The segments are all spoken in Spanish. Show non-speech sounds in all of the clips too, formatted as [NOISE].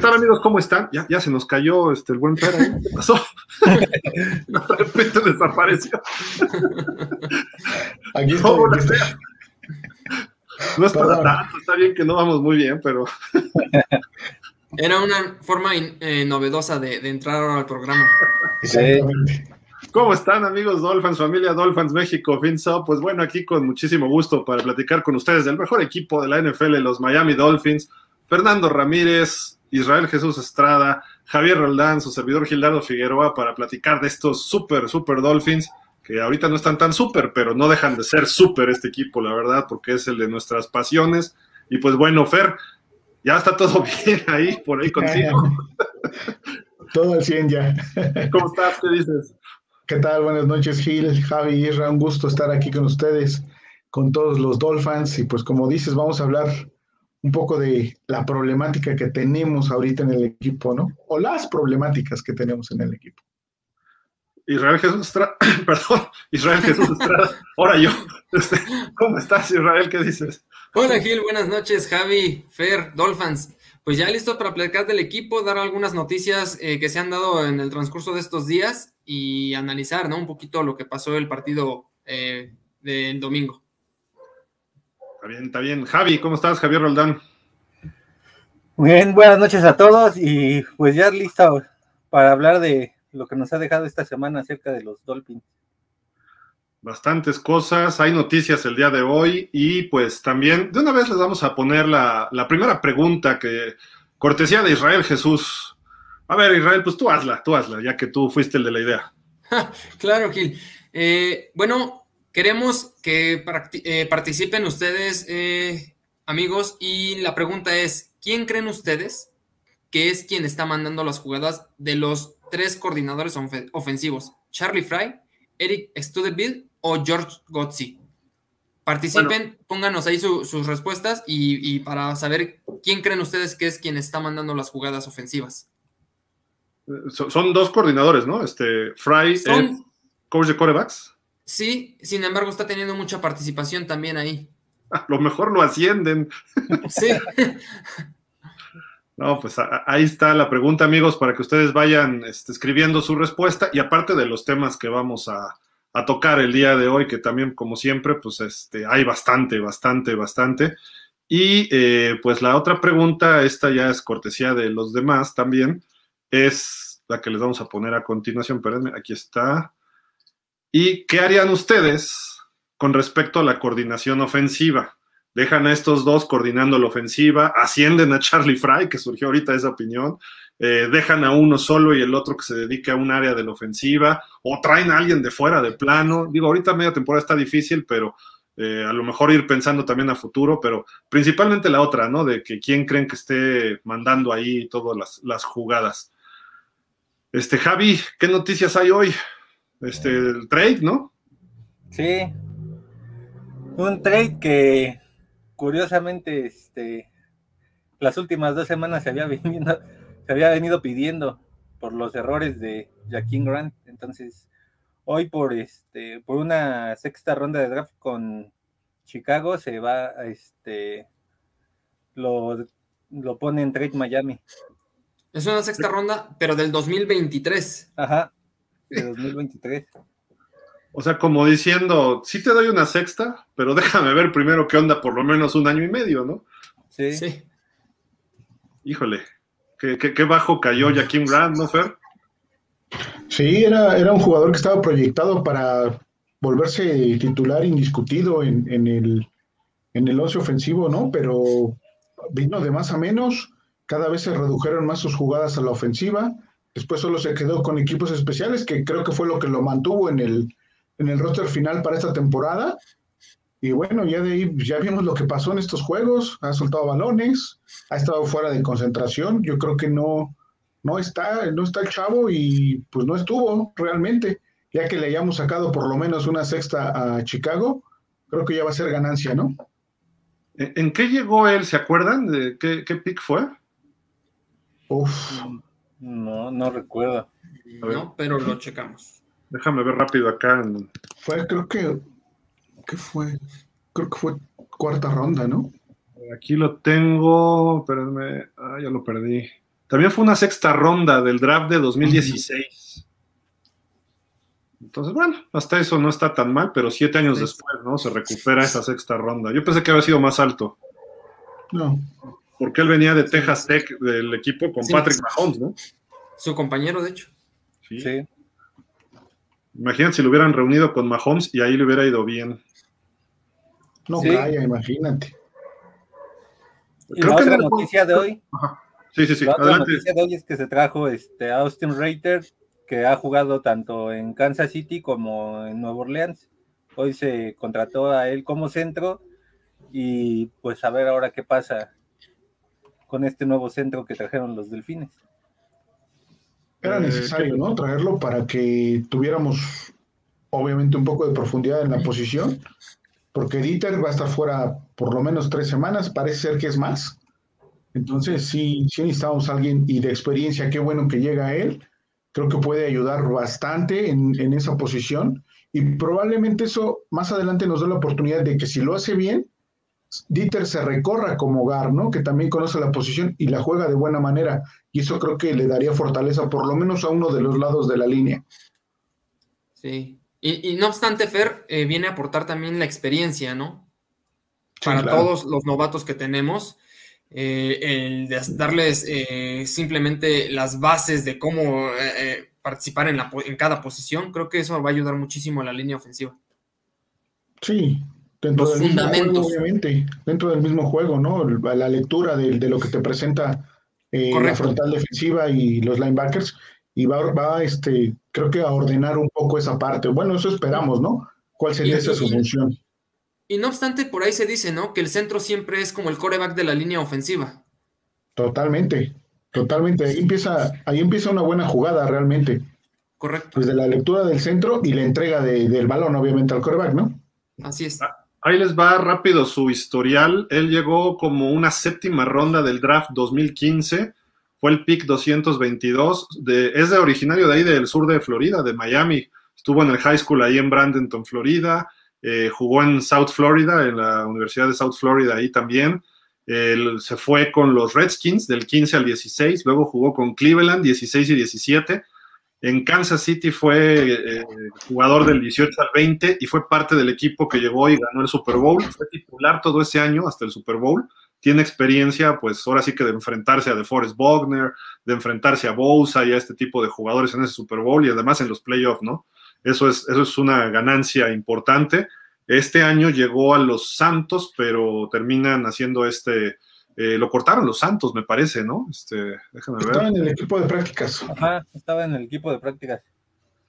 ¿Qué tal amigos? ¿Cómo están? Ya, ya se nos cayó este, el buen Fer ahí. ¿Qué pasó? [LAUGHS] de repente desapareció. Aquí estoy, ¿Cómo aquí la estoy. sea? No es para tanto, está bien que no vamos muy bien, pero [LAUGHS] Era una forma in- eh, novedosa de, de entrar al programa. Exactamente. ¿cómo están amigos Dolphins, familia Dolphins México, FinSo? Pues bueno, aquí con muchísimo gusto para platicar con ustedes del mejor equipo de la NFL, los Miami Dolphins, Fernando Ramírez, Israel Jesús Estrada, Javier Roldán, su servidor Gildardo Figueroa, para platicar de estos super, super Dolphins, que ahorita no están tan super, pero no dejan de ser super este equipo, la verdad, porque es el de nuestras pasiones. Y pues bueno, Fer, ya está todo [LAUGHS] bien ahí, por ahí contigo. [LAUGHS] Todo al 100 ya. [LAUGHS] ¿Cómo estás? ¿Qué dices? ¿Qué tal? Buenas noches, Gil, Javi, Isra. Un gusto estar aquí con ustedes, con todos los Dolphins. Y pues como dices, vamos a hablar un poco de la problemática que tenemos ahorita en el equipo, ¿no? O las problemáticas que tenemos en el equipo. Israel Jesús Estrada, [COUGHS] perdón, Israel Jesús Estrada, ahora yo. Este, ¿Cómo estás, Israel? ¿Qué dices? Hola Gil, buenas noches, Javi, Fer, Dolphins. Pues ya listo para platicar del equipo, dar algunas noticias eh, que se han dado en el transcurso de estos días y analizar ¿no? un poquito lo que pasó el partido eh, del domingo. Está bien, está bien. Javi, ¿cómo estás? Javier Roldán. Muy bien, buenas noches a todos y pues ya listo para hablar de lo que nos ha dejado esta semana acerca de los Dolphins. Bastantes cosas, hay noticias el día de hoy y pues también de una vez les vamos a poner la, la primera pregunta que cortesía de Israel Jesús. A ver, Israel, pues tú hazla, tú hazla, ya que tú fuiste el de la idea. [LAUGHS] Claro, Gil. Eh, bueno, queremos que eh, participen ustedes, eh, amigos, y la pregunta es, ¿quién creen ustedes que es quien está mandando las jugadas de los tres coordinadores ofe- ofensivos? Charlie Fry, Eric Studeville o George Gotzi. Participen, pónganos ahí su- sus respuestas y, y para saber quién creen ustedes que es quien está mandando las jugadas ofensivas. So- son dos coordinadores, ¿no? Este, Fry, Son- coach de corebacks. Sí, sin embargo, está teniendo mucha participación también ahí. A lo mejor lo ascienden. Sí. [LAUGHS] No, pues ahí está la pregunta, amigos, para que ustedes vayan este, escribiendo su respuesta y aparte de los temas que vamos a, a tocar el día de hoy, que también, como siempre, pues este, hay bastante, bastante, bastante. Y eh, pues la otra pregunta, esta ya es cortesía de los demás también, es la que les vamos a poner a continuación, espérenme, aquí está. ¿Y qué harían ustedes con respecto a la coordinación ofensiva? dejan a estos dos coordinando la ofensiva, ascienden a Charlie Fry, que surgió ahorita esa opinión, eh, dejan a uno solo y el otro que se dedique a un área de la ofensiva, o traen a alguien de fuera de plano. Digo, ahorita media temporada está difícil, pero eh, a lo mejor ir pensando también a futuro, pero principalmente la otra, ¿no? De que quién creen que esté mandando ahí todas las, las jugadas. Este, Javi, ¿qué noticias hay hoy? Este, el trade, ¿no? Sí, un trade que curiosamente este, las últimas dos semanas se había, [LAUGHS] venido, se había venido pidiendo por los errores de Jaquín Grant. Entonces, hoy por este por una sexta ronda de draft con Chicago se va a este lo, lo pone en trade Miami. Es una sexta ronda, pero del 2023. Ajá, de 2023. O sea, como diciendo, sí te doy una sexta, pero déjame ver primero qué onda por lo menos un año y medio, ¿no? Sí. Sí. Híjole, qué, qué- qué bajo cayó Jaquim Grant, ¿no, Fer? Sí, era, era un jugador que estaba proyectado para volverse titular indiscutido en, en el, en el once ofensivo, ¿no? Pero vino de más a menos, cada vez se redujeron más sus jugadas a la ofensiva, después solo se quedó con equipos especiales, que creo que fue lo que lo mantuvo en el, en el roster final para esta temporada. Y bueno, ya de ahí ya vimos lo que pasó en estos juegos, ha soltado balones, ha estado fuera de concentración, yo creo que no, no está, no está el chavo y pues no estuvo realmente, ya que le hayamos sacado por lo menos una sexta a Chicago, creo que ya va a ser ganancia, ¿no? ¿En, en qué llegó él? ¿Se acuerdan de qué, qué pick fue? Uf, No, no recuerdo. No, pero lo checamos. Déjame ver rápido acá. en- fue creo que, ¿qué fue? Creo que fue cuarta ronda, ¿no? Aquí lo tengo, espérenme, ah, ya lo perdí. También fue una sexta ronda del draft de 2016. Entonces, bueno, hasta eso no está tan mal, pero siete años después, ¿no? Se recupera esa sexta ronda. Yo pensé que había sido más alto. No. Porque él venía de Texas Tech, del equipo con Patrick Mahomes, ¿no? Su compañero, de hecho. Sí. sí. Imagínate si lo hubieran reunido con Mahomes y ahí le hubiera ido bien. No, vaya, imagínate. Y la otra noticia de hoy. Sí, sí, sí. La otra noticia de hoy es que se trajo este Austin Reiter, que ha jugado tanto en Kansas City como en Nueva Orleans. Hoy se contrató a él como centro y pues a ver ahora qué pasa con este nuevo centro que trajeron los delfines. Era eh, necesario, ¿no? Traerlo para que tuviéramos, obviamente, un poco de profundidad en la posición, porque Dieter va a estar fuera por lo menos tres semanas, parece ser que es más. Entonces, sí, sí necesitamos a alguien y de experiencia, qué bueno que llega a él. Creo que puede ayudar bastante en, en esa posición y probablemente eso más adelante nos da la oportunidad de que si lo hace bien, Dieter se recorra como Gar, ¿no? Que también conoce la posición y la juega de buena manera. Y eso creo que le daría fortaleza, por lo menos a uno de los lados de la línea. Sí. Y, no obstante, Fer eh, viene a aportar también la experiencia, ¿no? Para todos los novatos que tenemos, eh, el de darles eh, simplemente las bases de cómo participar en, la, en cada posición, creo que eso va a ayudar muchísimo a la línea ofensiva. Sí, dentro del Mismo juego, obviamente, dentro del mismo juego, ¿no? La lectura de, de lo que te presenta eh, la frontal defensiva y los linebackers, y va, va, este, creo que a ordenar un poco esa parte. Bueno, eso esperamos, ¿no? ¿Cuál sería esa su función? Y no obstante, por ahí se dice, ¿no? Que el centro siempre es como el coreback de la línea ofensiva. Totalmente, totalmente. Ahí empieza, ahí empieza una buena jugada realmente. Correcto. Desde la lectura del centro y la entrega del balón, obviamente, al coreback, ¿no? Así es. Ah, Ahí les va rápido su historial. Él llegó como una séptima ronda del draft 2015. Fue el pick 222. De, es de originario de ahí del sur de Florida, de Miami. Estuvo en el high school ahí en Bradenton, Florida. Eh, jugó en South Florida, en la Universidad de South Florida ahí también. Él se fue con los Redskins del 15 al 16. Luego jugó con Cleveland 16 y 17 en Kansas City fue eh, jugador del 18 al 20 y fue parte del equipo que llegó y ganó el Super Bowl. Fue titular todo ese año hasta el Super Bowl. Tiene experiencia, pues ahora sí que de enfrentarse a DeForest Bogner, de enfrentarse a Bosa y a este tipo de jugadores en ese Super Bowl y además en los playoffs, ¿no? Eso es, eso es una ganancia importante. Este año llegó a los Santos, pero terminan haciendo este, eh, lo cortaron los Santos, me parece, ¿no? Este, déjame ver. Estaba en el equipo de prácticas. Ajá, estaba en el equipo de prácticas.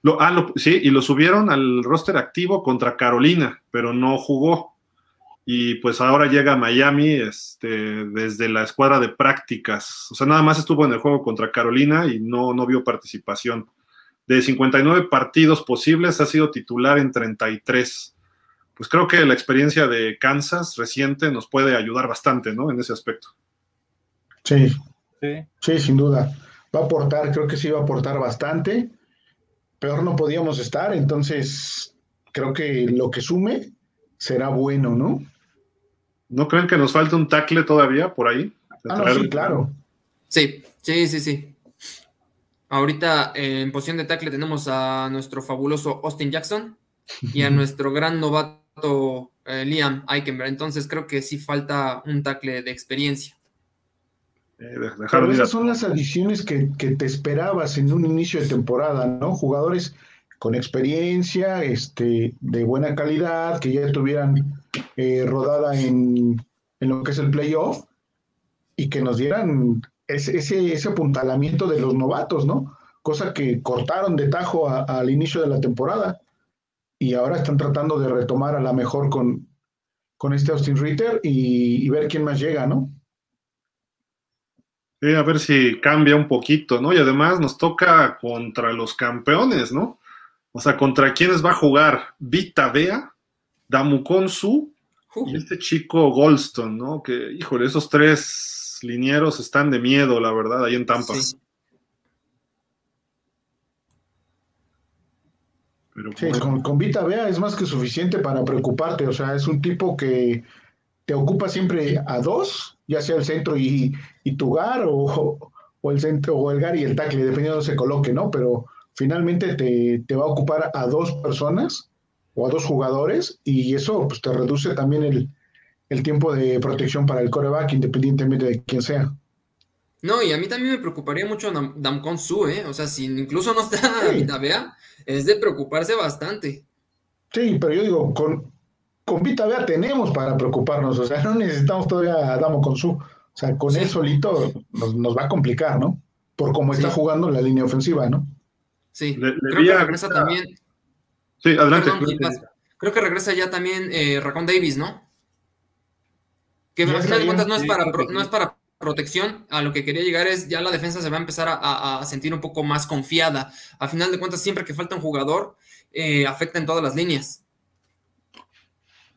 Lo, ah, sí, y lo subieron al roster activo contra Carolina, pero no jugó. Y pues ahora llega a Miami este, desde la escuadra de prácticas. O sea, nada más estuvo en el juego contra Carolina y no, no vio participación. De 59 partidos posibles, ha sido titular en 33 pues creo que la experiencia de Kansas reciente nos puede ayudar bastante, ¿no? En ese aspecto. Sí, sí, sin duda. Va a aportar, creo que sí va a aportar bastante. Peor no podíamos estar, entonces creo que lo que sume será bueno, ¿no? ¿No creen que nos falta un tackle todavía por ahí? Ah, sí, claro. Sí, sí, sí, sí. Ahorita en posición de tackle tenemos a nuestro fabuloso Austin Jackson y a [LAUGHS] nuestro gran novato eh, Liam Eikenberg. Entonces creo que sí falta un tackle de experiencia. Eh, Pero esas son las adiciones que, te esperabas en un inicio de temporada, ¿no? Jugadores con experiencia, este, de buena calidad, que ya tuvieran eh, rodada en, lo que es el playoff y que nos dieran ese, ese, apuntalamiento de los novatos, ¿no? Cosa que cortaron de tajo al inicio de la temporada y ahora están tratando de retomar a la mejor con, con este Austin Ritter y, ver quién más llega, ¿no? Sí, a ver si cambia un poquito, ¿no? Y además nos toca contra los campeones, ¿no? O sea, ¿contra quiénes va a jugar? Vita Bea, Damukonsu y este chico Goldstone, ¿no? Que, híjole, esos tres linieros están de miedo, la verdad, ahí en Tampa. Sí. Sí, con, Vita Bea es más que suficiente para preocuparte. O sea, es un tipo que te ocupa siempre a dos, ya sea el centro y, y tu gar, o, o el centro, o el Gary y el tackle, dependiendo de se coloque, ¿no? Pero finalmente te, te, va a ocupar a dos personas o a dos jugadores y eso pues te reduce también el, el tiempo de protección para el coreback, independientemente de quién sea. No, y a mí también me preocuparía mucho Damcon Su, ¿eh? O sea, si incluso no está sí. [LAUGHS] Vita es de preocuparse bastante. Sí, pero yo digo, con, con Vita Vea tenemos para preocuparnos, o sea, no necesitamos todavía a Damo Su. O sea, con sí. él solito nos, nos, va a complicar, ¿no? Por cómo está sí. jugando la línea ofensiva, ¿no? Sí, le, le creo que regresa a... también. Sí, adelante. Perdón, creo que regresa ya también eh, Racon Davis, ¿no? Que al final de cuentas no es, para, no es para protección, a lo que quería llegar es ya la defensa se va a empezar a, sentir un poco más confiada. A final de cuentas, siempre que falta un jugador, eh, afecta en todas las líneas.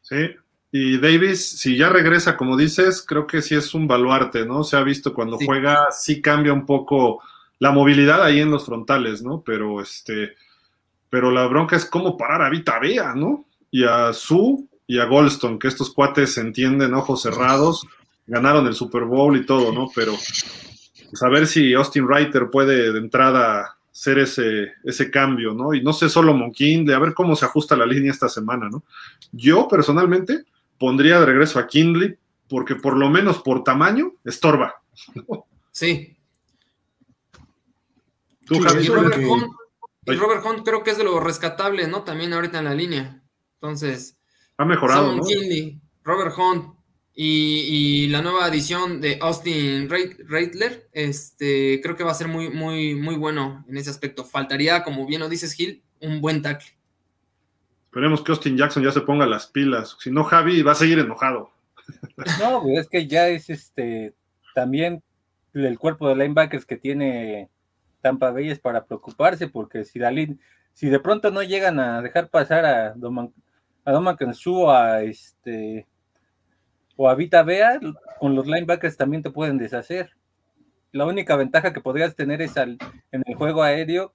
Sí, y Davis, si ya regresa, como dices, creo que sí es un baluarte, ¿no? Se ha visto cuando sí. juega, sí cambia un poco la movilidad ahí en los frontales, ¿no? Pero este, pero la bronca es cómo parar a Vita Vea, ¿no? Y a Su y a Goldstone, que estos cuates se entienden ojos cerrados, ganaron el Super Bowl y todo, ¿no? Pero pues a ver si Austin Reiter puede de entrada hacer ese, ese cambio, ¿no? Y no sé, solo Monkin, de a ver cómo se ajusta la línea esta semana, ¿no? Yo personalmente pondría de regreso a Kindley, porque por lo menos por tamaño estorba. Sí. ¿Tú, sí, y, Robert que... Hunt, y Robert Hunt creo que es de lo rescatable, ¿no? También ahorita en la línea. Entonces. Ha mejorado. ¿no? Kindley, Robert Hunt, y, y, la nueva edición de Austin Reitler, este, creo que va a ser muy, muy, muy bueno en ese aspecto. Faltaría, como bien lo dices, Gil, un buen tackle. Esperemos que Austin Jackson ya se ponga las pilas. Si no, Javi va a seguir enojado. No, es que ya es este también el cuerpo de linebackers que tiene Tampa Bay es para preocuparse, porque si Dalín, si de pronto no llegan a dejar pasar a Doman, a Doman Kansu, a este o a Vita Vea, con los linebackers también te pueden deshacer. La única ventaja que podrías tener es al, en el juego aéreo,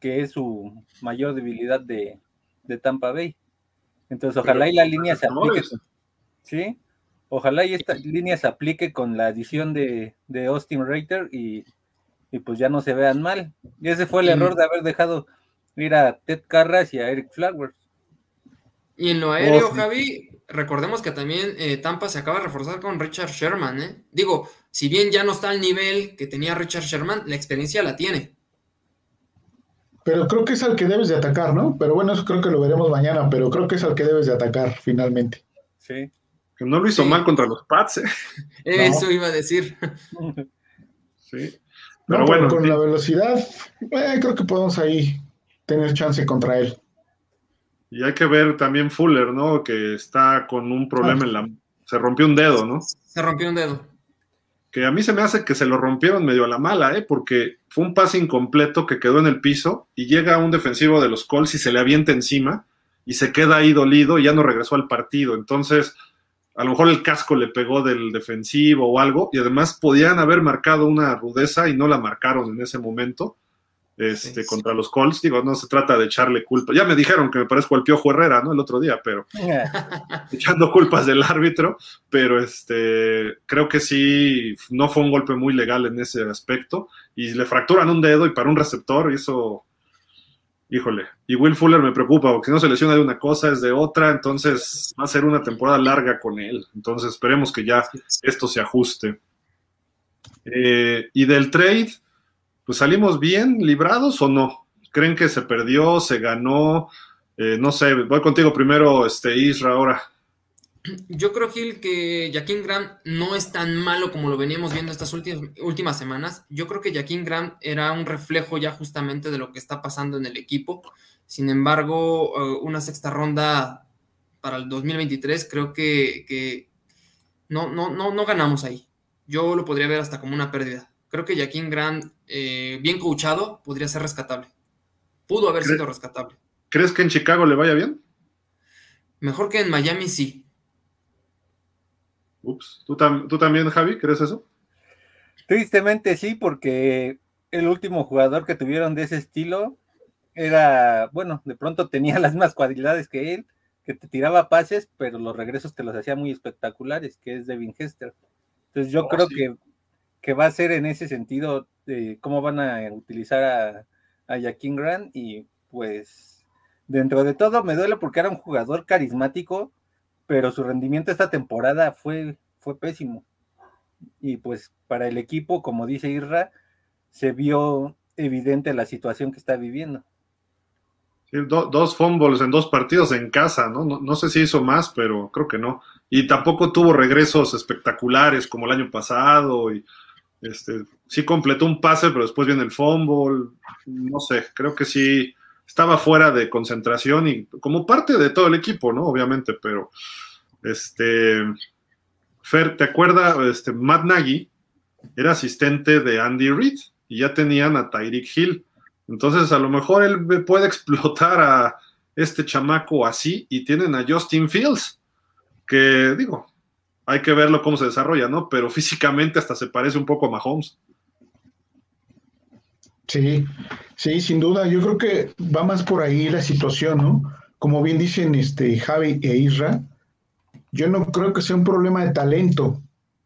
que es su mayor debilidad de, de Tampa Bay. Entonces, ojalá Pero, y la línea se aplique. ¿Sí? Ojalá y esta línea se aplique con la adición de, de Austin Reiter y, y, pues ya no se vean mal. Y ese fue el error de haber dejado ir a Ted Carras y a Eric Flowers. Y en lo aéreo, oh. Javi, recordemos que también eh, Tampa se acaba de reforzar con Richard Sherman, ¿eh? Digo, si bien ya no está al nivel que tenía Richard Sherman, la experiencia la tiene. Pero creo que es al que debes de atacar, ¿no? Pero bueno, eso creo que lo veremos mañana, pero creo que es al que debes de atacar finalmente. Sí. Que no lo hizo sí. mal contra los Pats, ¿eh? [LAUGHS] Eso no. iba a decir. [LAUGHS] sí. Pero no, bueno, con sí. la velocidad, eh, creo que podemos ahí tener chance contra él. Y hay que ver también Fuller, ¿no? Que está con un problema ah. en la... Se rompió un dedo, ¿no? Se rompió un dedo. Que a mí se me hace que se lo rompieron medio a la mala, ¿eh? Porque fue un pase incompleto que quedó en el piso y llega un defensivo de los Colts y se le avienta encima y se queda ahí dolido y ya no regresó al partido. Entonces, a lo mejor el casco le pegó del defensivo o algo y además podían haber marcado una rudeza y no la marcaron en ese momento este, sí, contra los Colts. Digo, no se trata de echarle culpa. Ya me dijeron que me parezco al Piojo Herrera, ¿no? El otro día, pero yeah. [LAUGHS] echando culpas del árbitro, pero este, creo que sí, no fue un golpe muy legal en ese aspecto. Y le fracturan un dedo y para un receptor hizo, híjole. Y Will Fuller me preocupa, porque si no se lesiona de una cosa, es de otra, entonces va a ser una temporada larga con él. Entonces esperemos que ya esto se ajuste. Eh, y del trade, pues salimos bien librados o no? ¿Creen que se perdió, se ganó? Eh, no sé, voy contigo primero, este, Isra, ahora. Yo creo, Gil, que Jaquín Grant no es tan malo como lo veníamos viendo estas últimas, semanas. Yo creo que Jaquín Grant era un reflejo ya justamente de lo que está pasando en el equipo. Sin embargo, uh, una sexta ronda para el 2023 creo que, que no, no, no, no ganamos ahí. Yo lo podría ver hasta como una pérdida creo que Jaquín Grant, eh, bien coachado, podría ser rescatable. Pudo haber sido rescatable. ¿Crees que en Chicago le vaya bien? Mejor que en Miami, sí. Ups. ¿Tú, tam ¿Tú también, Javi, crees eso? Tristemente sí, porque el último jugador que tuvieron de ese estilo era, bueno, de pronto tenía [LAUGHS] las mismas cualidades que él, que te tiraba pases, pero los regresos te los hacía muy espectaculares, que es Devin Hester. Entonces yo oh, creo sí. que que va a ser en ese sentido de cómo van a utilizar a, a Jaquín Grant y pues dentro de todo me duele porque era un jugador carismático, pero su rendimiento esta temporada fue, fue pésimo. Y pues para el equipo, como dice Irra, se vio evidente la situación que está viviendo. dos fumbles en dos partidos en casa, ¿no? ¿no? ¿no? sé si hizo más, pero creo que no. Y tampoco tuvo regresos espectaculares como el año pasado. Este, sí completó un pase, pero después viene el fumble. No sé, creo que sí estaba fuera de concentración y como parte de todo el equipo, ¿no? Obviamente, pero este. Fer, ¿te acuerdas? Este, Matt Nagy era asistente de Andy Reid y ya tenían a Tyreek Hill. Entonces, a lo mejor él puede explotar a este chamaco así y tienen a Justin Fields, que digo, hay que verlo cómo se desarrolla, ¿no? Pero físicamente hasta se parece un poco a Mahomes. Sí, sí, sin duda. Yo creo que va más por ahí la situación, ¿no? Como bien dicen este Javi e Isra, yo no creo que sea un problema de talento.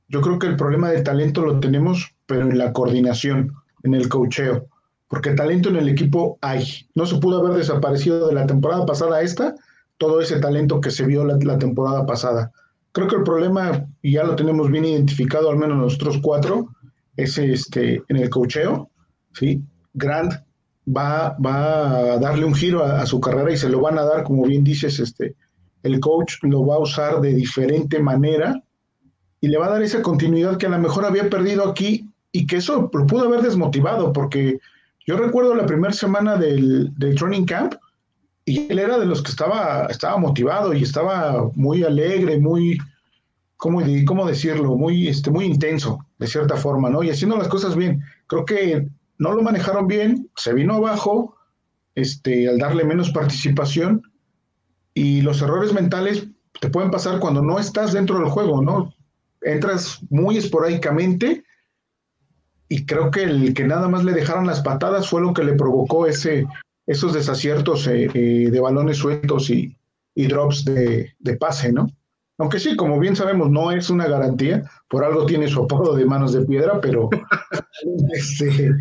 Yo creo que el problema de talento lo tenemos, pero en la coordinación en el cocheo, porque talento en el equipo hay. No se pudo haber desaparecido de la temporada pasada a esta todo ese talento que se vio la, temporada pasada. Creo que el problema, y ya lo tenemos bien identificado, al menos nosotros cuatro, es este, en el cocheo. ¿sí? Grant va, va a darle un giro a, su carrera y se lo van a dar, como bien dices, este, el coach lo va a usar de diferente manera y le va a dar esa continuidad que a lo mejor había perdido aquí y que eso lo pudo haber desmotivado, porque yo recuerdo la primera semana del, training camp y él era de los que estaba, estaba motivado y estaba muy alegre, muy, ¿cómo, cómo decirlo? Muy, este, muy intenso, de cierta forma, ¿no? Y haciendo las cosas bien. Creo que no lo manejaron bien, se vino abajo, este, al darle menos participación, y los errores mentales te pueden pasar cuando no estás dentro del juego, ¿no? Entras muy esporádicamente y creo que el que nada más le dejaron las patadas fue lo que le provocó ese, esos desaciertos eh, eh, de balones sueltos y, drops de, pase, ¿no? Aunque sí, como bien sabemos, no es una garantía, por algo tiene su apodo de manos de piedra, pero [LAUGHS] este,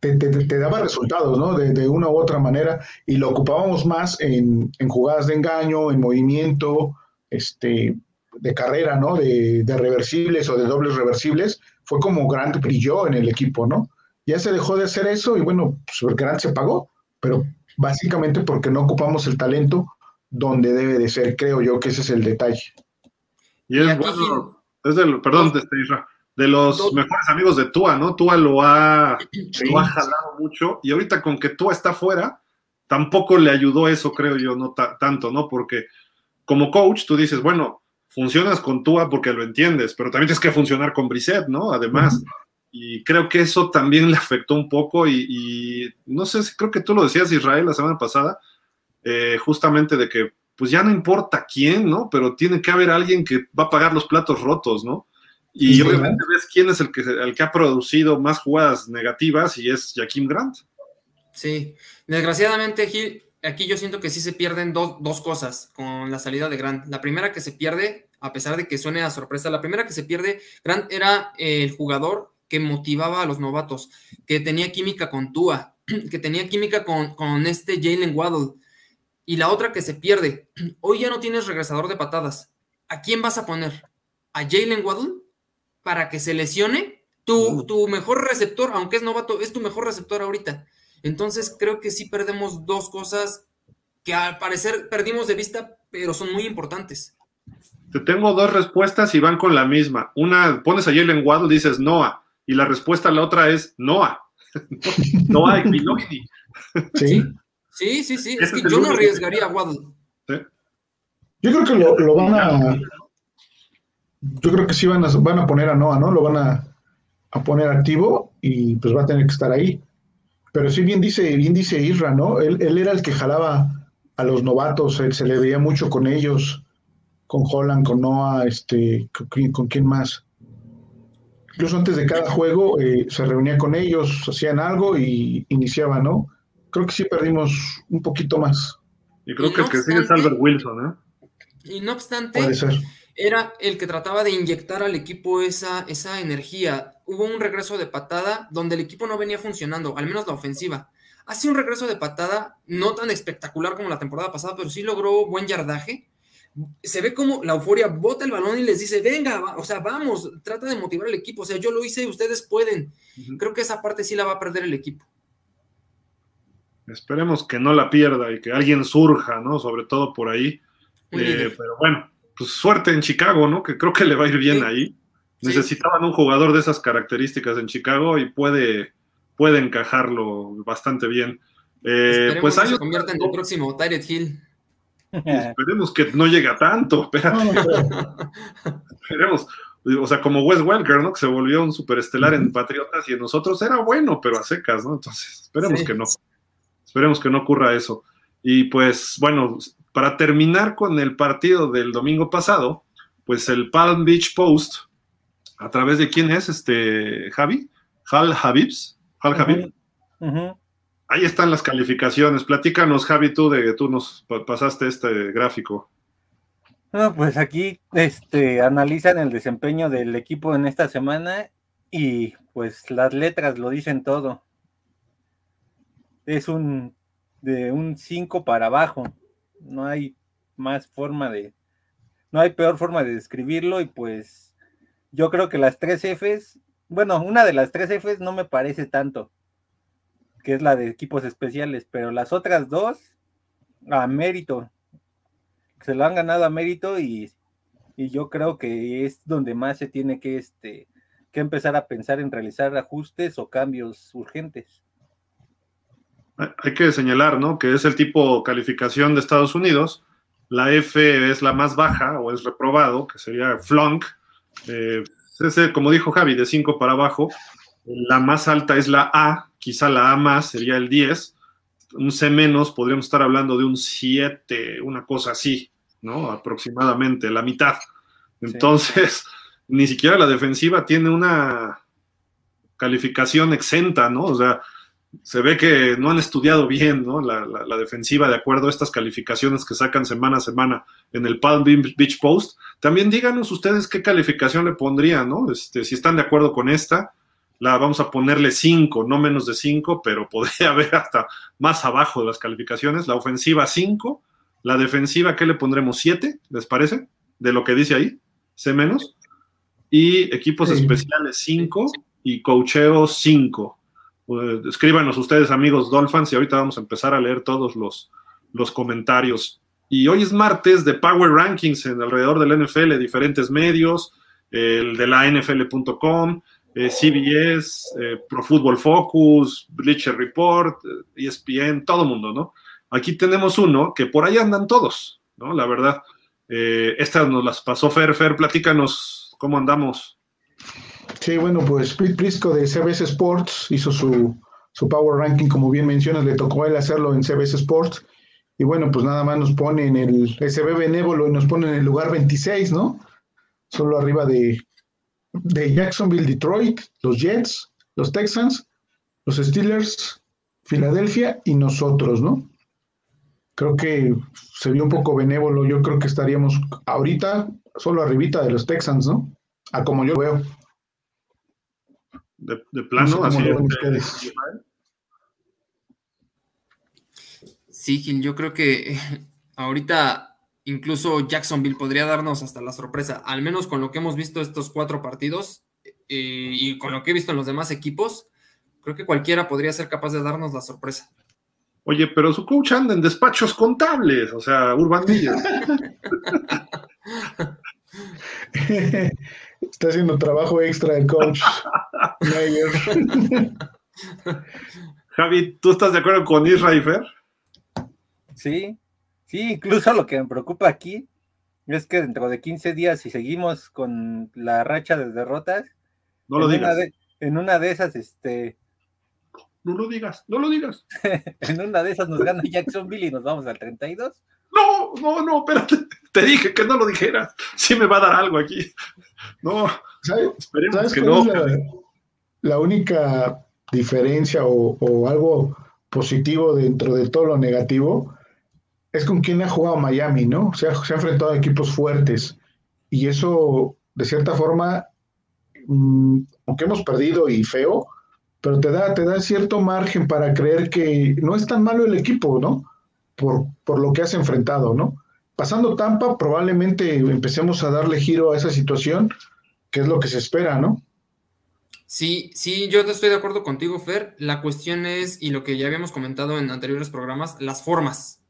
te, daba resultados, ¿no? De, una u otra manera, y lo ocupábamos más en, en jugadas de engaño, en movimiento, este, de carrera, ¿no? De, de, reversibles o de dobles reversibles, fue como Grant brilló en el equipo, ¿no? Ya se dejó de hacer eso y bueno, pues Grant se pagó, pero básicamente porque no ocupamos el talento donde debe de ser, creo yo que ese es el detalle. Y es bueno, es del, perdón, de, de los mejores amigos de Tua, ¿no? Tua lo ha, lo ha jalado mucho y ahorita con que Tua está fuera, tampoco le ayudó eso, creo yo, no tanto, ¿no? Porque como coach tú dices, bueno, funcionas con Tua porque lo entiendes, pero también tienes que funcionar con Brissett, ¿no? Además. Y creo que eso también [LAUGHS] le afectó un poco y, no sé, creo que tú lo decías, Israel, la semana pasada, eh, justamente de que pues ya no importa quién, ¿no? Pero tiene que haber alguien que va a pagar los platos rotos, ¿no? Y obviamente ves quién es el que, el que ha producido más jugadas negativas y es Jaquim Grant. Sí, desgraciadamente Gil, aquí yo siento que sí se pierden dos cosas con la salida de Grant. La primera que se pierde, a pesar de que suene a sorpresa, la primera que se pierde, Grant era el jugador que motivaba a los novatos, que tenía química con Tua, [CLEARS THROAT] que tenía química con, con este Jalen Waddle. Y la otra que se pierde, [CLEARS THROAT] hoy ya no tienes regresador de patadas. ¿A quién vas a poner? ¿A Jalen Waddle? Para que se lesione. Tu, tu mejor receptor, aunque es novato, es tu mejor receptor ahorita. Entonces creo que sí perdemos dos cosas que al parecer perdimos de vista, pero son muy importantes. Te tengo dos respuestas y van con la misma. Una, pones a Jalen Waddle, dices Noah, y la respuesta a la otra es Noah. [LAUGHS] Noah Equinocity. Sí, sí, sí, sí. Es que yo no arriesgaría a Waddle. Yo creo que lo, van a. Yo creo que sí van a, van a poner a Noah, ¿no? Lo van a, a poner activo y pues va a tener que estar ahí. Pero sí, bien dice, bien dice Isra, ¿no? Él, era el que jalaba a los novatos, él, se le veía mucho con ellos, con Holland, con Noah, este, con, quién más. Incluso antes de cada juego eh, se reunía con ellos, hacían algo y iniciaba, ¿no? Creo que sí perdimos un poquito más. Y creo que el que sigue es Albert Wilson, ¿eh? Y no obstante, era el que trataba de inyectar al equipo esa, esa energía. Hubo un regreso de patada donde el equipo no venía funcionando, al menos la ofensiva. Hace un regreso de patada no tan espectacular como la temporada pasada, pero sí logró buen yardaje. Se ve como la euforia bota el balón y les dice, venga, o sea, vamos, trata de motivar al equipo. O sea, yo lo hice, ustedes pueden. Creo que esa parte sí la va a perder el equipo. Esperemos que no la pierda y que alguien surja, ¿no? Sobre todo por ahí. Eh, pero bueno, pues suerte en Chicago, ¿no? Que creo que le va a ir bien ahí. Necesitaban un jugador de esas características en Chicago y puede, puede encajarlo bastante bien. Eh, pues que se convierta en el próximo Tyred Hill. [LAUGHS] Esperemos que no llegue a tanto, espérate. [LAUGHS] Esperemos. O sea, como Wes Welker, ¿no? Que se volvió un superestelar en Patriotas y en nosotros era bueno, pero a secas, ¿no? Entonces, esperemos que no. Esperemos que no ocurra eso. Y pues, bueno, para terminar con el partido del domingo pasado, pues el Palm Beach Post, a través de quién es este Javi, Hal Habibs, Hal Habib. Ahí están las calificaciones. Platícanos, Javi, tú de que tú nos pasaste este gráfico. Pues aquí este, analizan el desempeño del equipo en esta semana y pues las letras lo dicen todo. Es un de un 5 para abajo no hay más forma de, no hay peor forma de describirlo y pues yo creo que las tres Fs, bueno, una de las tres Fs no me parece tanto, que es la de equipos especiales, pero las otras dos, a mérito, se lo han ganado a mérito y, y yo creo que es donde más se tiene que, este, que empezar a pensar en realizar ajustes o cambios urgentes. Hay que señalar, ¿no? Que es el tipo calificación de Estados Unidos. La F es la más baja o es reprobado, que sería flunk. Eh, como dijo Javi, de 5 para abajo. La más alta es la A, quizá la A más sería el 10. Un C menos, podríamos estar hablando de un 7, una cosa así, ¿no? Aproximadamente, la mitad. Entonces, [LAUGHS] ni siquiera la defensiva tiene una calificación exenta, ¿no? O sea, se ve que no han estudiado bien ¿no? La, defensiva de acuerdo a estas calificaciones que sacan semana a semana en el Palm Beach Post. También díganos ustedes qué calificación le pondrían, ¿no? Este, si están de acuerdo con esta, la vamos a ponerle 5, no menos de 5, pero [LAUGHS] podría haber hasta más abajo de las calificaciones. La ofensiva 5, la defensiva, ¿qué le pondremos? 7, ¿les parece? De lo que dice ahí, C menos. Y equipos especiales 5 y cocheo 5 pues, escríbanos ustedes, amigos Dolphins, y ahorita vamos a empezar a leer todos los, los comentarios. Y hoy es martes de Power Rankings en alrededor del NFL, diferentes medios, el de la NFL.com, eh, CBS, eh, Pro Football Focus, Bleacher Report, ESPN, e todo mundo, ¿no? Aquí tenemos uno que por ahí andan todos, ¿no? La verdad. Eh, estas nos las pasó Fer. Fer, platícanos cómo andamos. Sí, bueno, pues Pete Prisco de CBS Sports hizo su, Power Ranking, como bien mencionas, le tocó a él hacerlo en CBS Sports. Y bueno, pues nada más nos pone en el SB Benévolo y nos pone en el lugar 26, ¿no? Solo arriba de, de Jacksonville, Detroit, los Jets, los Texans, los Steelers, Filadelfia y nosotros, ¿no? Creo que se vio un poco benévolo. Yo creo que estaríamos ahorita solo arribita de los Texans, ¿no? A como yo veo de, plano, así Sí, Gil, yo creo que ahorita incluso Jacksonville podría darnos hasta la sorpresa, al menos con lo que hemos visto estos cuatro partidos eh, y con lo que he visto en los demás equipos, creo que cualquiera podría ser capaz de darnos la sorpresa. Oye, pero su coach anda en despachos contables, o sea, Urban [LAUGHS] Está haciendo trabajo extra el coach Javi, ¿tú estás de acuerdo con Israel Sí, sí, incluso lo que me preocupa aquí es que dentro de 15 días, si seguimos con la racha de derrotas, no lo digas. en una de esas, este. No lo digas, no lo digas. [LAUGHS] en una de esas nos gana Jacksonville y nos vamos al 32. No, no, no, espérate. Te dije que no lo dijeras. Sí me va a dar algo aquí. No, esperemos que no. La, única diferencia o, algo positivo dentro de todo lo negativo es con quién ha jugado Miami, ¿no? O sea, se ha enfrentado a equipos fuertes. y eso, de cierta forma, mm, aunque hemos perdido y feo, pero te da, te da cierto margen para creer que no es tan malo el equipo, ¿no? Por, por lo que has enfrentado, ¿no? Pasando Tampa, probablemente empecemos a darle giro a esa situación, que es lo que se espera, ¿no? Sí, sí, yo estoy de acuerdo contigo, Fer. La cuestión es, y lo que ya habíamos comentado en anteriores programas, las formas.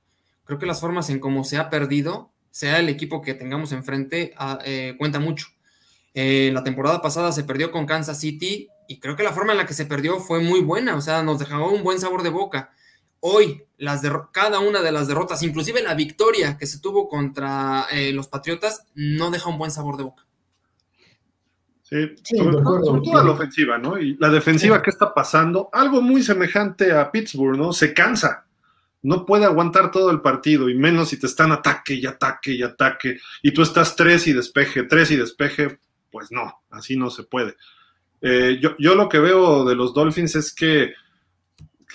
Creo que las formas en cómo se ha perdido, sea el equipo que tengamos enfrente, ah, eh, cuenta mucho. Eh, la temporada pasada se perdió con Kansas City y creo que la forma en la que se perdió fue muy buena, o sea, nos dejó un buen sabor de boca. Hoy, las cada una de las derrotas, inclusive la victoria que se tuvo contra eh, los Patriotas, no deja un buen sabor de boca. Sí, sobre, todo, la ofensiva, ¿no? Y la defensiva, ¿qué está pasando? Algo muy semejante a Pittsburgh, ¿no? Se cansa. No puede aguantar todo el partido, y menos si te están ataque y ataque y ataque, y tú estás tres y despeje, tres y despeje, pues no, así no se puede. Eh, yo, yo lo que veo de los Dolphins es que.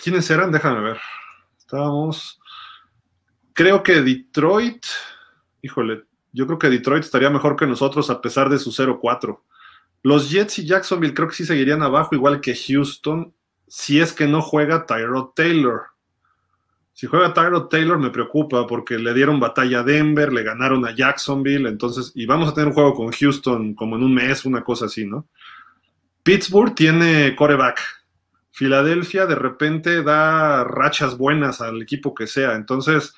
¿Quiénes eran? Déjame ver. Estábamos. Creo que Detroit. Híjole, yo creo que Detroit estaría mejor que nosotros a pesar de su 0-4. Los Jets y Jacksonville creo que sí seguirían abajo, igual que Houston, si es que no juega Tyrod Taylor. Si juega Tyrod Taylor me preocupa porque le dieron batalla a Denver, le ganaron a Jacksonville, entonces, y vamos a tener un juego con Houston como en un mes, una cosa así, ¿no? Pittsburgh tiene coreback. Filadelfia de repente da rachas buenas al equipo que sea, entonces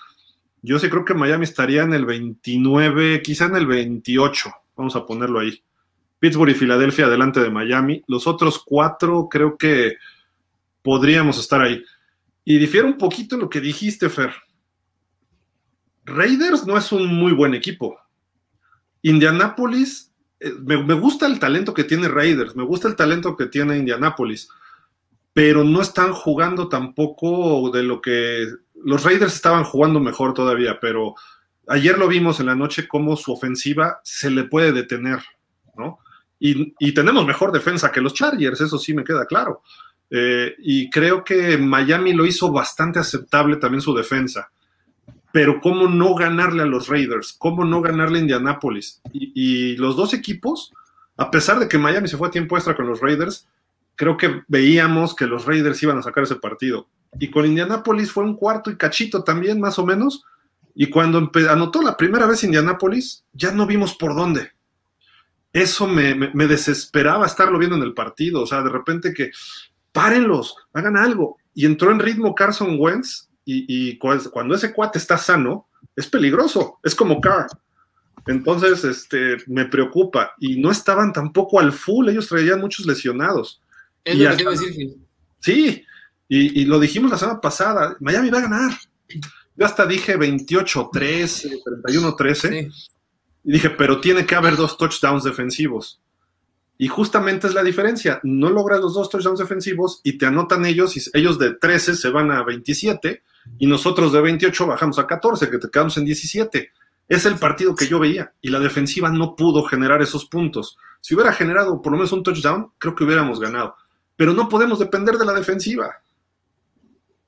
yo sí creo que Miami estaría en el 29, quizá en el 28, vamos a ponerlo ahí. Pittsburgh y Filadelfia delante de Miami. Los otros cuatro creo que podríamos estar ahí. Y difiere un poquito lo que dijiste, Fer. Raiders no es un muy buen equipo. Indianapolis, eh, me, me, gusta el talento que tiene Raiders, me gusta el talento que tiene Indianapolis, pero no están jugando tampoco de lo que los Raiders estaban jugando mejor todavía, pero ayer lo vimos en la noche cómo su ofensiva se le puede detener, ¿no? Y, tenemos mejor defensa que los Chargers, eso sí me queda claro. Eh, y creo que Miami lo hizo bastante aceptable también su defensa. Pero cómo no ganarle a los Raiders, cómo no ganarle a Indianapolis. Y, los dos equipos, a pesar de que Miami se fue a tiempo extra con los Raiders, creo que veíamos que los Raiders iban a sacar ese partido. Y con Indianapolis fue un cuarto y cachito también, más o menos. Y cuando anotó la primera vez Indianapolis, ya no vimos por dónde eso me, desesperaba estarlo viendo en el partido. O sea, de repente que párenlos, hagan algo. Y entró en ritmo Carson Wentz y, cuando ese cuate está sano, es peligroso. Es como Carr. Entonces, este, me preocupa. Y no estaban tampoco al full, ellos traían muchos lesionados. Es lo que decir, Sí, y, y, lo dijimos la semana pasada, Miami va a ganar. Yo hasta dije 28-13, 31-13. Y dije, pero tiene que haber dos touchdowns defensivos. Y justamente es la diferencia. No logras los dos touchdowns defensivos y te anotan ellos, y ellos de 13 se van a 27 y nosotros de 28 bajamos a 14, que te quedamos en 17. Es el partido que yo veía y la defensiva no pudo generar esos puntos. Si hubiera generado por lo menos un touchdown, creo que hubiéramos ganado. Pero no podemos depender de la defensiva.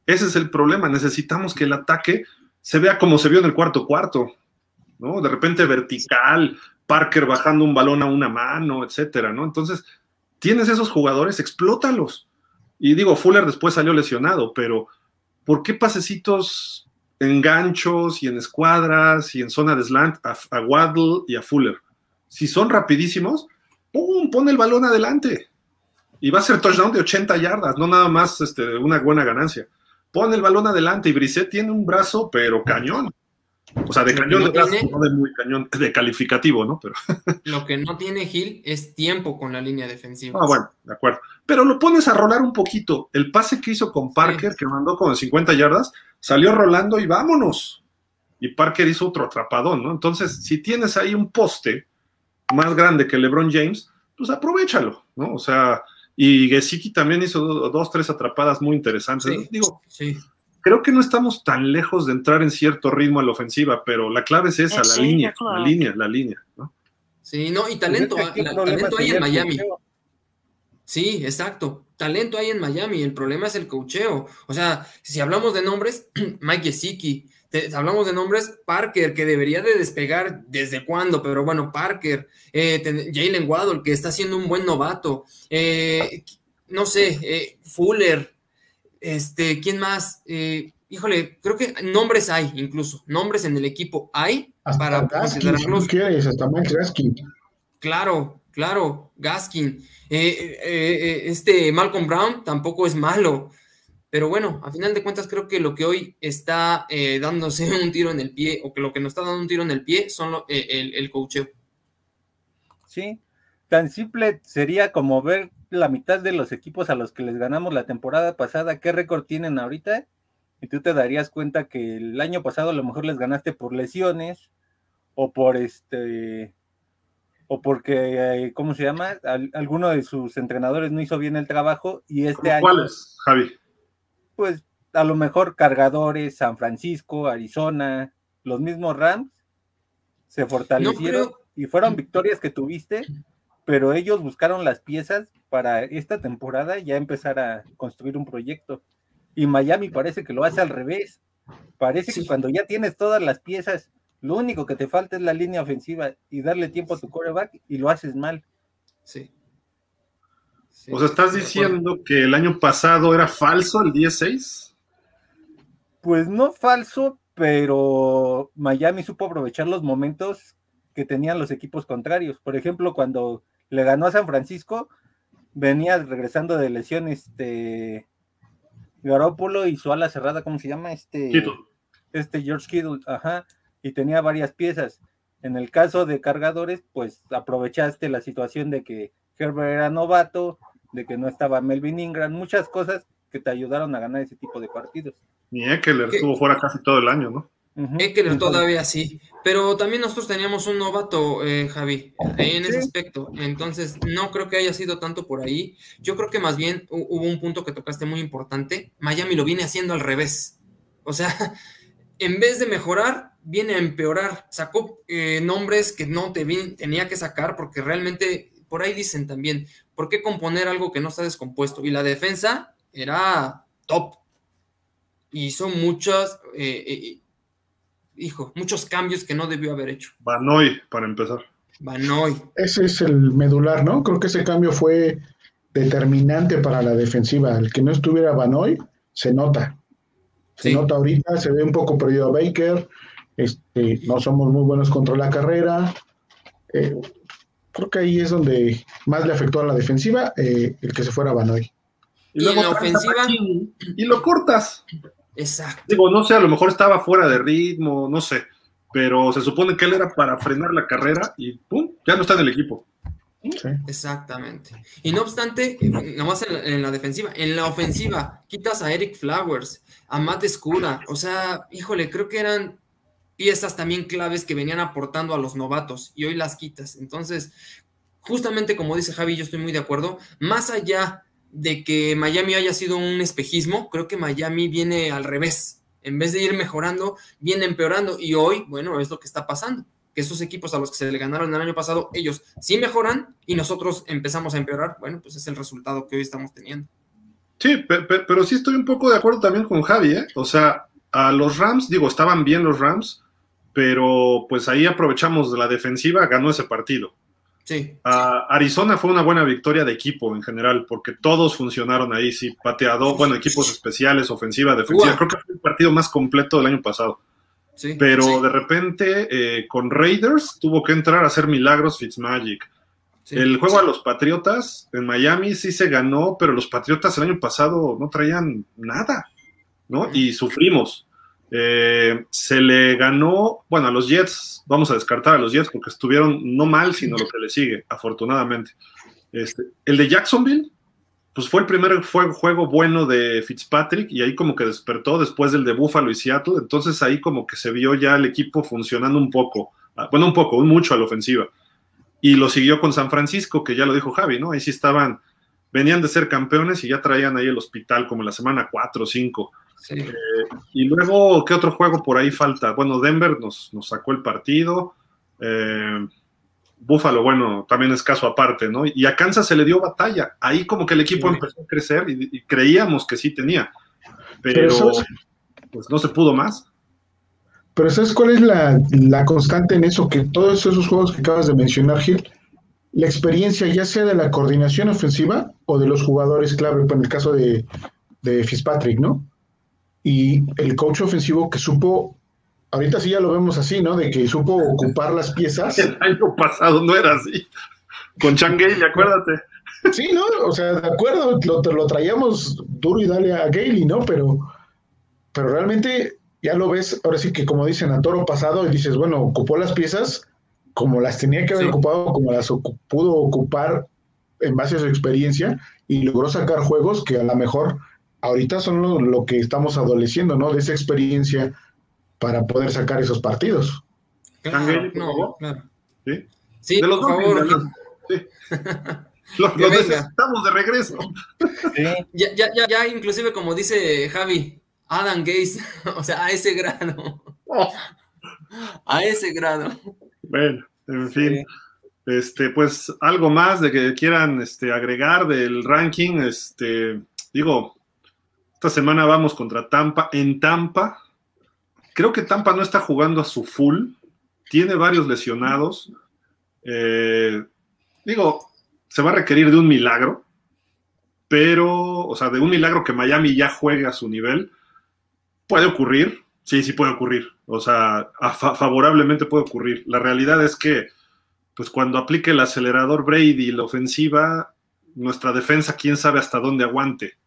Ese es el problema. Necesitamos que el ataque se vea como se vio en el cuarto cuarto. ¿no? De repente vertical, Parker bajando un balón a una mano, etcétera, ¿no? Entonces, tienes esos jugadores, explótalos. Y digo, Fuller después salió lesionado, pero ¿por qué pasecitos en ganchos y en escuadras y en zona de slant a, Waddle y a Fuller? Si son rapidísimos, ¡pum! Pone el balón adelante. Y va a ser touchdown de 80 yardas, no nada más este, una buena ganancia. Pone el balón adelante y Brisset tiene un brazo, pero cañón. O sea, de cañón, de no de muy cañón, de calificativo, ¿no? Pero... [LAUGHS] lo que no tiene Gil es tiempo con la línea defensiva. Ah, bueno, de acuerdo. Pero lo pones a rolar un poquito. El pase que hizo con Parker, que mandó con 50 yardas, salió rolando y vámonos. Y Parker hizo otro atrapadón, ¿no? Entonces, si tienes ahí un poste más grande que LeBron James, pues aprovechalo, ¿no? O sea, y Gesicki también hizo dos, tres atrapadas muy interesantes. Digo, sí creo que no estamos tan lejos de entrar en cierto ritmo a la ofensiva, pero la clave es esa, la línea, la línea, la línea, ¿no? Sí, no, y talento, pues talento hay en Miami. Sí, exacto. Talento hay en Miami. El problema es el cocheo. O sea, si hablamos de nombres, [CLEARS THROAT] Mike Gesicki, hablamos de nombres, Parker, que debería de despegar desde cuándo, pero bueno, Parker, eh, Jalen Waddle, que está siendo un buen novato, eh, no sé, eh, Fuller, este, ¿quién más? híjole, creo que nombres hay, incluso, nombres en el equipo hay para considerarlos. quieres, hasta Mike Gaskin. Claro, claro, Gaskin. este Malcolm Brown tampoco es malo. Pero bueno, a final de cuentas creo que lo que hoy está eh, dándose [LAUGHS] un tiro en el pie, o que lo que nos está dando un tiro en el pie, son eh, el, el coacheo. Sí, tan simple sería como ver la mitad de los equipos a los que les ganamos la temporada pasada, qué récord tienen ahorita, y tú te darías cuenta que el año pasado a lo mejor les ganaste por lesiones, o por este, o porque, eh, ¿cómo se llama? alguno de sus entrenadores no hizo bien el trabajo, y este año... ¿Cuáles, Javi? pues a lo mejor cargadores, San Francisco, Arizona, los mismos Rams se fortalecieron y fueron victorias que tuviste, pero ellos buscaron las piezas para esta temporada ya empezar a construir un proyecto. Y Miami parece que lo hace al revés. Parece que cuando ya tienes todas las piezas, lo único que te falta es la línea ofensiva y darle tiempo a tu coreback y lo haces mal. Sí o sea, ¿estás diciendo que el año pasado era falso el 16? Pues no falso, pero Miami supo aprovechar los momentos que tenían los equipos contrarios. Por ejemplo, cuando le ganó a San Francisco, venía regresando de lesión este Garópolo y su ala cerrada, ¿cómo se llama? Este, este George Kittle, ajá, y tenía varias piezas. En el caso de cargadores, pues aprovechaste la situación de que Herbert era novato, de que no estaba Melvin Ingram, muchas cosas que te ayudaron a ganar ese tipo de partidos. Ni Eckler estuvo fuera casi todo el año, ¿no? Eckler todavía sí, pero también nosotros teníamos un novato, eh, Javi, en ese aspecto, entonces no creo que haya sido tanto por ahí, yo creo que más bien hubo un punto que tocaste muy importante, Miami lo viene haciendo al revés, o sea, [LAUGHS] en vez de mejorar, viene a empeorar, sacó eh, nombres que no te tenía que sacar porque realmente por ahí dicen también, ¿por qué componer algo que no está descompuesto? Y la defensa era top. Hizo muchas, eh, eh, hijo, muchos cambios que no debió haber hecho. Banoy, para empezar. Banoy. Ese es el medular, ¿no? Creo que ese cambio fue determinante para la defensiva. El que no estuviera Banoy, se nota. Se nota ahorita, se ve un poco perdido a Baker. Este, no somos muy buenos contra la carrera. Eh, creo que ahí es donde más le afectó a la defensiva eh, el que se fuera Banoy. Y, luego la ofensiva. Y lo cortas. Exacto. Digo, no sé, a lo mejor estaba fuera de ritmo, no sé. Pero se supone que él era para frenar la carrera y ¡pum! Ya no está en el equipo. Sí. Exactamente. Y no obstante, nomás en, en, la defensiva, en la ofensiva, quitas a Eric Flowers, a Matt Escura, o sea, híjole, creo que eran piezas también claves que venían aportando a los novatos y hoy las quitas. Entonces, justamente como dice Javi, yo estoy muy de acuerdo, más allá de que Miami haya sido un espejismo, creo que Miami viene al revés. En vez de ir mejorando, viene empeorando y hoy, bueno, es lo que está pasando. Que esos equipos a los que se le ganaron el año pasado, ellos sí mejoran y nosotros empezamos a empeorar. Bueno, pues es el resultado que hoy estamos teniendo. Sí, pero, pero sí estoy un poco de acuerdo también con Javi, ¿eh? O sea, a los Rams, digo, estaban bien los Rams, pero pues ahí aprovechamos la defensiva, ganó ese partido. Sí. Arizona fue una buena victoria de equipo en general, porque todos funcionaron ahí, sí, pateado, bueno, equipos especiales, ofensiva, defensiva. Creo que fue el partido más completo del año pasado. Sí, pero de repente eh, con Raiders tuvo que entrar a hacer milagros Fitzmagic. el juego a los Patriotas en Miami sí se ganó, pero los Patriotas el año pasado no traían nada, ¿no? Y sufrimos. Eh, se le ganó, bueno, a los Jets, vamos a descartar a los Jets porque estuvieron no mal, sino lo que le sigue, afortunadamente. Este, el de Jacksonville, pues fue el primer juego, juego, bueno de Fitzpatrick y ahí como que despertó después del de Buffalo y Seattle, entonces ahí como que se vio ya el equipo funcionando un poco, ah, bueno, un poco, un mucho a la ofensiva. Y lo siguió con San Francisco, que ya lo dijo Javi, ¿no? Ahí sí estaban, venían de ser campeones y ya traían ahí el hospital como la semana 4 o 5. Eh, y luego, ¿qué otro juego por ahí falta? Bueno, Denver nos, nos sacó el partido. Eh, Búfalo, bueno, también es caso aparte, ¿no? Y a Kansas se le dio batalla. Ahí como que el equipo empezó a crecer y, creíamos que sí tenía. Pero, pues no se pudo más. Pero ¿sabes cuál es la, la, constante en eso? Que todos esos juegos que acabas de mencionar, Gil, la experiencia ya sea de la coordinación ofensiva o de los jugadores clave, en el caso de, de Fitzpatrick, ¿no? Y el coach ofensivo que supo, ahorita sí ya lo vemos así, ¿no? De que supo ocupar las piezas. El año pasado no era así. Con Changay, acuérdate. Sí, ¿no? O sea, de acuerdo, lo, lo traíamos duro y dale a Gailey, ¿no? Pero, pero realmente ya lo ves, ahora sí que como dicen, a toro pasado y dices, bueno, ocupó las piezas como las tenía que haber ocupado, como las pudo ocupar en base a su experiencia y logró sacar juegos que a lo mejor ahorita son lo, que estamos adoleciendo, ¿no? De esa experiencia para poder sacar esos partidos. Claro, no, claro. ¿Sí? sí de los por favor. Sí. [LAUGHS] Los, necesitamos de regreso. Sí. Ya, ya, ya, ya, inclusive como dice Javi, Adam Gaze, [LAUGHS] o sea, a ese grado. Oh. A ese grado. Bueno, en fin. Este, pues algo más de que quieran este, agregar del ranking. Este, digo, esta semana vamos contra Tampa. En Tampa, creo que Tampa no está jugando a su full. Tiene varios lesionados. Eh, digo, se va a requerir de un milagro, pero, o sea, de un milagro que Miami ya juegue a su nivel. Puede ocurrir, sí, sí puede ocurrir. O sea, favorablemente puede ocurrir. La realidad es que, pues cuando aplique el acelerador Brady la ofensiva, nuestra defensa, quién sabe hasta dónde aguante.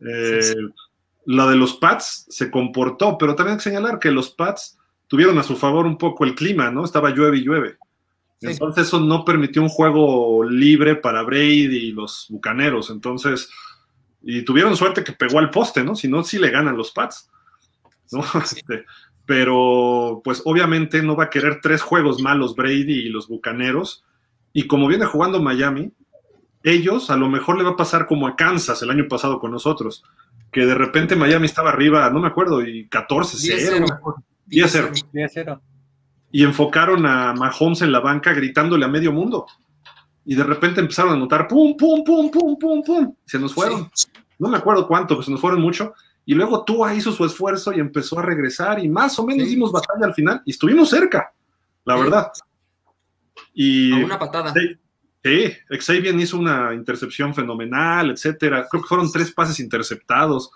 Eh, la de los Pats se comportó, pero también hay que señalar que los Pats tuvieron a su favor un poco el clima, ¿no? Estaba llueve y llueve. Entonces eso no permitió un juego libre para Brady y los Bucaneros. Entonces, y tuvieron suerte que pegó al poste, ¿no? Si no, sí le ganan los Pats. ¿no? [LAUGHS] Este, pero pues obviamente no va a querer tres juegos malos Brady y los Bucaneros. Y como viene jugando Miami, ellos a lo mejor le va a pasar como a Kansas el año pasado con nosotros, que de repente Miami estaba arriba, no me acuerdo, y 14-0. 10-0. Y enfocaron a Mahomes en la banca gritándole a medio mundo. Y de repente empezaron a notar pum, pum, pum, pum, pum, pum. Se nos fueron. No me acuerdo cuánto, pero se nos fueron mucho. Y luego Tua hizo su esfuerzo y empezó a regresar y más o menos dimos batalla al final y estuvimos cerca, la verdad. Y una patada. Sí, sí, Xavier hizo una intercepción fenomenal, etcétera. Creo que fueron tres pases interceptados.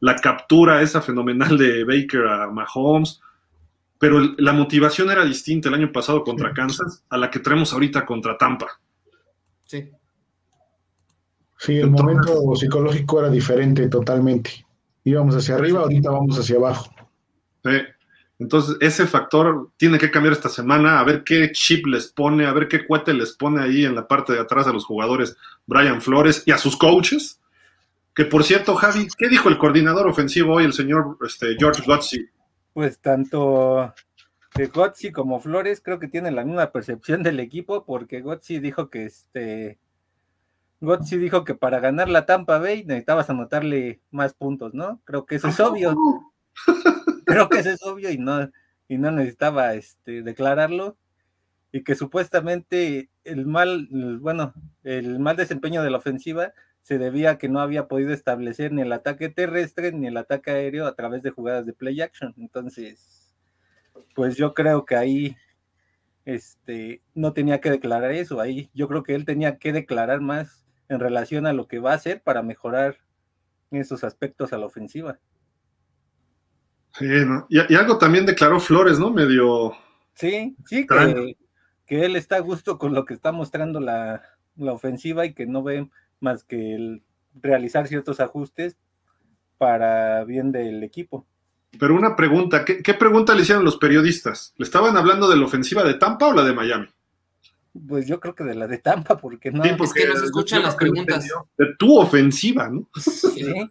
La captura esa fenomenal de Baker a Mahomes. Pero la motivación era distinta el año pasado contra Kansas a la que traemos ahorita contra Tampa. Sí. Sí, el momento psicológico era diferente totalmente íbamos hacia arriba, ahorita vamos hacia abajo. Entonces, ese factor tiene que cambiar esta semana, a ver qué chip les pone, a ver qué cuete les pone ahí en la parte de atrás a los jugadores Brian Flores y a sus coaches. Que por cierto, Javi, ¿qué dijo el coordinador ofensivo hoy, el señor este, George Gotzi? Pues tanto Gotzi como Flores creo que tienen la misma percepción del equipo, porque Gotzi dijo que este Gotzi dijo que para ganar la Tampa Bay necesitabas anotarle más puntos, ¿no? Creo que eso es obvio. [LAUGHS] Creo que eso es obvio y no, y no necesitaba este, declararlo. Y que supuestamente el mal, bueno, el mal desempeño de la ofensiva se debía a que no había podido establecer ni el ataque terrestre ni el ataque aéreo a través de jugadas de play action. Entonces, pues yo creo que ahí este, no tenía que declarar eso. Ahí yo creo que él tenía que declarar más en relación a lo que va a hacer para mejorar esos aspectos a la ofensiva. Sí, y, algo también declaró Flores, ¿no? Medio. Sí, sí, que, que, él está a gusto con lo que está mostrando la, ofensiva y que no ve más que el realizar ciertos ajustes para bien del equipo. Pero una pregunta, ¿qué, ¿qué, pregunta le hicieron los periodistas? ¿Le estaban hablando de la ofensiva de Tampa o la de Miami? Pues yo creo que de la de Tampa, porque no. Sí, porque es que nos escuchan las preguntas. De tu ofensiva, ¿no? Sí.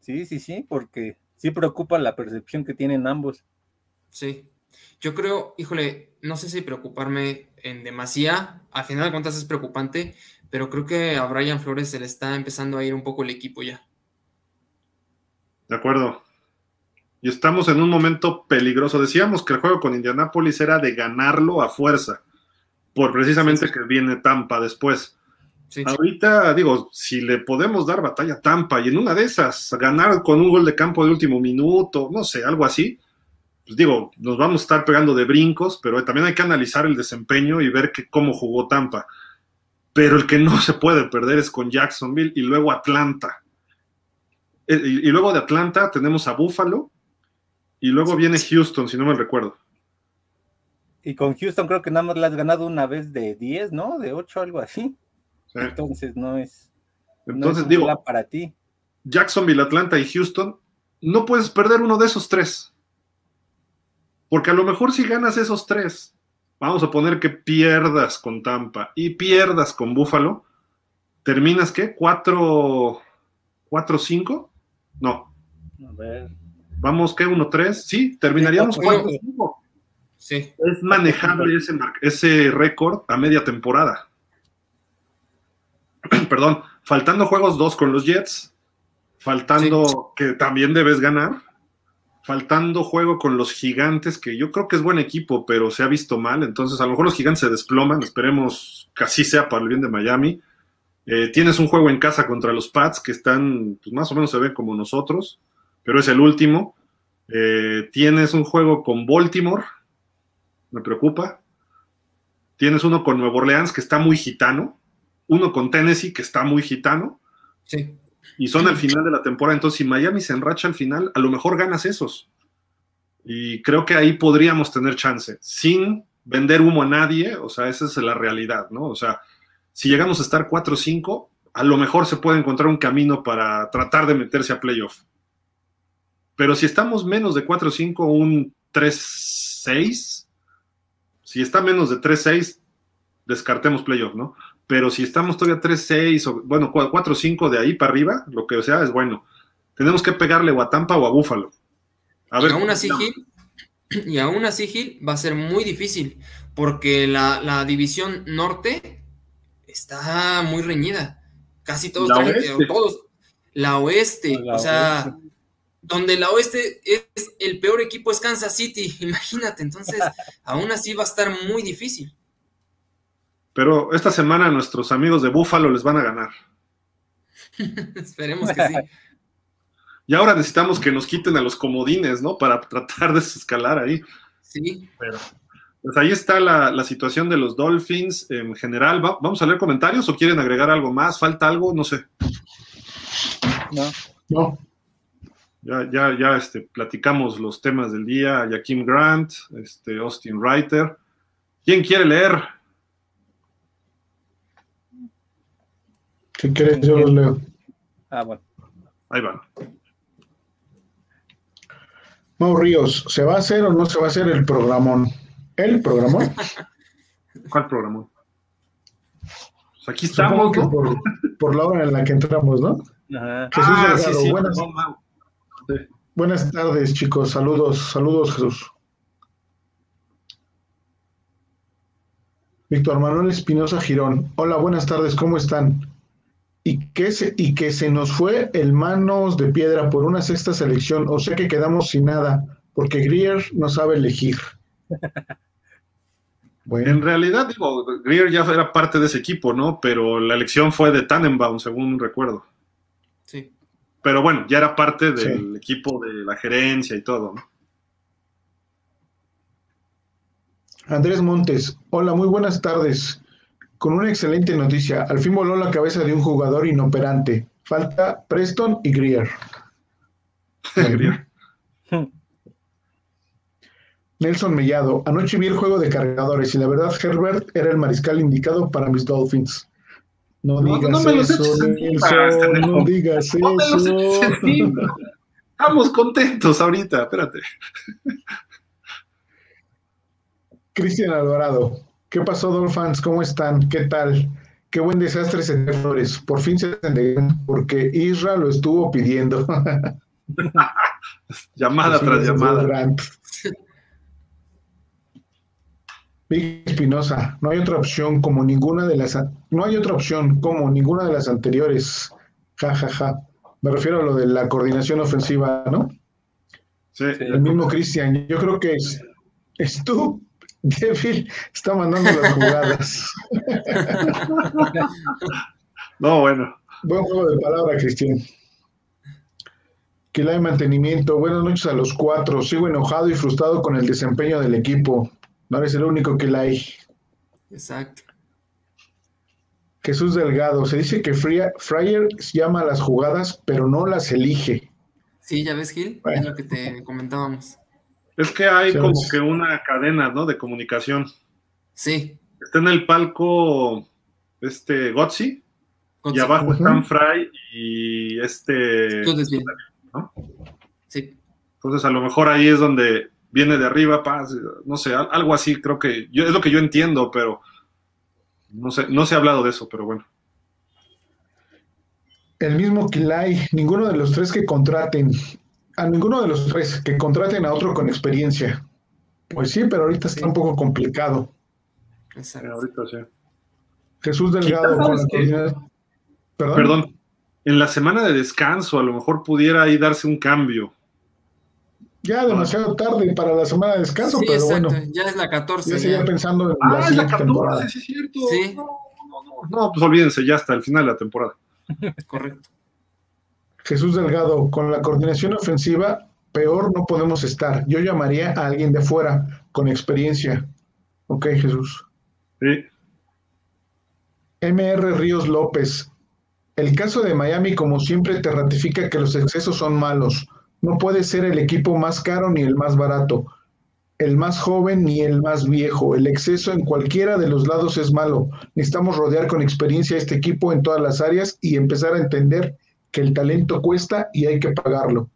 [LAUGHS] sí, sí, porque sí preocupa la percepción que tienen ambos. Sí. Yo creo, híjole, no sé si preocuparme en demasía, al final de cuentas es preocupante, pero creo que a Brian Flores se le está empezando a ir un poco el equipo ya. De acuerdo. Y estamos en un momento peligroso. Decíamos que el juego con Indianápolis era de ganarlo a fuerza por precisamente que viene Tampa después. Ahorita, digo, si le podemos dar batalla a Tampa y en una de esas ganar con un gol de campo de último minuto, no sé, algo así, pues digo, nos vamos a estar pegando de brincos, pero también hay que analizar el desempeño y ver que, cómo jugó Tampa. Pero el que no se puede perder es con Jacksonville y luego Atlanta. Eh, y, y luego de Atlanta tenemos a Buffalo y luego viene Houston, si no me recuerdo. Y con Houston creo que nada más le has ganado una vez de 10, ¿no? De 8, algo así. Entonces no es, Entonces no es digo, para ti. Jacksonville, Atlanta y Houston, no puedes perder uno de esos tres. Porque a lo mejor si ganas esos tres, vamos a poner que pierdas con Tampa y pierdas con Buffalo, terminas qué? ¿Cuatro, cuatro, cinco? No. A ver. Vamos, ¿qué? ¿Uno, tres? Sí, terminaríamos cuatro, cinco. Sí. Es manejable ese, mar- ese récord a media temporada. [CLEARS THROAT] Perdón, faltando juegos dos con los Jets, faltando que también debes ganar, faltando juego con los gigantes, que yo creo que es buen equipo, pero se ha visto mal, entonces a lo mejor los gigantes se desploman, esperemos que así sea para el bien de Miami. Eh, tienes un juego en casa contra los Pats que están, pues más o menos se ven como nosotros, pero es el último. Eh, tienes un juego con Baltimore, me preocupa. Tienes uno con Nuevo Orleans que está muy gitano, uno con Tennessee que está muy gitano, Sí. y son al final de la temporada. Entonces, si Miami se enracha al final, a lo mejor ganas esos. Y creo que ahí podríamos tener chance, sin vender humo a nadie, o sea, esa es la realidad, ¿no? O sea, si llegamos a estar 4-5, a lo mejor se puede encontrar un camino para tratar de meterse a playoff. Pero si estamos menos de 4-5, un 3-6, si está menos de 3-6, descartemos playoff, ¿no? Pero si estamos todavía 3-6 o, bueno, 4-5 de ahí para arriba, lo que sea es bueno. Tenemos que pegarle o a Tampa o a Búfalo. A y aún así, Gil, [CLEARS THROAT] y aún así, Gil, va a ser muy difícil, porque la, la división norte está muy reñida. Casi todos, La traen- oeste. todos. La oeste, La o sea, donde la oeste es el peor equipo es Kansas City, [LAUGHS] imagínate, entonces [LAUGHS] aún así va a estar muy difícil. Pero esta semana nuestros amigos de Búfalo les van a ganar. [LAUGHS] Esperemos que sí. [LAUGHS] Y ahora necesitamos que nos quiten a los comodines, ¿no? Para tratar de escalar ahí. Sí, Pero, pues ahí está la, la situación de los Dolphins en general. Va- ¿Vamos a leer comentarios o quieren agregar algo más? ¿Falta algo? No sé. No. No, Ya, ya, ya este, platicamos los temas del día. Jaquim Grant, este, Austin Reiter. ¿Quién quiere leer? Si quieres yo los leo. Ah, bueno. Ahí van. Mau Ríos, ¿se va a hacer o no se va a hacer el programón? ¿El programón? [LAUGHS] ¿Cuál programa? Pues aquí Supongo estamos, por, por la hora en la que entramos, ¿no? Ajá. Jesús Ah, Delgado, sí, sí. buenas, No, buenas tardes, chicos. Saludos, saludos, Jesús. Víctor Manuel Espinosa Girón. Hola, buenas tardes, ¿cómo están? Y que, se, y que se nos fue el manos de piedra por una sexta selección, o sea que quedamos sin nada, porque Grier no sabe elegir. [LAUGHS] Bueno, En realidad, digo, Greer ya era parte de ese equipo, ¿no? Pero la elección fue de Tannenbaum, según recuerdo. sí. Pero bueno, ya era parte del Sí. equipo de la gerencia y todo, ¿no? Andrés Montes, hola, muy buenas tardes. Con una excelente noticia, al fin voló la cabeza de un jugador inoperante. Falta Preston y Greer. [LAUGHS] Greer. Nelson Mellado, anoche vi el juego de cargadores y la verdad Herbert era el mariscal indicado para mis Dolphins. No No, digas no me los eso, Nelson, no digas No me los eso. Estamos contentos ahorita, espérate. Cristian Alvarado, ¿qué pasó Dolphins? ¿Cómo están? ¿Qué tal? Qué buen desastre se te flores. Por fin se entendieron porque Isra lo estuvo pidiendo. [LAUGHS] Llamada tras llamada. Vic Espinosa, no hay otra opción como ninguna de las no hay otra opción como ninguna de las anteriores. Ja ja ja. Me refiero a lo de la coordinación ofensiva, ¿no? Sí. El mismo Cristian, yo creo que es, es tú, Devil, está mandando las jugadas. No, bueno. Buen juego de palabra, Cristian. que la de mantenimiento. Buenas noches a los cuatro. Sigo enojado y frustrado con el desempeño del equipo. No eres el único que la hay. Exacto. Jesús Delgado, se dice que Fryer llama a las jugadas, pero no las elige. Sí, ya ves, Gil, es lo que te comentábamos. Es que hay como que una cadena, ¿no? De comunicación. Sí. Está en el palco este Gotzi, y abajo están Fry y este. ¿no? Sí. Entonces, a lo mejor ahí es donde viene de arriba, paz, no sé, algo así, creo que yo, es lo que yo entiendo, pero no sé, no se ha hablado de eso, pero bueno. El mismo Kilay, ninguno de los tres que contraten, a ninguno de los tres que contraten a otro con experiencia. Pues sí, pero ahorita está un poco complicado. Exacto. ahorita sí. Jesús Delgado. ¿Perdón? en la semana de descanso a lo mejor pudiera ahí darse un cambio. Ya demasiado tarde para la semana de descanso, pero bueno. Ya es la 14. Ya seguía pensando en ah, la es la 14, temporada. sí, es cierto. Sí. No, no, no, no, pues olvídense, ya hasta el final de la temporada. Correcto. Jesús Delgado, con la coordinación ofensiva, peor no podemos estar. Yo llamaría a alguien de fuera, con experiencia. Ok, Jesús. Sí. MR Ríos López, el caso de Miami, como siempre, te ratifica que los excesos son malos. No puede ser el equipo más caro ni el más barato, el más joven ni el más viejo. El exceso en cualquiera de los lados es malo. Necesitamos rodear con experiencia a este equipo en todas las áreas y empezar a entender que el talento cuesta y hay que pagarlo.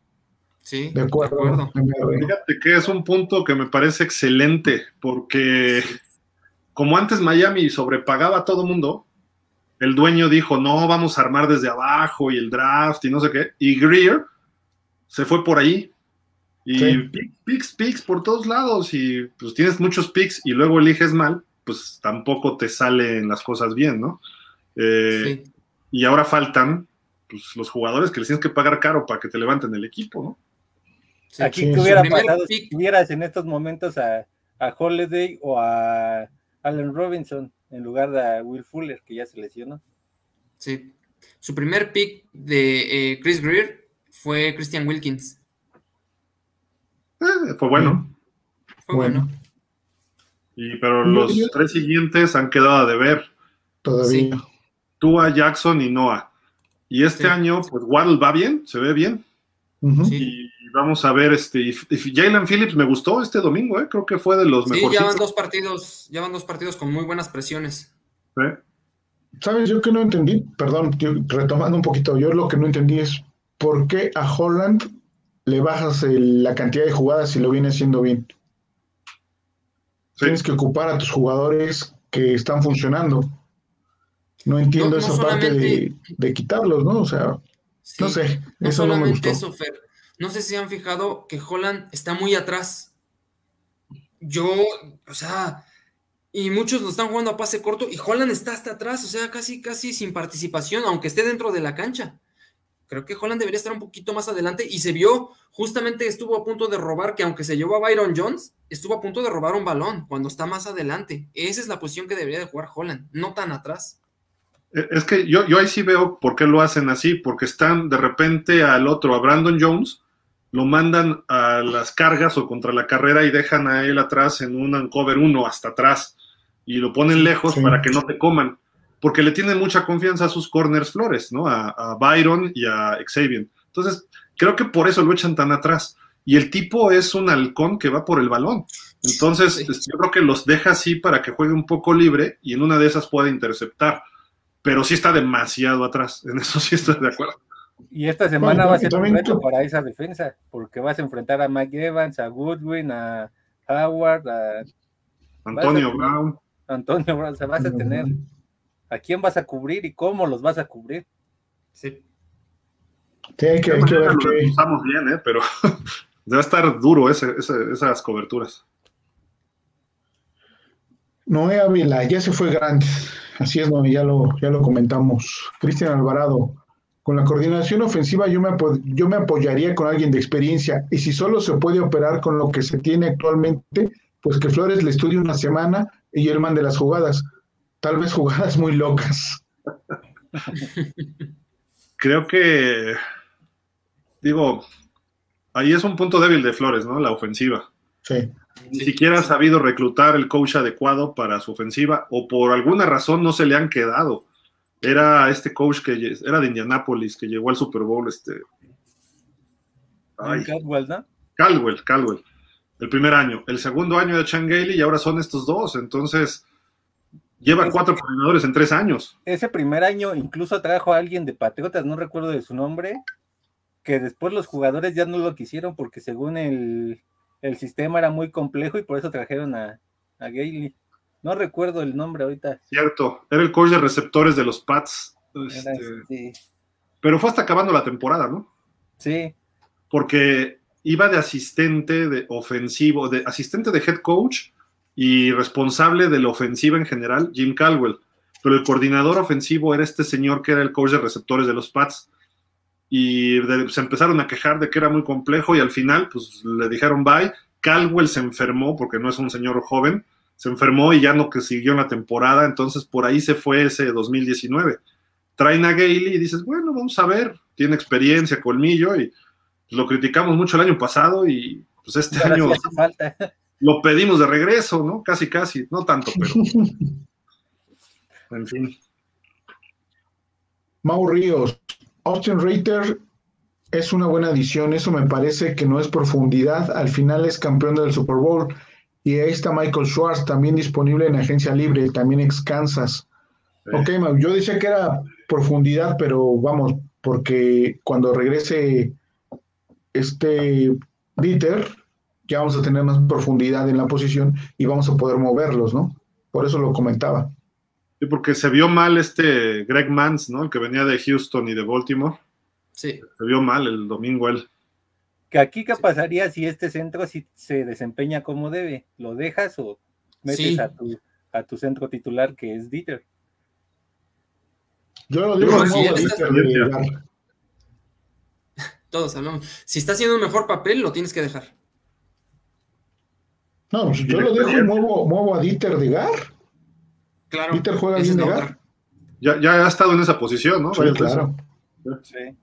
Sí, de acuerdo. Fíjate que es un punto que me parece excelente, porque como antes Miami sobrepagaba a todo mundo, el dueño dijo, no, vamos a armar desde abajo y el draft y no sé qué. Y Greer se fue por ahí. Y picks, picks, por todos lados. Y pues tienes muchos picks y luego eliges mal, pues tampoco te salen las cosas bien, ¿no? Eh, y ahora faltan pues, los jugadores que les tienes que pagar caro para que te levanten el equipo, ¿no? Aquí ¿qué hubiera pasado si tuvieras en estos momentos a, a Holiday o a Allen Robinson? en lugar de Will Fuller, que ya se lesionó. Sí. Su primer pick de eh, Chris Greer fue Christian Wilkins. Eh, fue bueno. Fue bueno. Y, pero los tres siguientes han quedado a deber. Todavía. Sí. Tua, Jackson y Noah. Y este año, pues Waddle va bien, se ve bien. Y vamos a ver, este, Jalen Phillips me gustó este domingo, ¿eh? creo que fue de los mejores. Sí, ya van dos partidos, ya van dos partidos con muy buenas presiones. ¿Sabes? Yo que no entendí, perdón, retomando un poquito, yo lo que no entendí es por qué a Holland le bajas la cantidad de jugadas si lo viene haciendo bien. Tienes que ocupar a tus jugadores que están funcionando. No entiendo esa parte de, quitarlos, ¿no? O sea, no sé. eso no me gustó. Eso, no sé si han fijado que Holland está muy atrás. Yo, o sea, y muchos lo están jugando a pase corto y Holland está hasta atrás, o sea, casi, casi sin participación, aunque esté dentro de la cancha. Creo que Holland debería estar un poquito más adelante y se vio, justamente estuvo a punto de robar, que aunque se llevó a Byron Jones, estuvo a punto de robar un balón cuando está más adelante. Esa es la posición que debería de jugar Holland, no tan atrás. E, es que yo, yo ahí sí veo por qué lo hacen así, porque están de repente al otro, a Brandon Jones, lo mandan a las cargas o contra la carrera y dejan a él atrás en un cover 1 hasta atrás y lo ponen lejos para que no te coman, porque le tienen mucha confianza a sus corners flores, ¿no? A, Byron y a Xavier. Entonces, creo que por eso lo echan tan atrás. Y el tipo es un halcón que va por el balón. Entonces, yo creo que los deja así para que juegue un poco libre y en una de esas pueda interceptar. Pero sí está demasiado atrás. En eso sí estoy de acuerdo. Y esta semana va a ser un reto para esa defensa, porque vas a enfrentar a Mike Evans, a Goodwin, a Howard, a Antonio Brown. Antonio Brown, o sea, vas a tener a quién vas a cubrir y cómo los vas a cubrir. Sí. Sí, hay que, ver que... Estamos bien, ¿eh? pero [LAUGHS] debe estar duro esas coberturas. Noé Ávila, ya se fue grande. Así es, Noé, ya lo, ya lo comentamos. Cristian Alvarado, con la coordinación ofensiva yo me, yo me apoyaría con alguien de experiencia y si solo se puede operar con lo que se tiene actualmente, pues que Flores le estudie una semana y él mande las jugadas. Tal vez jugadas muy locas. Creo que, digo, ahí es un punto débil de Flores, ¿no? La ofensiva. Sí. Ni siquiera ha sabido reclutar el coach adecuado para su ofensiva o por alguna razón no se le han quedado. Era este coach que era de Indianápolis, que llegó al Super Bowl, este... Ay. Caldwell, ¿no? Caldwell, Caldwell. El primer año. El segundo año de Changeli y ahora son estos dos. Entonces, lleva cuatro coordinadores en tres años. Ese primer año incluso trajo a alguien de Patriotas, no recuerdo de su nombre, que después los jugadores ya no lo quisieron porque según el, el sistema era muy complejo y por eso trajeron a, a Gailey. No recuerdo el nombre ahorita. Cierto, era el coach de receptores de los Pats. Este, pero fue hasta acabando la temporada, ¿no? Sí. Porque iba de asistente de ofensivo, de asistente de head coach y responsable de la ofensiva en general, Jim Caldwell. Pero el coordinador ofensivo era este señor que era el coach de receptores de los Pats y se empezaron a quejar de que era muy complejo y al final pues le dijeron bye. Caldwell se enfermó porque no es un señor joven, se enfermó y ya no que siguió en la temporada, entonces por ahí se fue ese 2019. Traen a Gailey y dices, bueno, vamos a ver, tiene experiencia, colmillo y lo criticamos mucho el año pasado y pues este año [LAUGHS] lo pedimos de regreso, ¿no? Casi, casi, no tanto, pero [LAUGHS] en fin. Mau Ríos, Austin Reiter es una buena adición, eso me parece que no es profundidad, al final es campeón del Super Bowl. Y ahí está Michael Schwartz, también disponible en agencia libre, también ex Kansas. Ok, yo decía que era profundidad, pero vamos, porque cuando regrese este Dieter, ya vamos a tener más profundidad en la posición y vamos a poder moverlos, ¿no? Por eso lo comentaba. Sí, porque se vio mal este Greg Mans, ¿no? El que venía de Houston y de Baltimore. Sí. Se vio mal el domingo él. Que aquí, ¿qué pasaría si este centro si se desempeña como debe? ¿Lo dejas o metes a, tu, a tu centro titular que es Dieter? Yo lo digo si [LAUGHS] Todos hablamos. Si está haciendo un mejor papel, lo tienes que dejar. No, pues yo lo dejo y muevo, muevo a Dieter de Gar. Claro. Peter juega bien de Ya, ya ha estado en esa posición, ¿no? Sí, claro. Sí.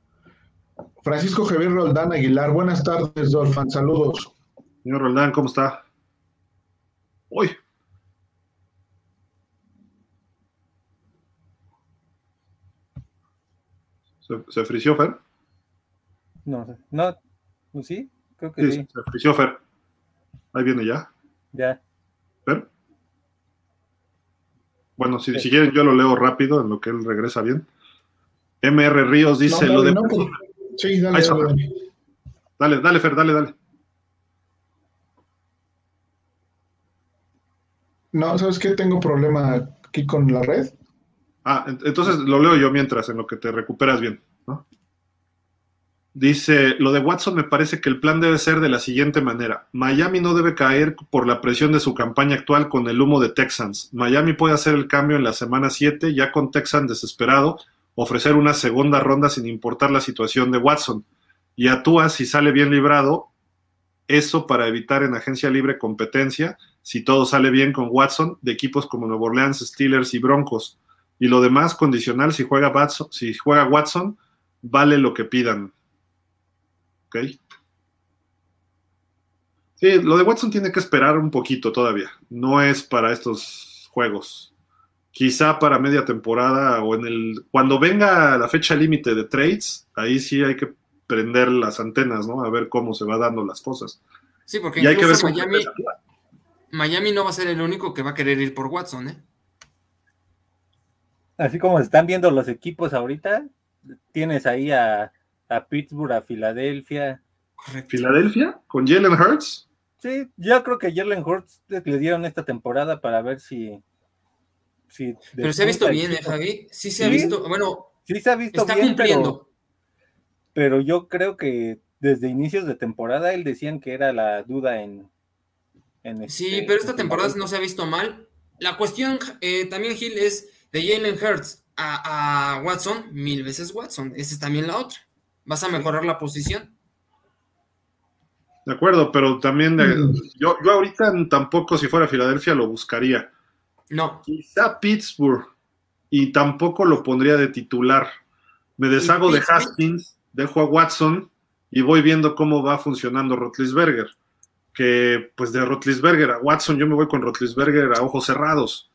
Francisco Javier Roldán Aguilar, buenas tardes, Dolfan, saludos. Señor Roldán, ¿cómo está? Uy. ¿Se, se frició, Fer? No, no, pues ¿sí? Creo que sí. Se frició, Fer. Ahí viene ya. Ya. ¿Fer? Bueno, si, si, quieren, yo lo leo rápido en lo que él regresa bien. MR Ríos dice lo de. No, pues, sí, dale, dale, dale, dale. Fer, dale, dale. No, ¿sabes qué? Tengo problema aquí con la red. Ah, entonces lo leo yo mientras, en lo que te recuperas bien, ¿no? Dice, lo de Watson me parece que el plan debe ser de la siguiente manera. Miami no debe caer por la presión de su campaña actual con el humo de Texans. Miami puede hacer el cambio en la semana 7, ya con Texans desesperado, ofrecer una segunda ronda sin importar la situación de Watson. Y actúa si sale bien librado, eso para evitar en agencia libre competencia, si todo sale bien con Watson, de equipos como Nuevo Orleans, Steelers y Broncos. Y lo demás condicional, si juega Watson vale lo que pidan. ¿Ok? Sí, lo de Watson tiene que esperar un poquito todavía. No es para estos juegos. Quizá para media temporada o en el. Cuando venga la fecha límite de trades, ahí sí hay que prender las antenas, ¿no? A ver cómo se va dando las cosas. Sí, porque incluso Miami, Miami no va a ser el único que va a querer ir por Watson, ¿eh? Así como están viendo los equipos ahorita, tienes ahí a a Pittsburgh, a Filadelfia. ¿Filadelfia? ¿Con Jalen Hurts? Sí, yo creo que Jalen Hurts le dieron esta temporada para ver si. pero se ha visto bien, ¿eh, Javi? Sí se ha visto. Bueno, sí se ha visto está cumpliendo. Pero, yo creo que desde inicios de temporada él decían que era la duda en. en sí, este, pero esta temporada no se ha visto mal. La cuestión eh, también, Gil, es de Jalen Hurts a, a Watson, mil veces Watson. Esa es también la otra vas a mejorar la posición. De acuerdo, pero también mm. yo, yo ahorita tampoco si fuera Filadelfia lo buscaría. No. Quizá Pittsburgh y tampoco lo pondría de titular. Me deshago de Haskins, dejo a Watson y voy viendo cómo va funcionando Rotlisberger. Que pues de Rotlisberger a Watson, yo me voy con Rotlisberger a ojos cerrados.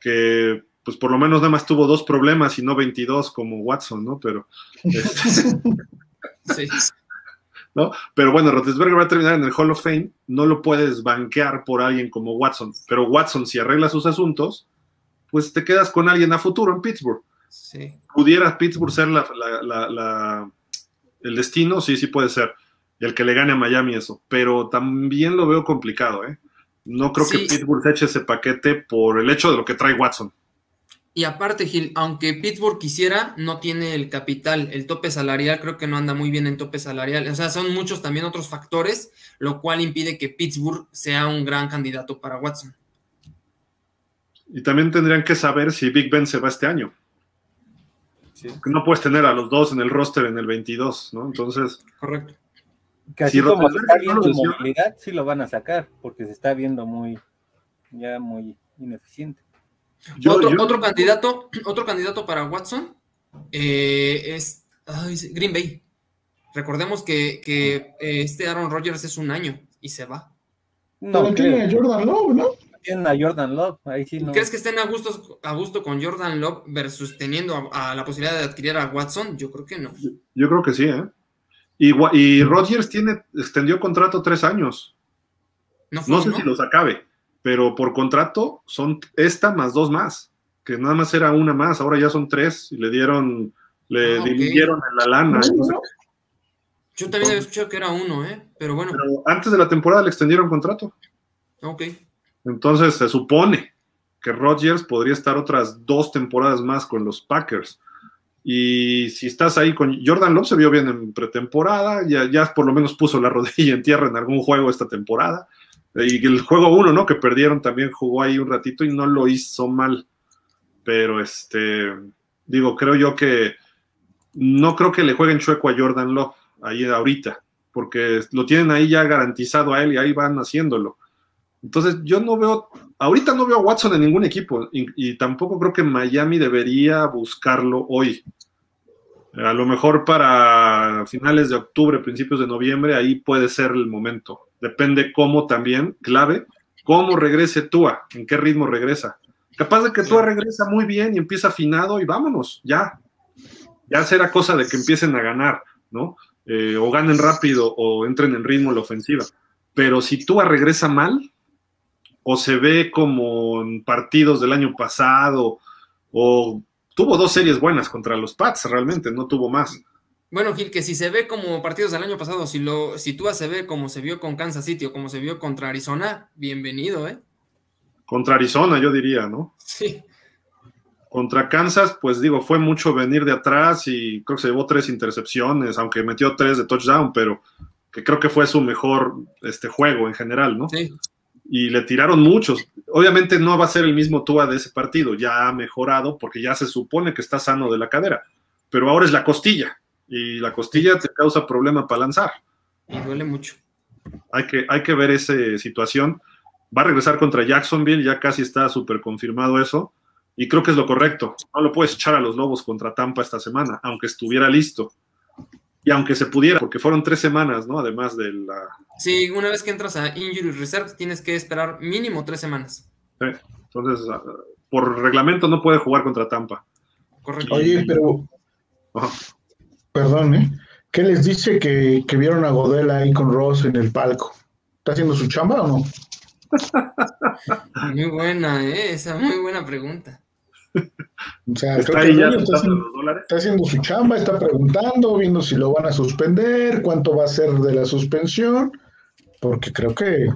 Que pues por lo menos nada más tuvo dos problemas y no 22 como Watson, ¿no? Pero. [LAUGHS] Este, sí. [LAUGHS] ¿no? Pero bueno, Rotlisberger va a terminar en el Hall of Fame, no lo puedes banquear por alguien como Watson, pero Watson, si arregla sus asuntos, pues te quedas con alguien a futuro en Pittsburgh. Sí. ¿Pudiera Pittsburgh ser el destino? Sí, sí puede ser. El que le gane a Miami eso, pero también lo veo complicado, ¿eh? No creo que Pittsburgh eche ese paquete por el hecho de lo que trae Watson. Y aparte, Gil, aunque Pittsburgh quisiera, no tiene el capital, el tope salarial, creo que no anda muy bien en tope salarial. O sea, son muchos también otros factores, lo cual impide que Pittsburgh sea un gran candidato para Watson. Y también tendrían que saber si Big Ben se va este año. No puedes tener a los dos en el roster en el 22, ¿no? Entonces. Correcto. Casi como se está viendo movilidad, sí lo van a sacar, porque se está viendo muy, ya muy ineficiente otro, candidato, [CLEARS THROAT] otro candidato para Watson eh, es Green Bay. Recordemos que, que eh, este Aaron Rodgers es un año y se va. No, tiene a Jordan Love, ¿no? Tienen a Jordan Love, ahí sí ¿Crees que estén a gusto, a gusto con Jordan Love versus teniendo a, la posibilidad de adquirir a Watson? Yo creo que no. Yo, creo que sí, ¿eh? Y, y Rodgers tiene, extendió contrato tres años. No, no sé si los acabe pero por contrato son esta más dos más, que nada más era una más, ahora ya son tres y le dieron, le ah, dividieron en la lana. Yo también había escuchado que era uno, ¿eh? Pero bueno. Pero antes de la temporada le extendieron contrato. Ok. Entonces se supone que Rodgers podría estar otras dos temporadas más con los Packers. Y si estás ahí con Jordan Love, se vio bien en pretemporada, ya, ya por lo menos puso la [LAUGHS] rodilla en tierra en algún juego esta temporada. Y el juego uno, ¿no? Que perdieron también jugó ahí un ratito y no lo hizo mal. Pero este, digo, creo yo que no creo que le jueguen chueco a Jordan Love ahí ahorita, porque lo tienen ahí ya garantizado a él y ahí van haciéndolo. Entonces, yo no veo, ahorita no veo a Watson en ningún equipo y, y tampoco creo que Miami debería buscarlo hoy. A lo mejor para finales de octubre, principios de noviembre, ahí puede ser el momento depende cómo también, clave, cómo regrese Tua, en qué ritmo regresa. Capaz de que Tua regresa muy bien y empieza afinado y vámonos, ya. Ya será cosa de que empiecen a ganar, ¿no? Eh, o ganen rápido o entren en ritmo la ofensiva. Pero si Tua regresa mal, o se ve como en partidos del año pasado, o tuvo dos series buenas contra los Pats, realmente, no tuvo más. Bueno, Gil, que si se ve como partidos del año pasado, si lo si tú se ve como se vio con Kansas City o como se vio contra Arizona, bienvenido, ¿eh? Contra Arizona, yo diría, ¿no? Sí. Contra Kansas, pues digo, fue mucho venir de atrás y creo que se llevó tres intercepciones, aunque metió tres de touchdown, pero que creo que fue su mejor este, juego en general, ¿no? Sí. Y le tiraron muchos. Obviamente no va a ser el mismo Tua de ese partido, ya ha mejorado porque ya se supone que está sano de la cadera, pero ahora es la costilla y la costilla te causa problema para lanzar. Y duele mucho. Hay que, hay que ver esa situación. Va a regresar contra Jacksonville, ya casi está súper confirmado eso, y creo que es lo correcto. No lo puedes echar a los Lobos contra Tampa esta semana, aunque estuviera listo. Y aunque se pudiera, porque fueron tres semanas, ¿no? Además de la... Sí, una vez que entras a Injury Reserve tienes que esperar mínimo tres semanas. Sí. Entonces, ah, por reglamento no puede jugar contra Tampa. Correcto. Oye, pero perdón, ¿eh? ¿Qué les dice que, vieron a Godel ahí con Ross en el palco? ¿Está haciendo su chamba o no? [LAUGHS] Muy buena, ¿eh? Esa muy buena pregunta. O sea, está, creo que está, haciendo, su chamba, está preguntando, viendo si lo van a suspender, cuánto va a ser de la suspensión, porque creo que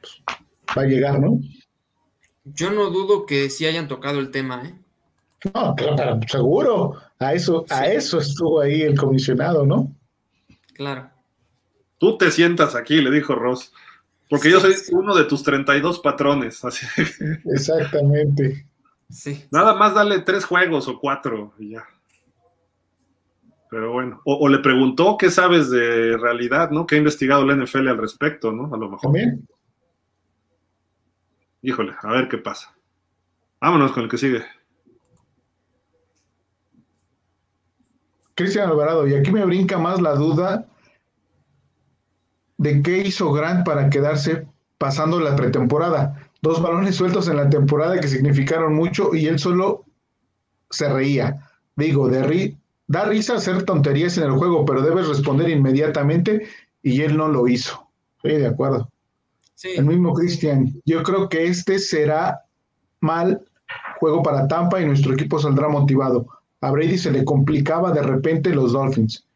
pues, va a llegar, ¿no? Yo no dudo que sí hayan tocado el tema, ¿eh? No, claro, seguro. A eso, a eso estuvo ahí el comisionado, ¿no? Claro. Tú te sientas aquí, le dijo Ross, porque yo soy uno de tus 32 patrones. Así. Exactamente. Sí. Nada más dale tres juegos o cuatro y ya. Pero bueno, o, le preguntó qué sabes de realidad, ¿no? ¿Qué ha investigado la NFL al respecto, ¿no? A lo mejor. También. Híjole, a ver qué pasa. Vámonos con el que sigue. Cristian Alvarado, y aquí me brinca más la duda de qué hizo Grant para quedarse pasando la pretemporada. Dos balones sueltos en la temporada que significaron mucho y él solo se reía. Digo, de da risa hacer tonterías en el juego, pero debes responder inmediatamente y él no lo hizo. Sí, de acuerdo. El mismo Cristian. Yo creo que este será mal juego para Tampa y nuestro equipo saldrá motivado. A Brady se le complicaba de repente los Dolphins.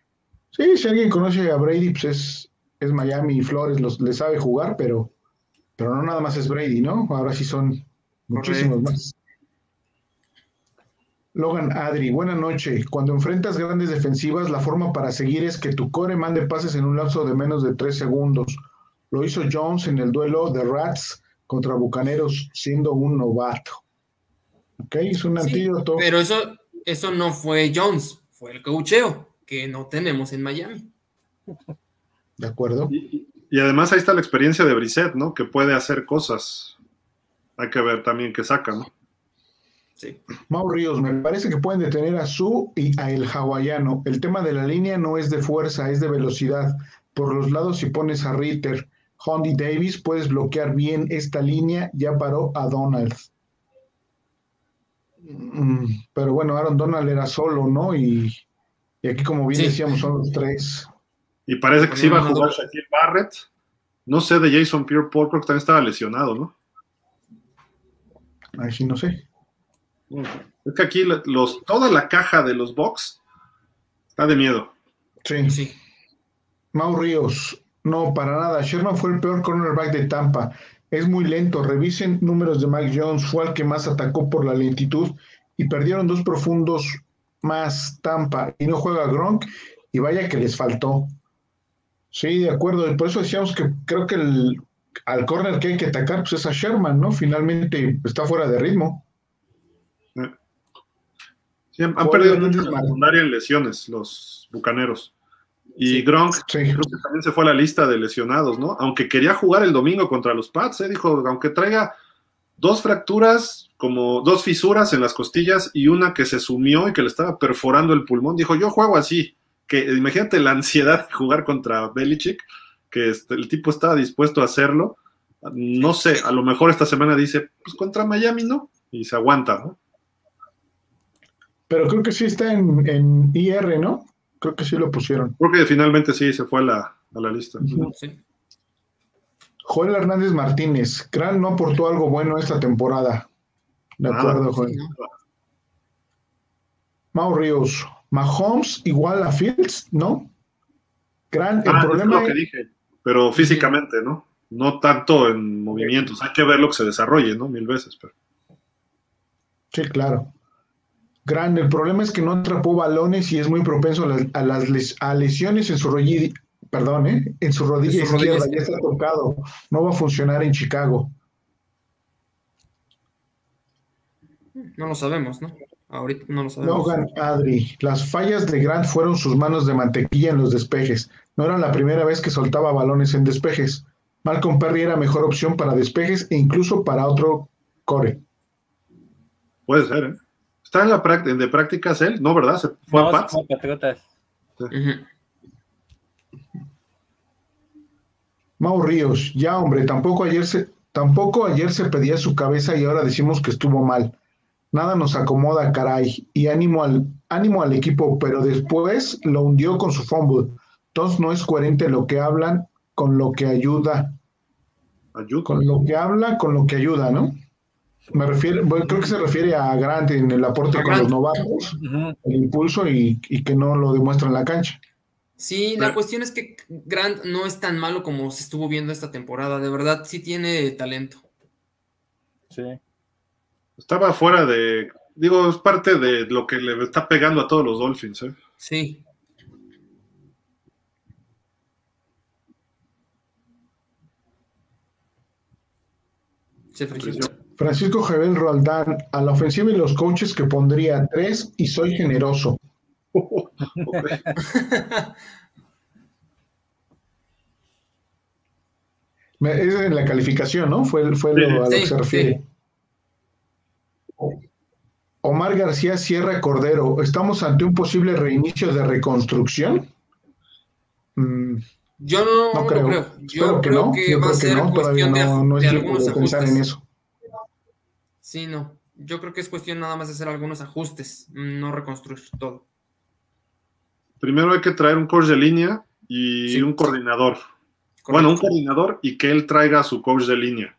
Sí, si alguien conoce a Brady, pues es, es Miami y Flores, los, le sabe jugar, pero, pero no nada más es Brady, ¿no? Ahora sí son muchísimos más. Logan Adri, buena noche. Cuando enfrentas grandes defensivas, la forma para seguir es que tu core mande pases en un lapso de menos de tres segundos. Lo hizo Jones en el duelo de Rats contra Bucaneros, siendo un novato. Ok, es un antídoto. Pero eso, eso no fue Jones, fue el cocheo que no tenemos en Miami. De acuerdo. Y, y además ahí está la experiencia de Brissett, ¿no? Que puede hacer cosas. Hay que ver también qué saca, ¿no? Sí. Mau Ríos, me parece que pueden detener a Su y a el hawaiano. El tema de la línea no es de fuerza, es de velocidad. Por los lados, si pones a Ritter, Hondy Davis, puedes bloquear bien esta línea. Ya paró a Donald. Mm, pero bueno, Aaron Donald era solo, ¿no? Y, aquí, como bien decíamos, son los tres. Y parece que sí iba a jugar Shaquille Barrett. No sé de Jason Pierre Paul, creo que también estaba lesionado, ¿no? Ay, sí, no sé. Es que aquí los, toda la caja de los box está de miedo. Sí. sí. Mau Ríos, no, para nada. Sherman fue el peor cornerback de Tampa. Es muy lento. Revisen números de Mike Jones. Fue el que más atacó por la lentitud y perdieron dos profundos más Tampa. Y no juega Gronk. Y vaya que les faltó. Sí, de acuerdo. Y por eso decíamos que creo que el, al corner que hay que atacar pues es a Sherman, ¿no? Finalmente está fuera de ritmo han perdido mucho secundaria en lesiones los bucaneros. Y Gronk creo que también se fue a la lista de lesionados, ¿no? Aunque quería jugar el domingo contra los Pats, ¿eh? dijo, aunque traiga dos fracturas, como dos fisuras en las costillas y una que se sumió y que le estaba perforando el pulmón, dijo, yo juego así. Que imagínate la ansiedad de jugar contra Belichick, que este, el tipo estaba dispuesto a hacerlo. No sé, a lo mejor esta semana dice, pues contra Miami no, y se aguanta, ¿no? Pero creo que sí está en, IR, ¿no? Creo que sí lo pusieron. Creo que finalmente sí se fue a la, a la lista. Joel Hernández Martínez, Kral no aportó algo bueno esta temporada. De acuerdo, Joel. Mau Ríos, Mahomes igual a Fields, ¿no? Gran, el ah, problema es lo que dije, pero físicamente, ¿no? No tanto en movimientos. Hay que ver lo que se desarrolle, ¿no? Mil veces. Pero... Sí, claro grande. El problema es que no atrapó balones y es muy propenso a las, lesiones en su rodilla, perdón, ¿eh? en su rodilla izquierda. Ya está tocado. No va a funcionar en Chicago. No lo sabemos, ¿no? Ahorita no lo sabemos. Logan Adri, las fallas de Grant fueron sus manos de mantequilla en los despejes. No era la primera vez que soltaba balones en despejes. Malcolm Perry era mejor opción para despejes e incluso para otro core. Puede ser, ¿eh? ¿Está en la práctica, de prácticas él? No, ¿verdad? ¿Se fue a Pats? Mau Ríos, ya hombre, tampoco ayer se, tampoco ayer se pedía su cabeza y ahora decimos que estuvo mal. Nada nos acomoda, caray. Y ánimo al, ánimo al equipo, pero después lo hundió con su fumble. Entonces no es coherente lo que hablan con lo que ayuda. Ayuda. Con lo que habla, con lo que ayuda, ¿no? Me refiero, creo que se refiere a Grant en el aporte con los novatos, el impulso y, que no lo demuestra en la cancha. Sí, la cuestión es que Grant no es tan malo como se estuvo viendo esta temporada. De verdad, sí tiene talento. Sí. Estaba fuera de. Digo, es parte de lo que le está pegando a todos los Dolphins. ¿eh? Sí. Se Francisco Javier Roldán, a la ofensiva y los coaches que pondría tres y soy generoso. [LAUGHS] es en la calificación, ¿no? Fue, fue lo, a lo que se refiere. Omar García Sierra Cordero, ¿estamos ante un posible reinicio de reconstrucción? Mm, yo no, creo. Yo creo que, va a ser cuestión de, algunos ajustes. en eso. Sí, no. Yo creo que es cuestión nada más de hacer algunos ajustes, no reconstruir todo. Primero hay que traer un coach de línea y un coordinador. Bueno, un coordinador y que él traiga a su coach de línea.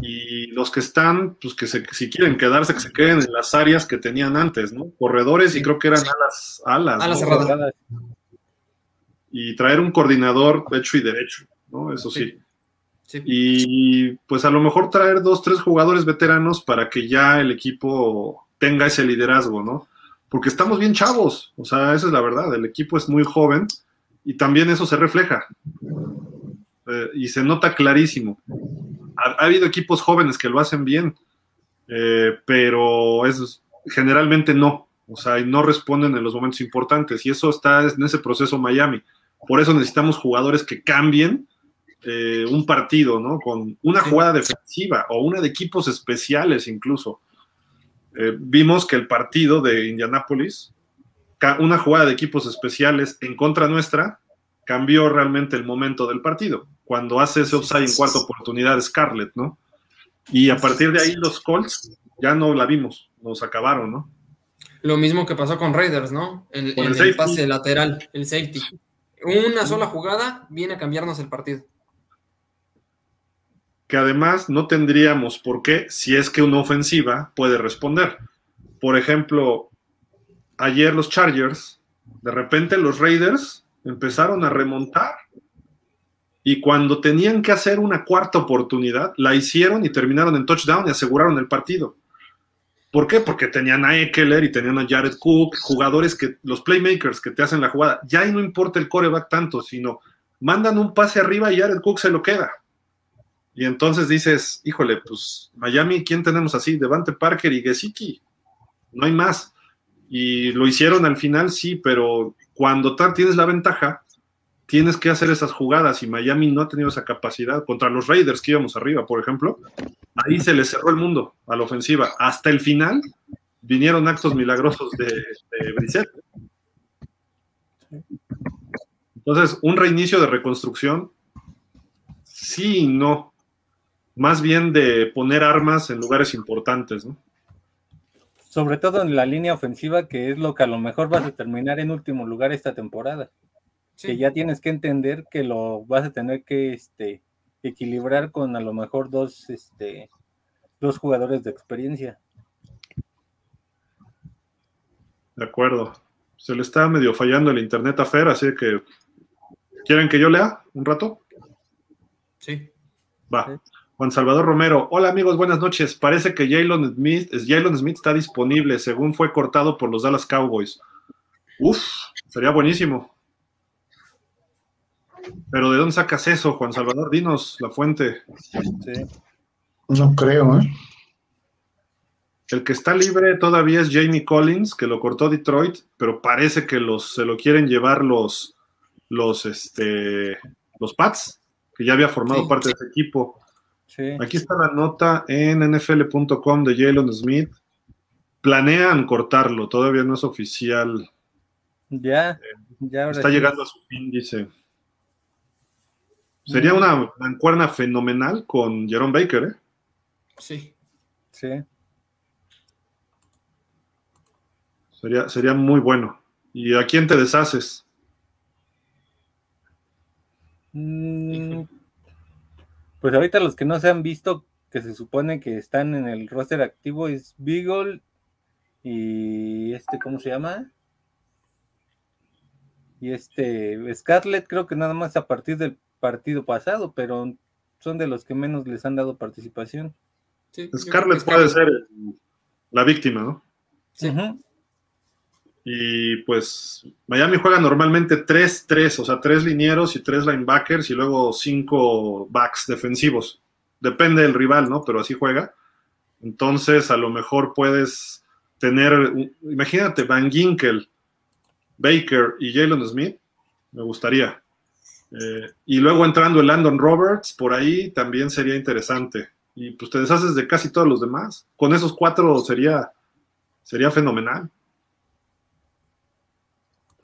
Y los que están, pues que si quieren quedarse, que se queden en las áreas que tenían antes, ¿no? Corredores y creo que eran alas. Alas, alas cerradas. Y traer un coordinador hecho y derecho, ¿no? Eso sí. Y pues a lo mejor traer dos, tres jugadores veteranos para que ya el equipo tenga ese liderazgo, ¿no? Porque estamos bien chavos, o sea, esa es la verdad, el equipo es muy joven y también eso se refleja eh, y se nota clarísimo. Ha, habido equipos jóvenes que lo hacen bien, eh, pero es, generalmente no, o sea, y no responden en los momentos importantes y eso está en ese proceso Miami. Por eso necesitamos jugadores que cambien eh, un partido, ¿no? Con una jugada defensiva o una de equipos especiales incluso. vimos que el partido de Indianápolis una jugada de equipos especiales en contra nuestra cambió realmente el momento del partido. Cuando hace ese offside en cuarta oportunidad Scarlett, ¿no? Y a partir de ahí los Colts ya no la vimos, nos acabaron, ¿no? Lo mismo que pasó con Raiders, ¿no? En, el, pase lateral, el safety. Una sola jugada viene a cambiarnos el partido. Que además no tendríamos por qué si es que una ofensiva puede responder. Por ejemplo, ayer los Chargers, de repente los Raiders empezaron a remontar. Y cuando tenían que hacer una cuarta oportunidad, la hicieron y terminaron en touchdown y aseguraron el partido. ¿Por qué? Porque tenían a Eckler y tenían a Jared Cook, jugadores que, los playmakers que te hacen la jugada. Ya ahí no importa el coreback tanto, sino mandan un pase arriba y Jared Cook se lo queda. Y entonces dices, híjole, pues Miami, ¿quién tenemos así? Devante Parker y Gesicki. No hay más. Y lo hicieron al final, sí, pero cuando tienes la ventaja, tienes que hacer esas jugadas y Miami no ha tenido esa capacidad. Contra los Raiders que íbamos arriba, por ejemplo, ahí se le cerró el mundo a la ofensiva. Hasta el final vinieron actos milagrosos de, de Entonces, un reinicio de reconstrucción, sí y no. Más bien de poner armas en lugares importantes, ¿no? sobre todo en la línea ofensiva, que es lo que a lo mejor vas a terminar en último lugar esta temporada. Que ya tienes que entender que lo vas a tener que este, equilibrar con a lo mejor dos, este, dos jugadores de experiencia. De acuerdo. Se le está medio fallando el internet a Fer, así que ¿quieren que yo lea un rato? Sí. Va. Juan Salvador Romero, hola amigos, buenas noches. Parece que Jalen Smith, Jalen Smith está disponible, según fue cortado por los Dallas Cowboys. Uf, sería buenísimo. Pero ¿de dónde sacas eso, Juan Salvador? Dinos la fuente. No creo, ¿eh? El que está libre todavía es Jamie Collins, que lo cortó Detroit, pero parece que los, se lo quieren llevar los, los, este, los Pats, que ya había formado parte de ese equipo. Aquí está la nota en nfl.com de Jalen Smith. Planean cortarlo, todavía no es oficial. Ya, ya Está llegando a su fin, dice. Sería una mancuerna fenomenal con Jerome Baker, ¿eh? Sí. Sí. Sería, sería muy bueno. ¿Y a quién te deshaces? Mm, pues ahorita los que no se han visto, que se supone que están en el roster activo, es Beagle y este, ¿cómo se llama? Y este, Scarlett creo que nada más a partir del partido pasado, pero son de los que menos les han dado participación. Scarlett puede ser la víctima, ¿no? Sí. Y pues Miami juega normalmente 3-3, o sea, tres linieros y tres linebackers y luego cinco backs defensivos. Depende del rival, ¿no? Pero así juega. Entonces, a lo mejor puedes tener, imagínate, Van Ginkel, Baker y Jalen Smith, me gustaría. Eh, y luego entrando el Landon Roberts, por ahí también sería interesante. Y pues te deshaces de casi todos los demás. Con esos cuatro sería sería fenomenal.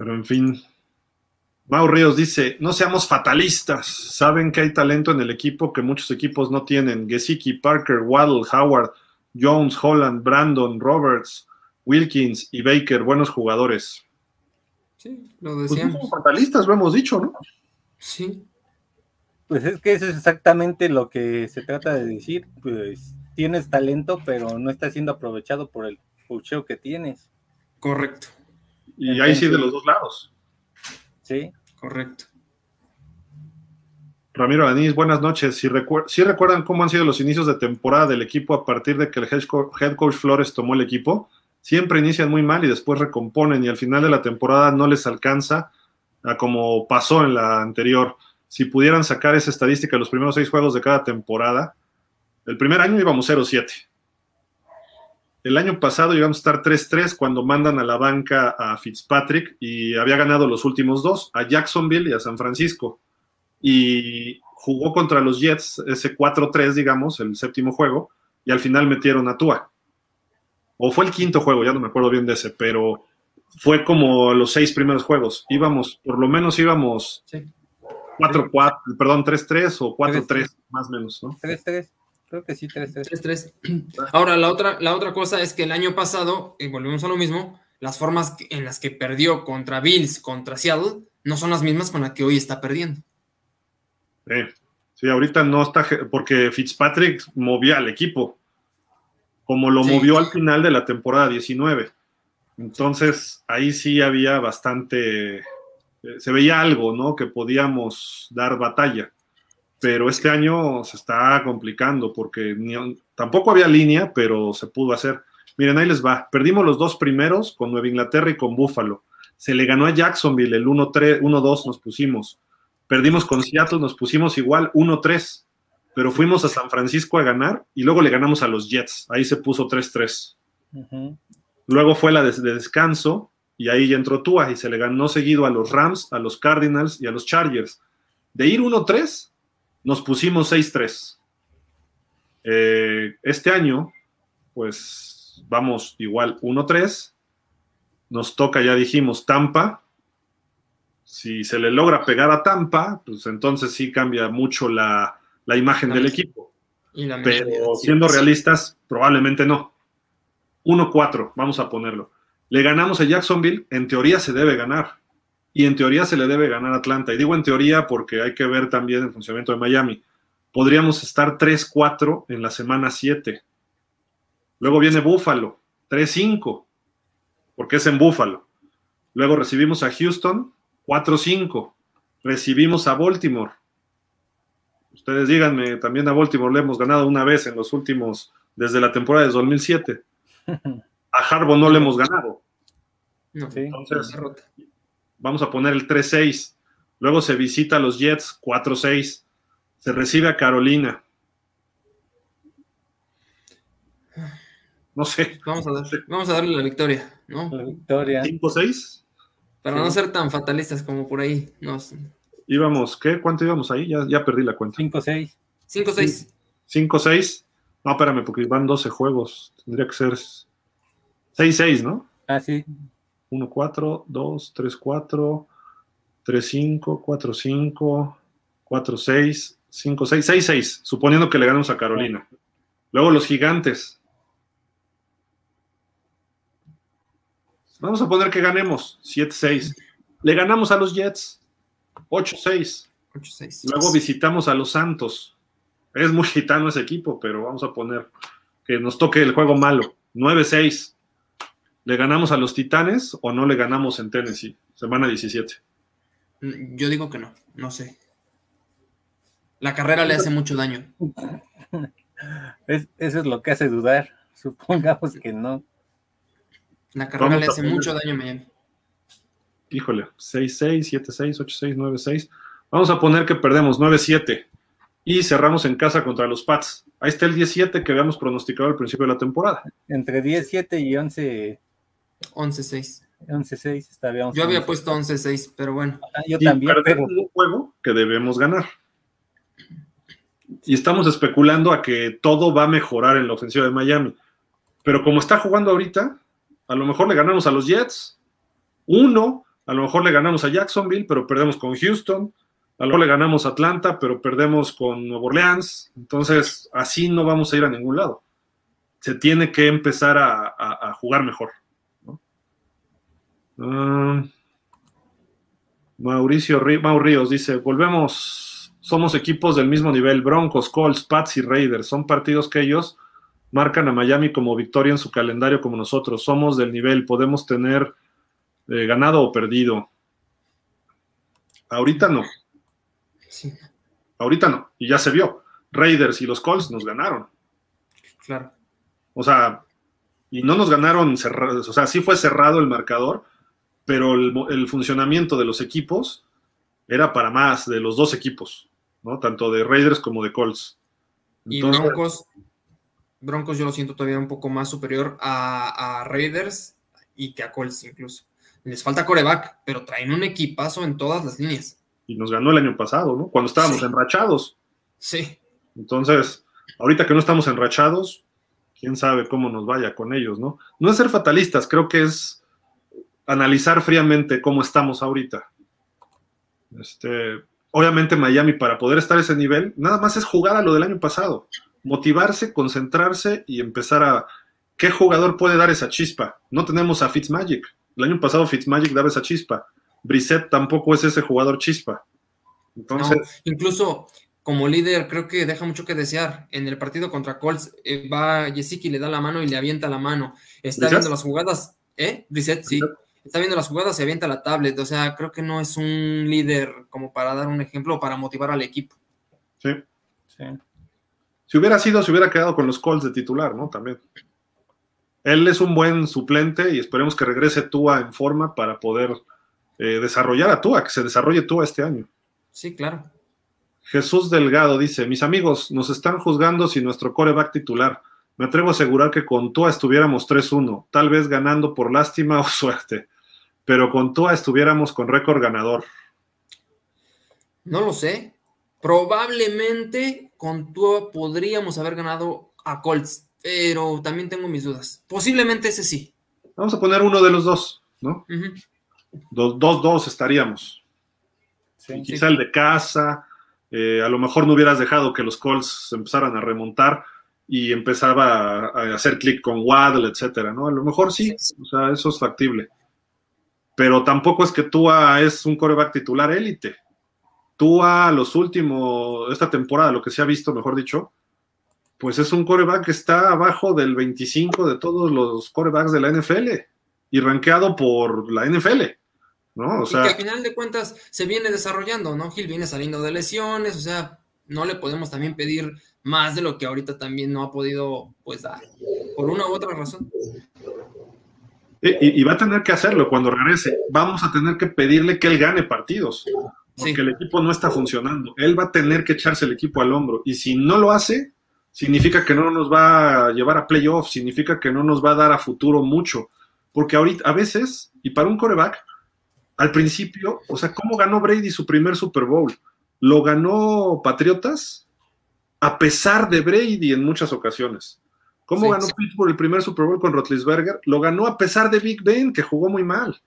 Pero en fin. Mau Ríos dice, no seamos fatalistas. Saben que hay talento en el equipo que muchos equipos no tienen. Gesicki, Parker, Waddle, Howard, Jones, Holland, Brandon, Roberts, Wilkins y Baker, buenos jugadores. Sí, lo Pues decíamos. no somos fatalistas, lo hemos dicho, ¿no? Sí, Pues es que eso es exactamente lo que se trata de decir. Pues tienes talento, pero no está siendo aprovechado por el pucheo que tienes. correcto, Y ahí sí de los dos lados. ¿Sí? correcto. Ramiro Anís, buenas noches. Si, recuer- si recuerdan cómo han sido los inicios de temporada del equipo a partir de que el head coach Flores tomó el equipo, siempre inician muy mal y después recomponen y al final de la temporada no les alcanza a como pasó en la anterior. Si pudieran sacar esa estadística de los primeros seis juegos de cada temporada, el primer año íbamos 0-7. El año pasado íbamos a estar 3-3 cuando mandan a la banca a Fitzpatrick y había ganado los últimos dos, a Jacksonville y a San Francisco y jugó contra los Jets ese 4-3, digamos, el séptimo juego, y al final metieron a Tua. O fue el quinto juego, ya no me acuerdo bien de ese, pero fue como los seis primeros juegos. Íbamos, por lo menos íbamos Sí. 4-4, perdón, 3-3 o 4-3, más o menos, ¿no? 3-3. Creo que sí, 3-3. 3-3. [CLEARS THROAT] Ahora, la otra, la otra cosa es que el año pasado, y volvemos a lo mismo, las formas en las que perdió contra Bills, contra Seattle, no son las mismas con las que hoy está perdiendo. Eh, sí, ahorita no está, porque Fitzpatrick movía al equipo, como lo Sí. movió al final de la temporada 19. Entonces, ahí sí había bastante, eh, se veía algo, ¿no? Que podíamos dar batalla. Pero este año se está complicando porque ni- tampoco había línea, pero se pudo hacer. Miren, ahí les va. Perdimos los dos primeros con Nueva Inglaterra y con Buffalo. Se le ganó a Jacksonville el 1-3, 1-2 nos pusimos. Perdimos con Seattle, nos pusimos igual 1-3, pero fuimos a San Francisco a ganar y luego le ganamos a los Jets. Ahí se puso 3-3. Ujú. Luego fue la de, de descanso y ahí ya entró Tua y se le ganó seguido a los Rams, a los Cardinals y a los Chargers. De ir 1-3, nos pusimos 6-3. Eh, este año, pues vamos igual 1-3. Nos toca, ya dijimos, Tampa. Si se le logra pegar a Tampa, pues entonces sí cambia mucho la, la imagen del equipo. Y la Pero sí. siendo realistas, probablemente no. 1-4, vamos a ponerlo. Le ganamos a Jacksonville, en teoría se debe ganar. Y en teoría se le debe ganar a Atlanta. Y digo en teoría porque hay que ver también el funcionamiento de Miami. Podríamos estar 3-4 en la semana 7. Luego viene Buffalo, 3-5, porque es en Buffalo. Luego recibimos a Houston, 4-5. Recibimos a Baltimore. Ustedes díganme, también a Baltimore le hemos ganado una vez en los últimos, desde la temporada de 2007. [LAUGHS] A Harbaugh no le hemos ganado. No. Entonces, derrota. Vamos a poner el 3-6. Luego se visita a los Jets, 4-6. Se recibe a Carolina. No sé, Vamos a, dar- vamos a darle la victoria, ¿no? La victoria. 5-6. Para no ser tan fatalistas como por ahí. Nos... Íbamos, ¿qué? ¿Cuánto íbamos ahí? Ya, ya perdí la cuenta. 5-6. 5-6. 5-6. No, espérame, porque van 12 juegos. Tendría que ser 6-6, ¿no? Ah, sí. 1-4, 2, 3-4, 3-5, 4-5, 4-6, 5-6, 6-6, suponiendo que le ganamos a Carolina. Luego los gigantes. Vamos a poner que ganemos 7-6. Le ganamos a los Jets 8-6. 8-6. Luego visitamos a los Santos. Es muy gitano ese equipo, pero vamos a poner que nos toque el juego malo. 9-6. ¿Le ganamos a los Titanes o no le ganamos en Tennessee? Semana 17. Mm, Yo digo que no, no sé. La carrera le hace mucho daño. [LAUGHS] Es- eso es lo que hace dudar. [LAUGHS] Supongamos que no. La carrera Vamos le hace mucho daño a Miami. Híjole, 6-6, 7-6, 8-6, 9-6. Vamos a poner que perdemos 9-7 y cerramos en casa contra los Pats. Ahí está el 17 que habíamos pronosticado al principio de la temporada. Entre 10-7 y 11 11-6. 11-6 estábamos. Yo había puesto 11-6, pero bueno. Ah, yo y también, pero perdemos un juego que debemos ganar. Y estamos especulando a que todo va a mejorar en la ofensiva de Miami. Pero como está jugando ahorita, a lo mejor le ganamos a los Jets, uno, a lo mejor le ganamos a Jacksonville, pero perdemos con Houston, a lo mejor le ganamos a Atlanta, pero perdemos con Nueva Orleans, entonces así no vamos a ir a ningún lado. Se tiene que empezar a, jugar mejor. Ah, Mauricio Ríos dice, volvemos, somos equipos del mismo nivel, Broncos, Colts, Pats y Raiders, son partidos que ellos marcan a Miami como victoria en su calendario como nosotros, somos del nivel, podemos tener eh, ganado o perdido. Ahorita no. Sí. Ahorita no, y ya se vio. Raiders y los Colts nos ganaron. Claro. O sea, y no nos ganaron cerrados, o sea, sí fue cerrado el marcador, pero el, funcionamiento de los equipos era para más de los dos equipos, ¿no? Tanto de Raiders como de Colts. y Broncos, Broncos yo lo siento todavía un poco más superior a, Raiders y que a Colts incluso. Les falta coreback, pero traen un equipazo en todas las líneas. Y nos ganó el año pasado, ¿no? Cuando estábamos enrachados. Sí. Entonces, ahorita que no estamos enrachados, quién sabe cómo nos vaya con ellos, ¿no? No es ser fatalistas, creo que es analizar fríamente cómo estamos ahorita. Este, obviamente Miami para poder estar a ese nivel, nada más es jugar a lo del año pasado, motivarse, concentrarse y empezar a qué jugador puede dar esa chispa. No tenemos a Fitzmagic. El año pasado Fitzmagic daba esa chispa. Brissett tampoco es ese jugador chispa. Entonces, incluso como líder creo que deja mucho que desear. En el partido contra Colts eh, va Jessica y le da la mano y le avienta la mano. Está viendo las jugadas, ¿eh? Brissett, sí está viendo las jugadas, se avienta la tablet. O sea, creo que no es un líder como para dar un ejemplo o para motivar al equipo. Sí. sí. Si hubiera sido, se hubiera quedado con los calls de titular, ¿no? También. Él es un buen suplente y esperemos que regrese Tua en forma para poder eh, desarrollar a Tua, que se desarrolle Tua este año. Sí, claro. Jesús Delgado dice: Mis amigos, nos están juzgando si nuestro coreback titular. Me atrevo a asegurar que con Tua estuviéramos 3-1, tal vez ganando por lástima o [LAUGHS] suerte, pero con Tua estuviéramos con récord ganador. No lo sé. Probablemente con Tua podríamos haber ganado a Colts, pero también tengo mis dudas. Posiblemente ese sí. Vamos a poner uno de los dos, ¿no? Dos, dos, estaríamos. Quizá el de casa, eh, a lo mejor no hubieras dejado que los Colts empezaran a remontar, y empezaba a, hacer clic con Waddle, etcétera, ¿no? A lo mejor sí, o sea, eso es factible. Pero tampoco es que Tua es un coreback titular élite. Tua, los últimos, esta temporada, lo que se ha visto, mejor dicho, pues es un coreback que está abajo del 25 de todos los corebacks de la NFL y rankeado por la NFL. ¿no? O sea, y que al final de cuentas se viene desarrollando, ¿no? Gil viene saliendo de lesiones, o sea, no le podemos también pedir más de lo que ahorita también no ha podido pues dar, por una u otra razón. Y, va a tener que hacerlo cuando regrese. Vamos a tener que pedirle que él gane partidos, porque el equipo no está funcionando. Él va a tener que echarse el equipo al hombro. Y si no lo hace, significa que no nos va a llevar a playoffs, significa que no nos va a dar a futuro mucho. Porque ahorita, a veces, y para un coreback, al principio, o sea, ¿cómo ganó Brady su primer Super Bowl? Lo ganó Patriotas a pesar de Brady en muchas ocasiones. ¿Cómo ganó Pittsburgh el primer Super Bowl con Rotlisberger? Lo ganó a pesar de Big Ben, que jugó muy mal.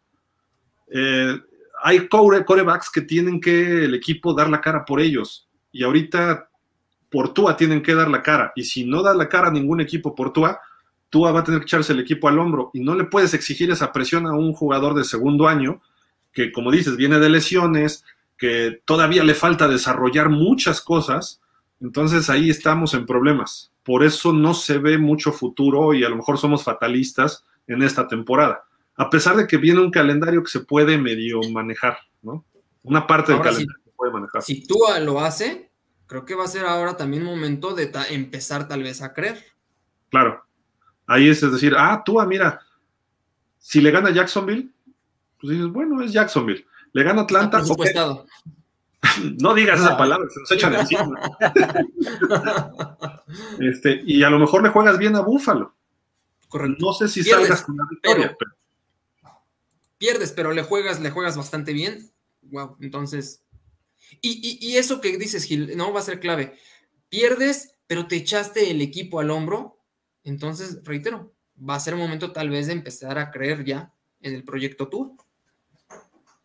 Eh, hay corebacks que tienen que el equipo dar la cara por ellos. Y ahorita por Tua tienen que dar la cara. Y si no da la cara a ningún equipo por Tua, Tua va a tener que echarse el equipo al hombro. Y no le puedes exigir esa presión a un jugador de segundo año que, como dices, viene de lesiones, que todavía le falta desarrollar muchas cosas entonces ahí estamos en problemas. Por eso no se ve mucho futuro y a lo mejor somos fatalistas en esta temporada. A pesar de que viene un calendario que se puede medio manejar, ¿no? Una parte del calendario se puede manejar. Si tú lo hace, creo que va a ser ahora también momento de empezar tal vez a creer. Claro. Ahí es, decir, ah, tú, mira, si le gana Jacksonville, pues dices, bueno, es Jacksonville. Le gana Atlanta. No digas esa palabra, se nos echan encima. este, y a lo mejor le juegas bien a Búfalo. Correcto. No sé si salgas con la victoria. Pero, Pierdes, pero le juegas, le juegas bastante bien. Wow, entonces. Y, eso que dices, Gil, no va a ser clave. Pierdes, pero te echaste el equipo al hombro. Entonces, reitero, va a ser momento tal vez de empezar a creer ya en el proyecto.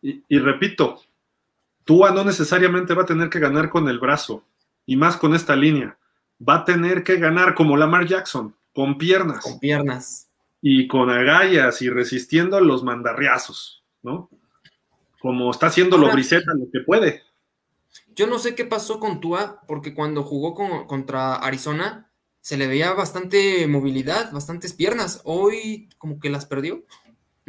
Y, y repito, Tua no necesariamente va a tener que ganar con el brazo, y más con esta línea. Va a tener que ganar como Lamar Jackson, con piernas. Con piernas. Y con agallas y resistiendo los mandarriazos, ¿no? Como está haciendo lo Briseta lo que puede. Yo no sé qué pasó con Tua, porque cuando jugó con, contra Arizona se le veía bastante movilidad, bastantes piernas. Hoy como que las perdió.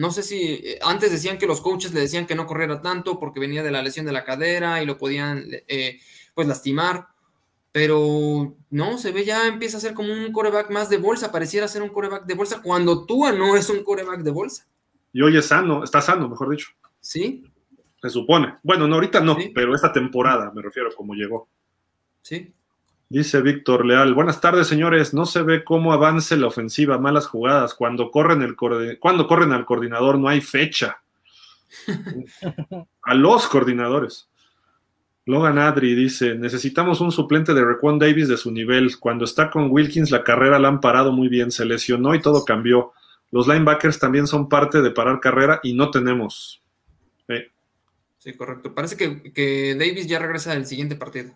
No sé si eh, antes decían que los coaches le decían que no corriera tanto porque venía de la lesión de la cadera y lo podían eh, pues lastimar. Pero no, se ve ya empieza a ser como un coreback más de bolsa, pareciera ser un coreback de bolsa cuando Tua no es un coreback de bolsa. Y hoy es sano, está sano, mejor dicho. Sí. Se supone. Bueno, no, ahorita no, ¿Sí? pero esta temporada me refiero como llegó. Sí. Dice Víctor Leal, buenas tardes señores, no se ve cómo avance la ofensiva, malas jugadas, cuando corren, el cuando corren al coordinador no hay fecha. [LAUGHS] a los coordinadores. Logan Adri dice, necesitamos un suplente de Raquan Davis de su nivel. Cuando está con Wilkins la carrera la han parado muy bien, se lesionó y todo cambió. Los linebackers también son parte de parar carrera y no tenemos. Sí, sí correcto. Parece que, que, Davis ya regresa del siguiente partido.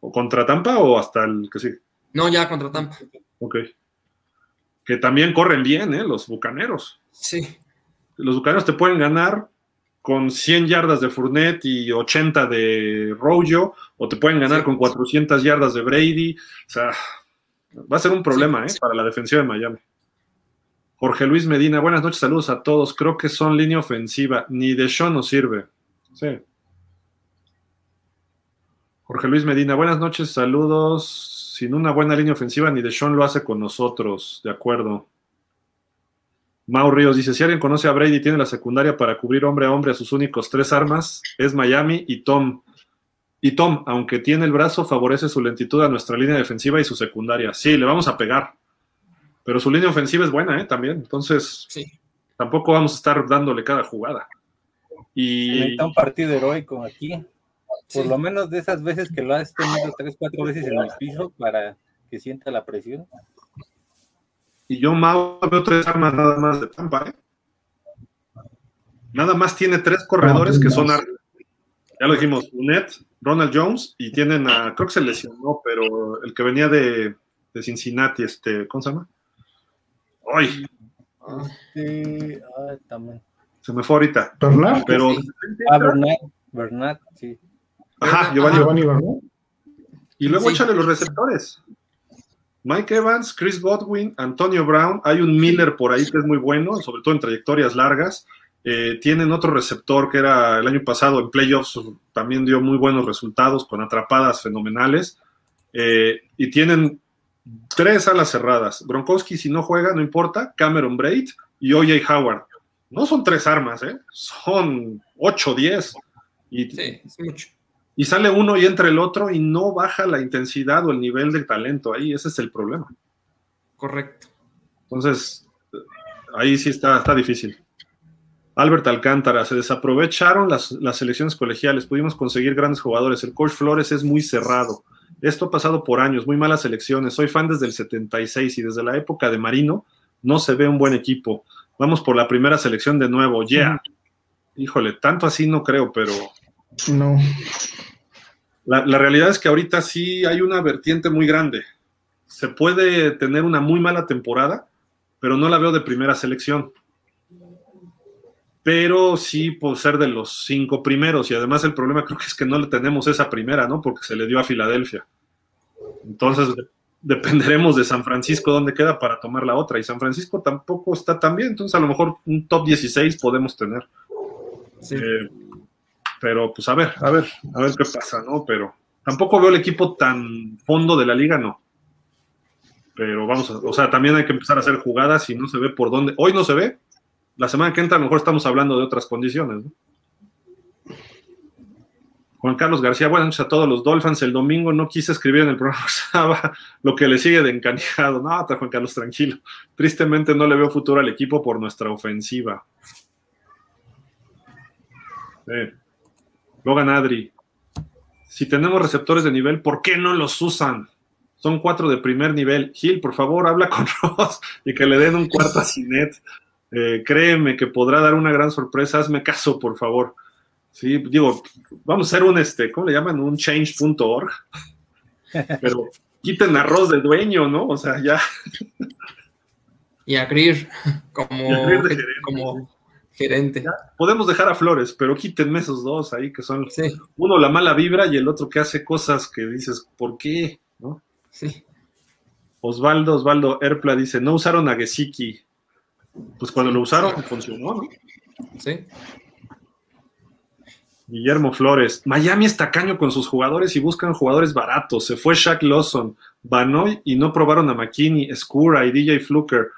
¿O contra Tampa o hasta el que sigue? No, ya contra Tampa. Ok. Que también corren bien, ¿eh? Los bucaneros. Sí. Los bucaneros te pueden ganar con 100 yardas de Fournette y 80 de Rojo, o te pueden ganar sí, con 400 yardas de Brady. O sea, va a ser un problema sí, ¿eh? para la defensiva de Miami. Jorge Luis Medina, buenas noches, saludos a todos. Creo que son línea ofensiva, ni de Sean nos sirve. Sí. Jorge Luis Medina, buenas noches, saludos. Sin una buena línea ofensiva, ni de Sean lo hace con nosotros, de acuerdo. Mau Ríos dice, si alguien conoce a Brady y tiene la secundaria para cubrir hombre a hombre a sus únicos tres armas, es Miami y Tom. Y Tom, aunque tiene el brazo, favorece su lentitud a nuestra línea defensiva y su secundaria. Sí, le vamos a pegar. Pero su línea ofensiva es buena, ¿eh? También. Entonces, sí. tampoco vamos a estar dándole cada jugada. Y... Está un partido heroico aquí. Por sí. lo menos de esas veces que lo has tenido tres, cuatro veces en el piso para que sienta la presión. Y yo, Mau, veo tres armas nada más de Tampa, ¿eh? Nada más tiene tres corredores que son armas. Ya lo dijimos, Unet, Ronald Jones, y tienen a, creo que se lesionó, pero el que venía de, de Cincinnati, este, ¿cómo se llama? ¡Ay! Este, ah, también. Se me fue ahorita. ¿Bernard? Pero, Sí. Ah, Bernat, Bernat, sí. Ajá, Giovanni. Giovanni Bernard. Y luego Sí. échale los receptores. Mike Evans, Chris Godwin, Antonio Brown, hay un Miller por ahí que es muy bueno, sobre todo en trayectorias largas. Eh, tienen otro receptor que era el año pasado en playoffs, también dio muy buenos resultados con atrapadas fenomenales. Eh, y tienen tres alas cerradas. Gronkowski, si no juega, no importa. Cameron Braid y O.J. Howard. No son tres armas, ¿eh? son ocho, diez. Y, Sí, es mucho. Y sale uno y entra el otro y no baja la intensidad o el nivel de talento ahí. Ese es el problema. Correcto. Entonces, ahí sí está, está difícil. Albert Alcántara, se desaprovecharon las, las selecciones colegiales, pudimos conseguir grandes jugadores. El coach Flores es muy cerrado. Esto ha pasado por años, muy malas selecciones. Soy fan desde el 76 y desde la época de Marino no se ve un buen equipo. Vamos por la primera selección de nuevo. Yeah. Híjole, tanto así no creo, pero No. la, la realidad es que ahorita sí hay una vertiente muy grande. Se puede tener una muy mala temporada, pero no la veo de primera selección. Pero sí por ser de los cinco primeros, y además el problema creo que es que no le tenemos esa primera, ¿no? Porque se le dio a Filadelfia. Entonces de- dependeremos de San Francisco dónde queda para tomar la otra. Y San Francisco tampoco está tan bien, entonces a lo mejor un top 16 podemos tener. Sí. Eh, pero pues a ver, a ver, a ver qué pasa, ¿no? Pero tampoco veo el equipo tan fondo de la liga, no. Pero vamos, a, o sea, también hay que empezar a hacer jugadas y no se ve por dónde. Hoy no se ve. La semana que entra a lo mejor estamos hablando de otras condiciones, ¿no? Juan Carlos García, buenas noches a todos los Dolphins. El domingo no quise escribir en el programa [LAUGHS] lo que le sigue de encanijado. No, Juan Carlos, tranquilo. Tristemente no le veo futuro al equipo por nuestra ofensiva. Sí. Logan Adri. Si tenemos receptores de nivel, ¿por qué no los usan? son cuatro de primer nivel. Gil, por favor, habla con [LAUGHS] Ross y que le den un cuarto a Cinet. Eh, créeme que podrá dar una gran sorpresa. Hazme caso, por favor. Sí, digo, vamos a hacer un, este, ¿cómo le llaman? Un change.org. Pero quiten arroz de dueño, ¿no? O sea, ya. Y a Greer como, como gerente. podemos dejar a Flores, pero quítenme esos dos ahí que son uno la mala vibra y el otro que hace cosas que dices, ¿por qué? ¿No? Sí. Osvaldo, Osvaldo Erpla dice, no usaron a Gesicki. Pues cuando lo usaron funcionó, ¿no? Sí. Guillermo Flores, Miami está caño con sus jugadores y buscan jugadores baratos. Se fue Shaq Lawson, Banoy y no probaron a McKinney, Skura y DJ Fluker.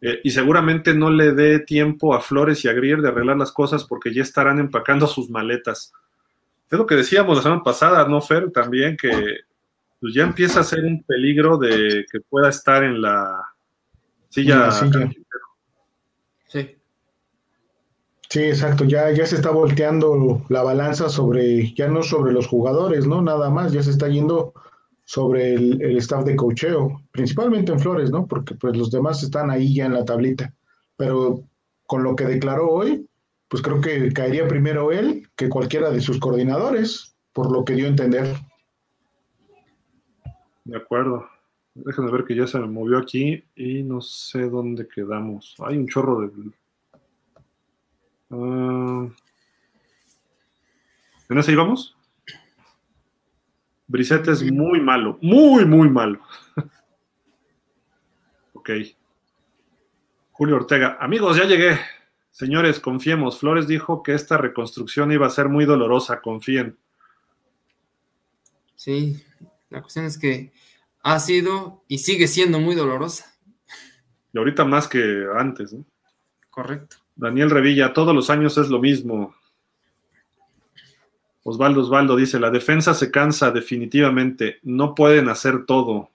Eh, y seguramente no le dé tiempo a Flores y a Grier de arreglar las cosas porque ya estarán empacando sus maletas. Es lo que decíamos la semana pasada, ¿no, Fer? También que pues, ya empieza a ser un peligro de que pueda estar en la silla. Sí. Sí, exacto. Ya, ya se está volteando la balanza sobre, ya no sobre los jugadores, ¿no? Nada más, ya se está yendo sobre el, staff de cocheo, principalmente en Flores, ¿no? Porque pues los demás están ahí ya en la tablita. Pero con lo que declaró hoy, pues creo que caería primero él que cualquiera de sus coordinadores, por lo que dio a entender. De acuerdo. Déjenme ver que ya se me movió aquí y no sé dónde quedamos. Hay un chorro de... Uh... ¿En ese íbamos? Brissette es muy malo, muy, muy malo. [LAUGHS] ok. Julio Ortega, amigos, ya llegué. Señores, confiemos. Flores dijo que esta reconstrucción iba a ser muy dolorosa, confíen. Sí, la cuestión es que ha sido y sigue siendo muy dolorosa. Y ahorita más que antes, ¿no? Correcto. Daniel Revilla, todos los años es lo mismo. Osvaldo Osvaldo dice, la defensa se cansa definitivamente, no pueden hacer todo.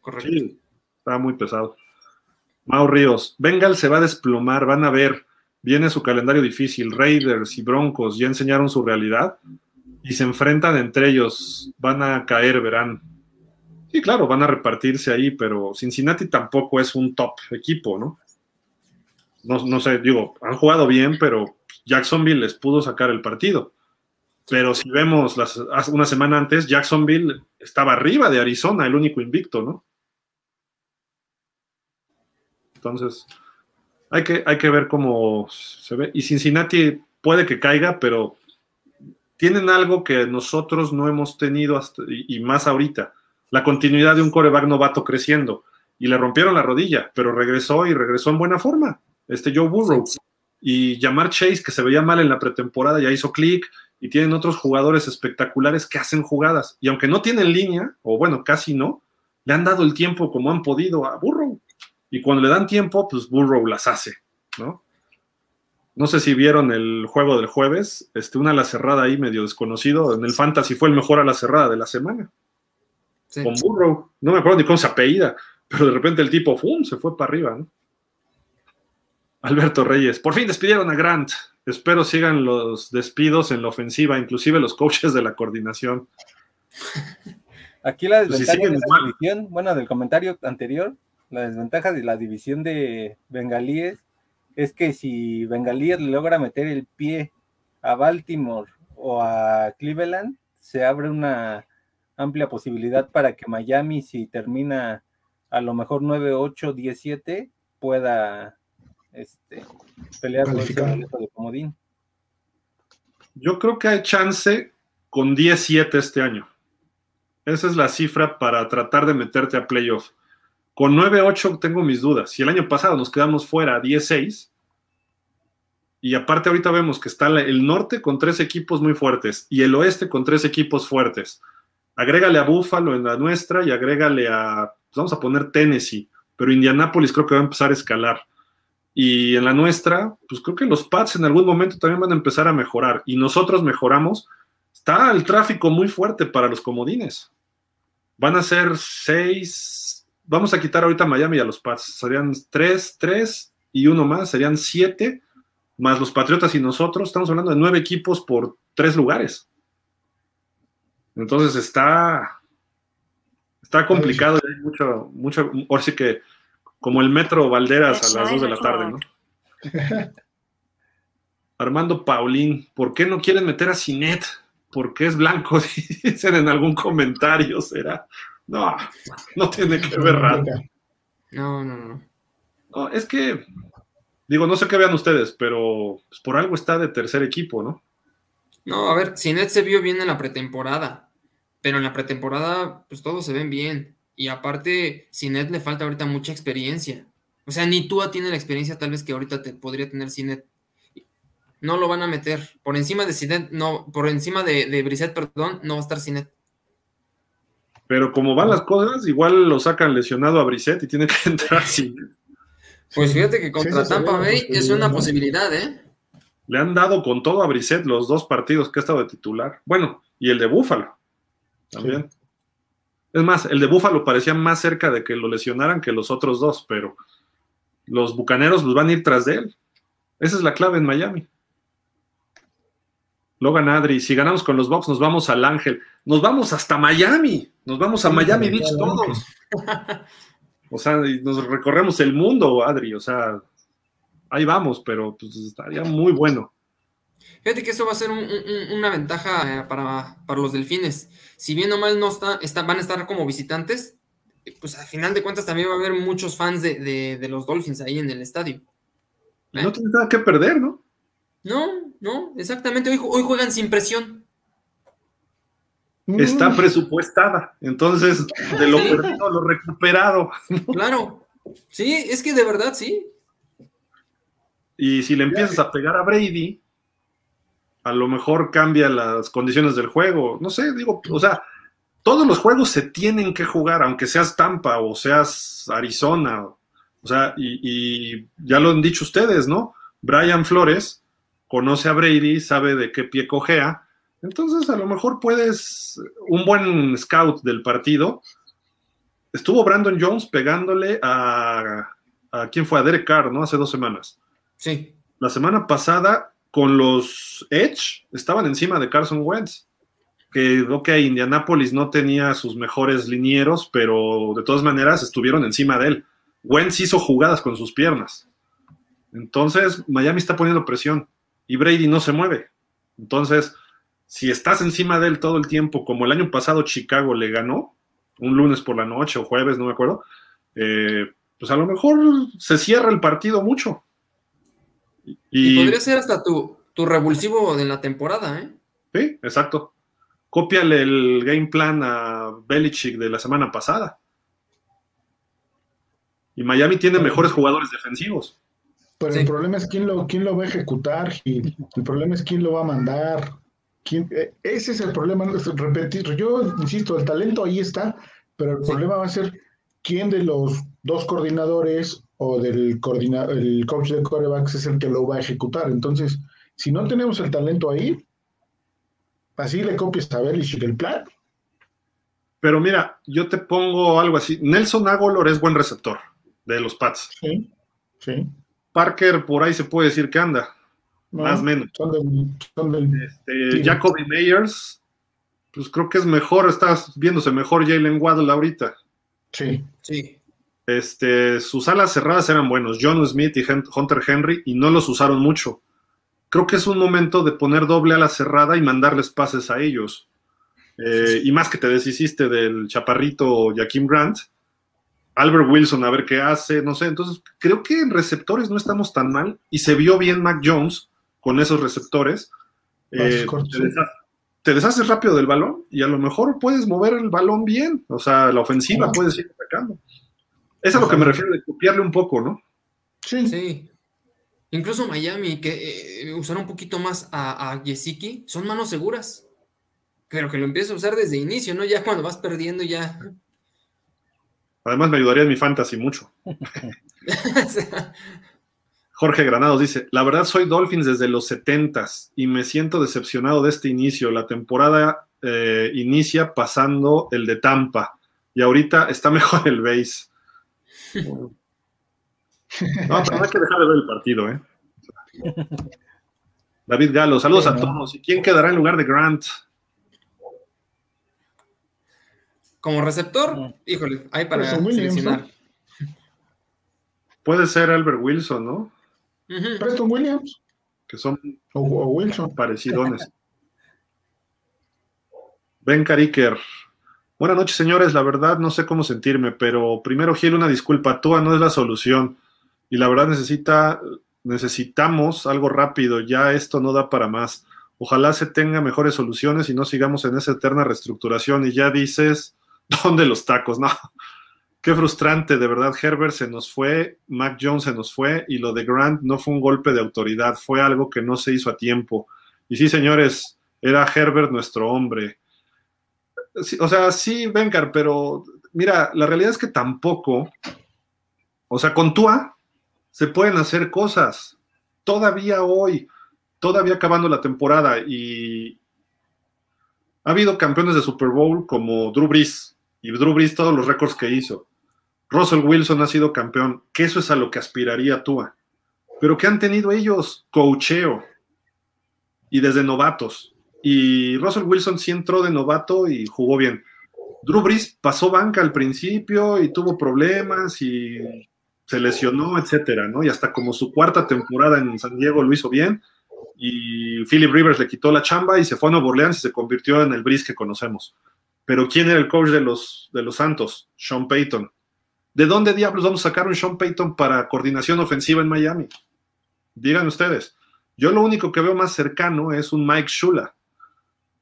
Correcto. está muy pesado. Mau Ríos, Bengal se va a desplomar, van a ver, viene su calendario difícil, Raiders y Broncos ya enseñaron su realidad y se enfrentan entre ellos, van a caer, verán. Sí, claro, van a repartirse ahí, pero Cincinnati tampoco es un top equipo, ¿no? No, no sé, digo, han jugado bien, pero Jacksonville les pudo sacar el partido. Pero si vemos las, una semana antes, Jacksonville estaba arriba de Arizona, el único invicto, ¿no? Entonces, hay que, hay que ver cómo se ve. Y Cincinnati puede que caiga, pero tienen algo que nosotros no hemos tenido hasta, y, más ahorita. La continuidad de un coreback novato creciendo. Y le rompieron la rodilla, pero regresó y regresó en buena forma. Este Joe Burrow. Y llamar Chase, que se veía mal en la pretemporada, ya hizo clic y tienen otros jugadores espectaculares que hacen jugadas. Y aunque no tienen línea, o bueno, casi no, le han dado el tiempo como han podido a Burrow. Y cuando le dan tiempo, pues Burrow las hace, ¿no? No sé si vieron el juego del jueves, este, una ala cerrada ahí medio desconocido. En el Fantasy fue el mejor a la cerrada de la semana. Con Burrow. No me acuerdo ni cómo se apellida, pero de repente el tipo, ¡fum! se fue para arriba, ¿no? Alberto Reyes, por fin despidieron a Grant. Espero sigan los despidos en la ofensiva, inclusive los coaches de la coordinación. Aquí la pues desventaja de la división, bueno, del comentario anterior, la desventaja de la división de Bengalíes es que si Bengalíes logra meter el pie a Baltimore o a Cleveland, se abre una amplia posibilidad para que Miami, si termina a lo mejor 9-8, 17, pueda este, pelear por de comodín. Yo creo que hay chance con 10-7 este año. Esa es la cifra para tratar de meterte a playoff. Con 9-8 tengo mis dudas. Si el año pasado nos quedamos fuera 10-6, y aparte ahorita vemos que está el norte con tres equipos muy fuertes y el oeste con tres equipos fuertes. Agrégale a Buffalo en la nuestra y agrégale a, pues vamos a poner Tennessee, pero Indianapolis creo que va a empezar a escalar. Y en la nuestra, pues creo que los pads en algún momento también van a empezar a mejorar. Y nosotros mejoramos. Está el tráfico muy fuerte para los comodines. Van a ser seis. Vamos a quitar ahorita Miami a los pads. Serían tres, tres y uno más. Serían siete. Más los Patriotas y nosotros. Estamos hablando de nueve equipos por tres lugares. Entonces está. Está complicado hay mucho, mucho, ahora sí que como el metro Valderas a las 2 de la tarde, ¿no? [LAUGHS] Armando Paulín, ¿por qué no quieren meter a Cinet? Porque es blanco, [LAUGHS] dicen en algún comentario, será. No, no tiene que ver raro. No, no, no. No, es que, digo, no sé qué vean ustedes, pero pues, por algo está de tercer equipo, ¿no? No, a ver, Cinet se vio bien en la pretemporada, pero en la pretemporada, pues todos se ven bien. Y aparte, Cinet le falta ahorita mucha experiencia. O sea, ni tú tiene la experiencia tal vez que ahorita te podría tener Cinet no lo van a meter. Por encima de Cinet, no, por encima de, de Brissett, perdón, no va a estar Cinet. Pero como van las cosas, igual lo sacan lesionado a Brissett y tiene que [LAUGHS] entrar Cinet. Pues fíjate que contra Tampa Bay es una posibilidad, ¿eh? Le han dado con todo a Brissett los dos partidos que ha estado de titular. Bueno, y el de Búfalo también. Sí. Es más, el de Búfalo parecía más cerca de que lo lesionaran que los otros dos, pero los bucaneros los van a ir tras de él. Esa es la clave en Miami. Logan Adri, si ganamos con los Bucks, nos vamos al Ángel. Nos vamos hasta Miami. Nos vamos a Miami Beach todos. O sea, nos recorremos el mundo, Adri. O sea, ahí vamos, pero pues estaría muy bueno. Fíjate que eso va a ser un, un, una ventaja para, para, los delfines. Si bien o mal no está, está, van a estar como visitantes, pues al final de cuentas también va a haber muchos fans de, de, de los Dolphins ahí en el estadio. ¿Eh? No tienes nada que perder, ¿no? No, no, exactamente. Hoy, hoy juegan sin presión. Está presupuestada. Entonces, de lo perdido, lo recuperado. Claro. Sí, es que de verdad sí. Y si le empiezas a pegar a Brady, a lo mejor cambia las condiciones del juego. No sé, digo, o sea, todos los juegos se tienen que jugar, aunque seas Tampa o seas Arizona. O sea, y, y ya lo han dicho ustedes, ¿no? Brian Flores conoce a Brady, sabe de qué pie cojea. Entonces, a lo mejor puedes, un buen scout del partido. Estuvo Brandon Jones pegándole a, a quién fue, a Derek Carr, ¿no? Hace dos semanas. Sí. La semana pasada, con los Edge, estaban encima de Carson Wentz. Que, ok, Indianapolis no tenía sus mejores linieros, pero de todas maneras estuvieron encima de él. Wentz hizo jugadas con sus piernas. Entonces, Miami está poniendo presión y Brady no se mueve. Entonces, si estás encima de él todo el tiempo, como el año pasado Chicago le ganó, un lunes por la noche o jueves, no me acuerdo, eh, pues a lo mejor se cierra el partido mucho. Y, y podría ser hasta tu, tu, revulsivo de la temporada, ¿eh? Sí, exacto. Cópiale el game plan a Belichick de la semana pasada. Y Miami tiene mejores jugadores defensivos. Pero sí. el problema es quién lo, quién lo va a ejecutar, Gil. El problema es quién lo va a mandar. ¿Quién, eh, ese es el problema. Repetir, yo insisto, el talento ahí está, pero el sí. problema va a ser quién de los dos coordinadores o del coordina el coach de corebacks es el que lo va a ejecutar. Entonces, si no tenemos el talento ahí, así le copias a Belichick el plan. Pero mira, yo te pongo algo así. Nelson Agolor es buen receptor de los Pats. Sí, sí. Parker por ahí se puede decir que anda, no, más o menos. Son del, son del, este, sí. Jacoby Meyers, pues creo que es mejor, está viéndose mejor Jalen Waddle ahorita. Sí. Sí. Este, sus alas cerradas eran buenos, John Smith y Hunter Henry, y no los usaron mucho. Creo que es un momento de poner doble ala cerrada y mandarles pases a ellos. Eh, sí, sí. Y más que te deshiciste del chaparrito Jaquim Grant, Albert Wilson a ver qué hace, no sé. Entonces, creo que en receptores no estamos tan mal y se vio bien Mac Jones con esos receptores. Eh, te, deshaces, te, deshaces rápido del balón y a lo mejor puedes mover el balón bien, o sea, la ofensiva puedes ir atacando. Es a lo que me refiero de copiarle un poco, ¿no? Sí. Sí. Incluso Miami, que eh, usar un poquito más a, a Yesiki, son manos seguras. Pero que lo empieces a usar desde inicio, ¿no? Ya cuando vas perdiendo, ya Además me ayudaría en mi fantasy mucho. [LAUGHS] Jorge Granados dice, la verdad soy Dolphins desde los 70 y me siento decepcionado de este inicio. La temporada eh, inicia pasando el de Tampa y ahorita está [LAUGHS] mejor el base. No, pero no hay que dejar de ver el partido, ¿eh? David Galo, saludos a todos. ¿Y quién quedará en lugar de Grant? Como receptor, híjole, hay para Williams, seleccionar. Puede ser Albert Wilson, ¿no? Preston Williams Que son o, o Wilson. parecidones. Ben Cariker. Buenas noches, señores. La verdad no sé cómo sentirme, pero primero, Gil, una disculpa. Tua no es la solución. Y la verdad necesita, necesitamos algo rápido. Ya esto no da para más. Ojalá se tenga mejores soluciones y no sigamos en esa eterna reestructuración. Y ya dices, [LAUGHS] ¿dónde los tacos? No. Qué frustrante, de verdad. Herbert se nos fue, Mac Jones se nos fue y lo de Grant no fue un golpe de autoridad, fue algo que no se hizo a tiempo. Y sí, señores, era Herbert nuestro hombre. O sea, sí, Vengar, pero mira, la realidad es que tampoco, o sea, con Tua se pueden hacer cosas. Todavía hoy, todavía acabando la temporada y ha habido campeones de Super Bowl como Drew Brees y Drew Brees todos los récords que hizo. Russell Wilson ha sido campeón, que eso es a lo que aspiraría Tua. Pero ¿qué han tenido ellos? Coacheo. Y desde novatos. Y Russell Wilson sí entró de novato y jugó bien. Drew Brees pasó banca al principio y tuvo problemas y se lesionó, etcétera, ¿no? Y hasta como su cuarta temporada en San Diego lo hizo bien. Y Philip Rivers le quitó la chamba y se fue a Nueva Orleans y se convirtió en el Brees que conocemos. Pero ¿quién era el coach de los, de los Santos? Sean Payton. ¿De dónde diablos vamos a sacar un Sean Payton para coordinación ofensiva en Miami? Digan ustedes. Yo lo único que veo más cercano es un Mike Shula.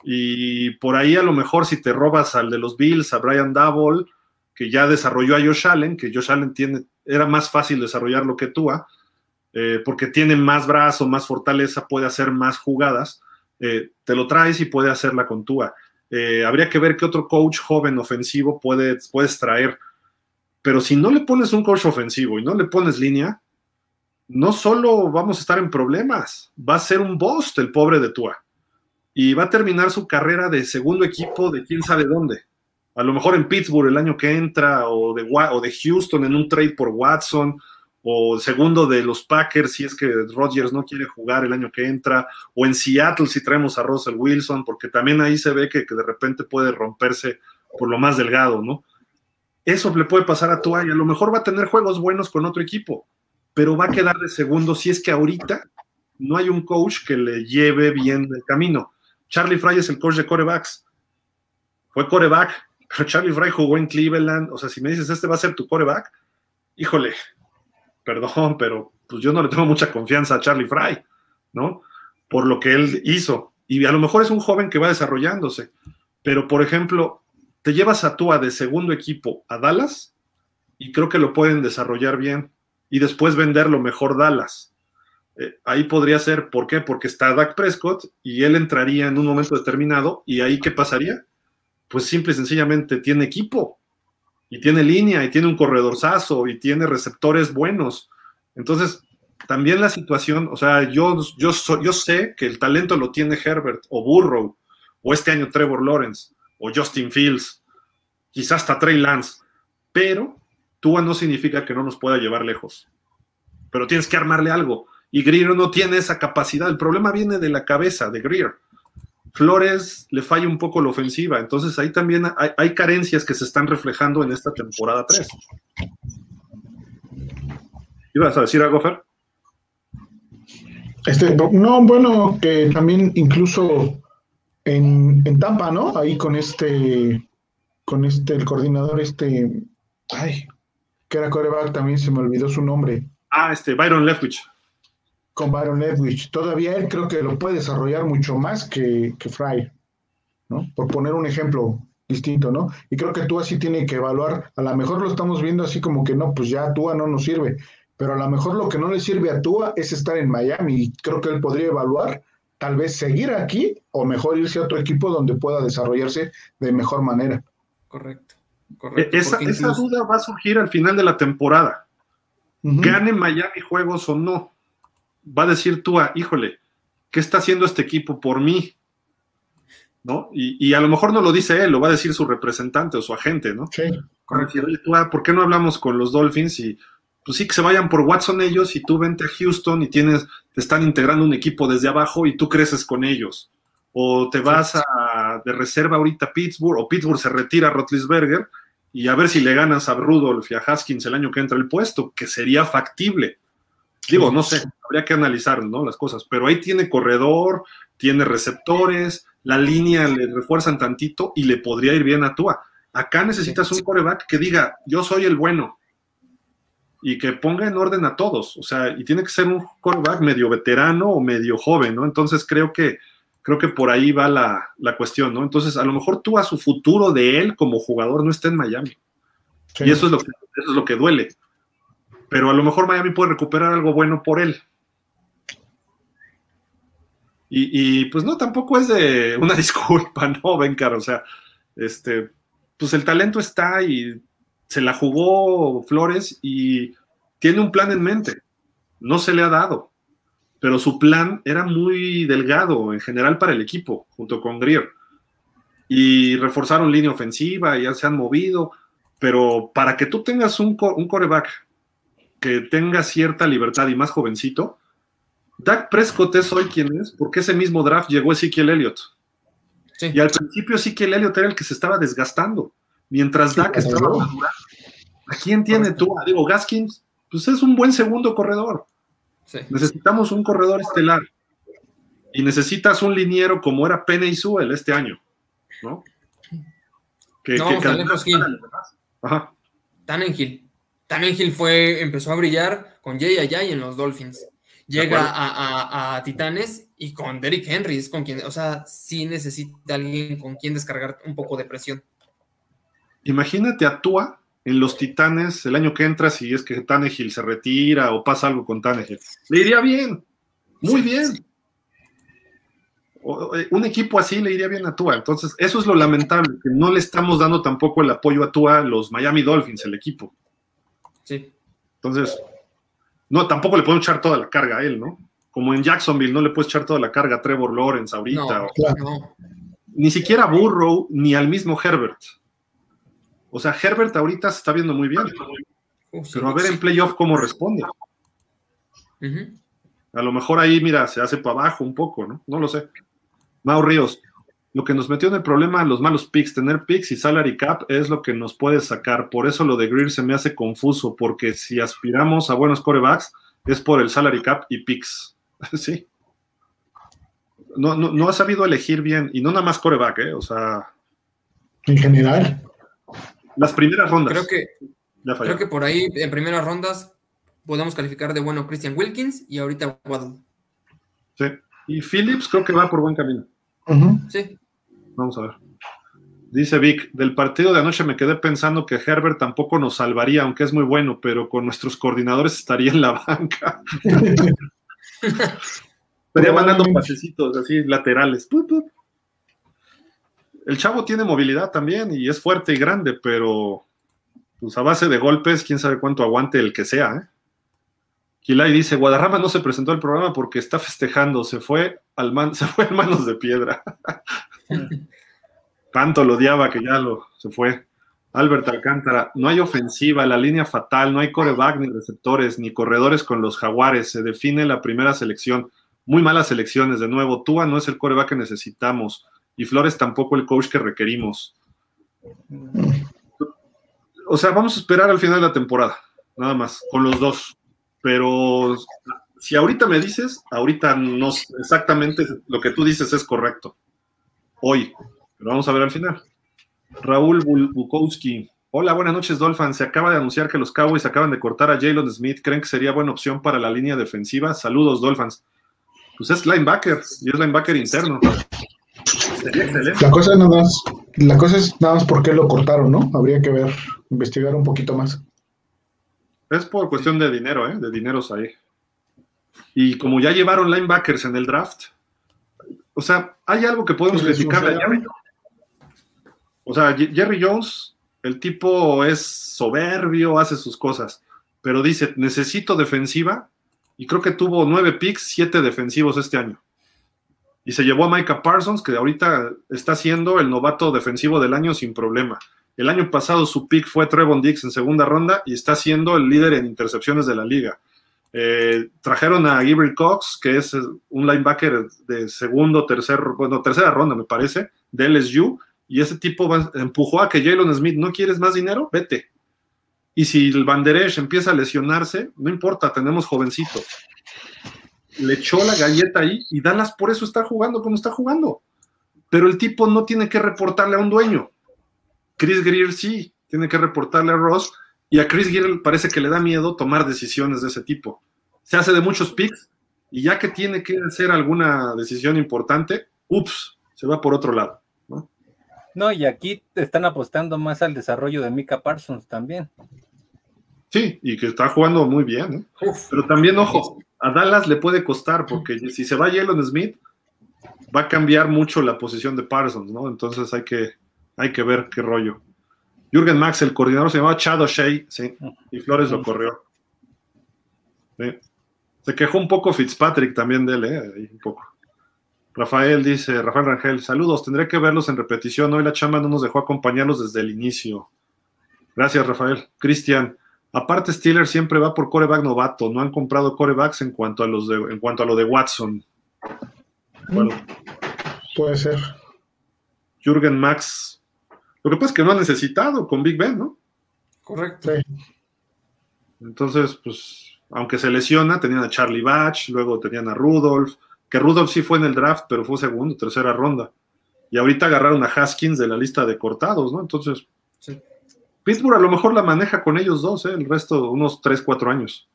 Y por ahí a lo mejor si te robas al de los Bills, a Brian Double, que ya desarrolló a Josh Allen, que Josh Allen tiene, era más fácil desarrollarlo que Tua, eh, porque tiene más brazo, más fortaleza, puede hacer más jugadas, eh, te lo traes y puede hacerla con Tua. Eh, habría que ver qué otro coach joven ofensivo puedes, puedes traer. Pero si no le pones un coach ofensivo y no le pones línea, no solo vamos a estar en problemas, va a ser un bust el pobre de Tua. Y va a terminar su carrera de segundo equipo de quién sabe dónde. A lo mejor en Pittsburgh el año que entra, o de, o de Houston en un trade por Watson, o segundo de los Packers si es que Rodgers no quiere jugar el año que entra, o en Seattle si traemos a Russell Wilson, porque también ahí se ve que, de repente puede romperse por lo más delgado, ¿no? Eso le puede pasar a Tua a lo mejor va a tener juegos buenos con otro equipo, pero va a quedar de segundo si es que ahorita no hay un coach que le lleve bien el camino. Charlie Fry es el coach de corebacks. Fue coreback, pero Charlie Fry jugó en Cleveland. O sea, si me dices, este va a ser tu coreback, híjole, perdón, pero pues yo no le tengo mucha confianza a Charlie Fry, ¿no? Por lo que él hizo. Y a lo mejor es un joven que va desarrollándose. Pero, por ejemplo, te llevas a Tua de segundo equipo a Dallas y creo que lo pueden desarrollar bien y después venderlo mejor Dallas. Eh, ahí podría ser, ¿por qué? Porque está Dak Prescott y él entraría en un momento determinado y ahí ¿qué pasaría? Pues simple y sencillamente tiene equipo y tiene línea y tiene un corredorzazo y tiene receptores buenos. Entonces, también la situación, o sea, yo, yo, yo sé que el talento lo tiene Herbert o Burrow o este año Trevor Lawrence o Justin Fields, quizás hasta Trey Lance, pero Tua no significa que no nos pueda llevar lejos. Pero tienes que armarle algo. Y Greer no tiene esa capacidad. El problema viene de la cabeza de Greer. Flores le falla un poco la ofensiva. Entonces ahí también hay, hay carencias que se están reflejando en esta temporada 3. ¿Ibas a decir algo, Fer? Este, no, bueno, que también incluso en, en, Tampa, ¿no? Ahí con este, con este, el coordinador, este, ay, que era coreback, también se me olvidó su nombre. Ah, este, Byron Leftwich. Con Byron Leftwich. Todavía él creo que lo puede desarrollar mucho más que, que Fry, ¿no? Por poner un ejemplo distinto, ¿no? Y creo que Tua sí tiene que evaluar, a lo mejor lo estamos viendo así como que no, pues ya Tua no nos sirve, pero a lo mejor lo que no le sirve a Tua es estar en Miami y creo que él podría evaluar tal vez seguir aquí o mejor irse a otro equipo donde pueda desarrollarse de mejor manera. Correcto. correcto esa, esa incluso... duda va a surgir al final de la temporada. Uh -huh. Gane Miami juegos o no. Va a decir Tua, híjole, ¿qué está haciendo este equipo por mí? ¿No? Y, y, a lo mejor no lo dice él, lo va a decir su representante o su agente, ¿no? Sí. Correcto. ¿por qué no hablamos con los Dolphins y pues sí que se vayan por Watson ellos y tú vente a Houston y tienes, te están integrando un equipo desde abajo y tú creces con ellos. o te vas a, de reserva ahorita a Pittsburgh, o Pittsburgh se retira a Rotlisberger, y a ver si le ganas a Rudolph y a Haskins el año que entra el puesto, que sería factible. Digo, no sé, habría que analizar ¿no? las cosas, pero ahí tiene corredor, tiene receptores, la línea le refuerzan tantito y le podría ir bien a Tua. Acá necesitas un coreback que diga, yo soy el bueno y que ponga en orden a todos, o sea, y tiene que ser un coreback medio veterano o medio joven, ¿no? Entonces creo que creo que por ahí va la, cuestión, ¿no? Entonces, a lo mejor tú a su futuro de él como jugador no está en Miami. Y eso es, lo que, eso es lo que duele. Pero a lo mejor Miami puede recuperar algo bueno por él. Y, pues no, tampoco es de [LAUGHS] una disculpa, ¿no, Bencar? O sea, este, pues el talento está y se la jugó Flores y tiene un plan en mente. No se le ha dado pero su plan era muy delgado en general para el equipo, junto con Greer. Y reforzaron línea ofensiva, y ya se han movido, pero para que tú tengas un, un coreback que tenga cierta libertad y más jovencito, Dak Prescott es hoy quien es, porque ese mismo draft llegó Ezekiel Elliott. Y al principio Ezekiel Elliott era el que se estaba desgastando, mientras Dak estaba madurando. ¿A quién tiene tú? Digo, Gaskins, pues es un buen segundo corredor Necesitamos un corredor estelar. Y necesitas un liniero como era Pene y Suel este año, ¿no? Que, no, Ajá. Tannenhill. Fue, empezó a brillar con Jay Ayay en los Dolphins. Llega a, Titanes y con Derrick Henry es con quien, o sea, sí necesita alguien con quien descargar un poco de presión. Imagínate a Tua en los Titanes el año que entra, si es que Tannehill se retira o pasa algo con Tannehill. Le iría bien, muy bien. Eh, un equipo así le iría bien a Tua. Entonces, eso es lo lamentable, que no le estamos dando tampoco el apoyo a Tua los Miami Dolphins, el equipo. Sí. Entonces, no, tampoco le puedo echar toda la carga a él, ¿no? Como en Jacksonville no le puedes echar toda la carga a Trevor Lawrence ahorita. Ni siquiera a Burrow, ni al mismo Herbert. O sea, Herbert ahorita se está viendo muy bien. pero a ver en playoff cómo responde. A lo mejor ahí, mira, se hace para abajo un poco, ¿no? No lo sé. Mau Ríos, lo que nos metió en el problema los malos picks, tener picks y salary cap es lo que nos puede sacar. Por eso lo de Greer se me hace confuso, porque si aspiramos a buenos corebacks es por el salary cap y picks. [LAUGHS] sí. No, no, no ha sabido elegir bien, y no nada más coreback, ¿eh? O sea. En general. Las primeras rondas. Creo que, creo que por ahí, en primeras rondas, podemos calificar de bueno Christian Wilkins y ahorita Waddle. Sí. Y Phillips creo que va por buen camino. Sí. Vamos a ver. Dice Vic, del partido de anoche me quedé pensando que Herbert tampoco nos salvaría, aunque es muy bueno, pero con nuestros coordinadores estaría en la banca. [LAUGHS] Estaría mandando pasecitos así laterales el chavo tiene movilidad también y es fuerte y grande, pero pues a base de golpes, quién sabe cuánto aguante el que sea. ¿eh? Kilay dice, Guadarrama no se presentó al programa porque está festejando, se fue al man, [LAUGHS] se fue en manos de piedra. [LAUGHS] Tanto lo odiaba que ya lo se fue. Albert Alcántara, no hay ofensiva, la línea fatal, no hay coreback ni receptores, ni corredores con los jaguares, se define la primera selección. Muy malas selecciones, de nuevo. Tua no es el coreback que necesitamos y Flores tampoco el coach que requerimos. O sea, vamos a esperar al final de la temporada, nada más, con los dos. Pero si ahorita me dices, ahorita no exactamente lo que tú dices es correcto. Hoy, pero vamos a ver al final. Raúl Bukowski. Hola, buenas noches, Dolphin. Se acaba de anunciar que los Cowboys acaban de cortar a Jalen Smith. ¿Creen que sería buena opción para la línea defensiva? Saludos, Dolphins. Pues es linebacker y es linebacker interno. La cosa, nada más, la cosa es nada más por qué lo cortaron, ¿no? Habría que ver, investigar un poquito más. Es por cuestión de dinero, ¿eh? De dineros ahí. Y como ya llevaron linebackers en el draft, o sea, hay algo que podemos criticarle a Jerry O sea, Jerry Jones, el tipo es soberbio, hace sus cosas, pero dice, necesito defensiva, y creo que tuvo nueve picks, siete defensivos este año y se llevó a Micah Parsons, que ahorita está siendo el novato defensivo del año sin problema. El año pasado su pick fue Trevon Dix en segunda ronda y está siendo el líder en intercepciones de la liga. Eh, trajeron a Gabriel Cox, que es un linebacker de segundo, tercer, bueno, tercera ronda, me parece, de LSU, y ese tipo empujó a que Jalen Smith, ¿no quieres más dinero? Vete. Y si el Banderesh empieza a lesionarse, no importa, tenemos jovencito. Le echó la galleta ahí y Dallas por eso está jugando como está jugando. Pero el tipo no tiene que reportarle a un dueño. Chris Greer sí, tiene que reportarle a Ross y a Chris Greer parece que le da miedo tomar decisiones de ese tipo. Se hace de muchos picks y ya que tiene que hacer alguna decisión importante, ups, se va por otro lado. ¿no? no, y aquí están apostando más al desarrollo de Mika Parsons también. Sí, y que está jugando muy bien. ¿eh? Pero también, ojo, a Dallas le puede costar, porque si se va Jalen Smith, va a cambiar mucho la posición de Parsons, ¿no? Entonces hay que, hay que ver qué rollo. Jürgen Max, el coordinador, se llamaba Chad O'Shea, sí, y Flores lo corrió. Se quejó un poco Fitzpatrick también de él, ¿eh? un poco. Rafael dice, Rafael Rangel, saludos, tendré que verlos en repetición. Hoy la chamba no nos dejó acompañarlos desde el inicio. Gracias, Rafael. Cristian, aparte Steelers siempre va por coreback novato, no han comprado corebacks en cuanto a los de, en cuanto a lo de Watson. Bueno. Puede ser. Jürgen Max, lo que pasa es que no ha necesitado con Big Ben, ¿no? Correcto. Entonces, pues, aunque se lesiona, tenían a Charlie Batch, luego tenían a Rudolph, que Rudolph sí fue en el draft, pero fue segundo, tercera ronda. Y ahorita agarraron a Haskins de la lista de cortados, ¿no? Entonces, Pittsburgh a lo mejor la maneja con ellos dos, ¿eh? el resto, unos 3, 4 años.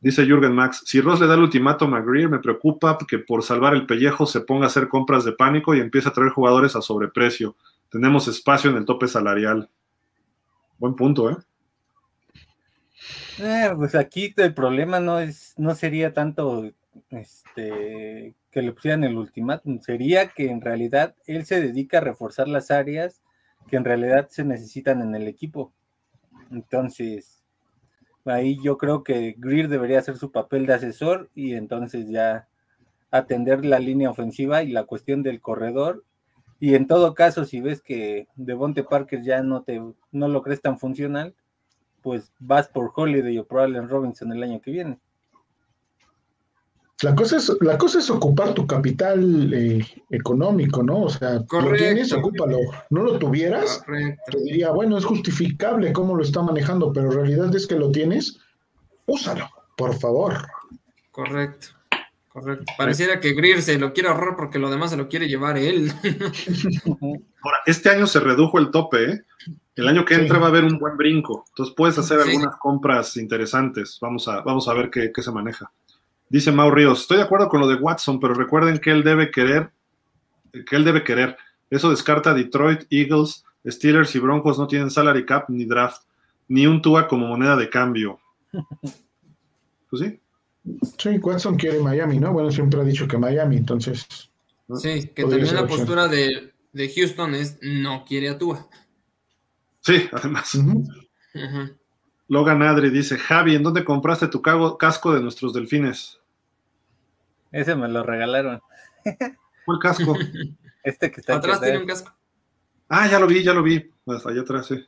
Dice Jürgen Max, si Ross le da el ultimátum a Greer, me preocupa que por salvar el pellejo se ponga a hacer compras de pánico y empiece a traer jugadores a sobreprecio. Tenemos espacio en el tope salarial. Buen punto, ¿eh? eh pues aquí el problema no es, no sería tanto este que le pusieran el ultimátum, sería que en realidad él se dedica a reforzar las áreas que en realidad se necesitan en el equipo. Entonces, Ahí yo creo que Greer debería hacer su papel de asesor y entonces ya atender la línea ofensiva y la cuestión del corredor. Y en todo caso, si ves que Devonte Parker ya no te no lo crees tan funcional, pues vas por Holiday o por Allen Robinson el año que viene. La cosa es, la cosa es ocupar tu capital eh, económico, ¿no? O sea, lo tienes, ocúpalo. No lo tuvieras, te diría, bueno, es justificable cómo lo está manejando, pero en realidad es que lo tienes, úsalo, por favor. Correcto, correcto. Pareciera que Greer se lo quiere ahorrar porque lo demás se lo quiere llevar él. [LAUGHS] Ahora, este año se redujo el tope, ¿eh? El año que entra va a haber un buen brinco, entonces puedes hacer algunas compras interesantes. Vamos a, vamos a ver qué, qué se maneja. Dice Mau Ríos, estoy de acuerdo con lo de Watson, pero recuerden que él debe querer, que él debe querer. Eso descarta Detroit, Eagles, Steelers y Broncos no tienen salary cap ni draft, ni un Tua como moneda de cambio. [LAUGHS] Pues sí. Sí, Watson quiere Miami, ¿no? Bueno, siempre ha dicho que Miami, entonces. Sí, que también la postura de, Houston es no quiere a Tua. Sí, además. Logan Adri dice, Javi, ¿en dónde compraste tu casco de nuestros delfines? Ese me lo regalaron. ¿Cuál casco? [LAUGHS] este que está atrás. tiene un casco. Ah, ya lo vi, ya lo vi. Pues allá atrás, sí.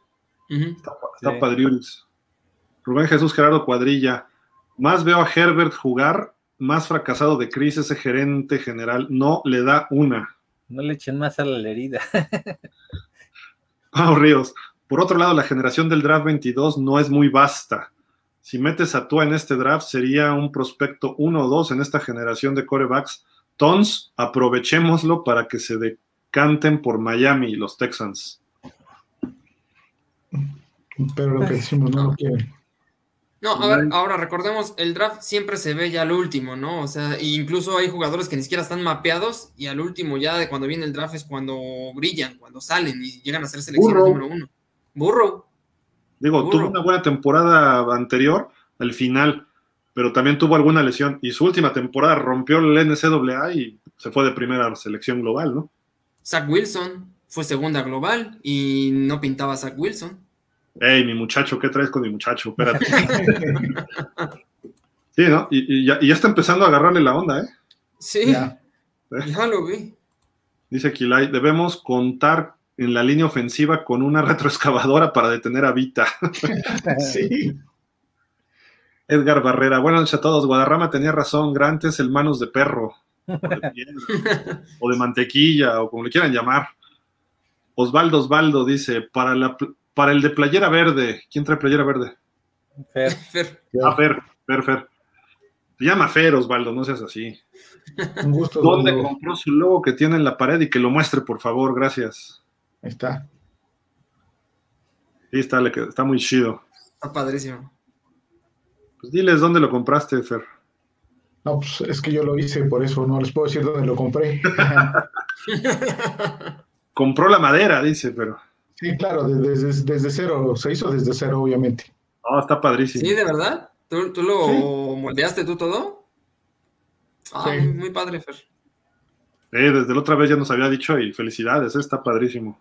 Está, está Rubén Jesús Gerardo Cuadrilla. Más veo a Herbert jugar, más fracasado de Cris, ese gerente general. No le da una. No le echen más a la herida. Pau Ríos. Por otro lado, la generación del draft 22 no es muy vasta. Si metes a tú en este draft, sería un prospecto 1 o 2 en esta generación de corebacks. Tons, aprovechémoslo para que se decanten por Miami y los Texans. Pero lo que decimos no lo quieren. No, a ver, ahora recordemos, el draft siempre se ve ya al último, ¿no? O sea, incluso hay jugadores que ni siquiera están mapeados y al último ya de cuando viene el draft es cuando brillan, cuando salen y llegan a ser selección número uno. Burro. Digo, tuvo una buena temporada anterior, al final, pero también tuvo alguna lesión. Y su última temporada rompió el NCAA y se fue de primera selección global, ¿no? Zach Wilson fue segunda global y no pintaba Zach Wilson. Ey, mi muchacho, ¿qué traes con mi muchacho? Espérate. [LAUGHS] sí, ¿no? Y, ya, está empezando a agarrarle la onda, ¿eh? Sí, ya, ya lo vi. Dice Kilay, debemos contar en la línea ofensiva con una retroexcavadora para detener a Vita. [LAUGHS] sí. Edgar Barrera, buenas noches a todos. Guadarrama tenía razón, Grant es el manos de perro, o de, [LAUGHS] o de mantequilla, o como le quieran llamar. Osvaldo Osvaldo dice, para, la, para el de playera verde, ¿quién trae playera verde? Fer. [LAUGHS] Fer. Ah, Fer, Fer, Fer. Se llama Fer, Osvaldo, no seas así. Un gusto. ¿Dónde compró su logo que tiene en la pared y que lo muestre, por favor? Gracias. Ahí está. Sí, está, le queda- está muy chido. Está padrísimo. Pues diles dónde lo compraste, Fer. No, pues es que yo lo hice, por eso no les puedo decir dónde lo compré. [LAUGHS] Compró la madera, dice, pero. Sí, claro, desde, desde, desde cero, se hizo desde cero, obviamente. No, está padrísimo. ¿Sí, de verdad? ¿Tú, tú lo Sí. moldeaste tú todo? Ah, Sí. muy, muy padre, Fer. Eh, desde la otra vez ya nos había dicho y felicidades, eh, está padrísimo.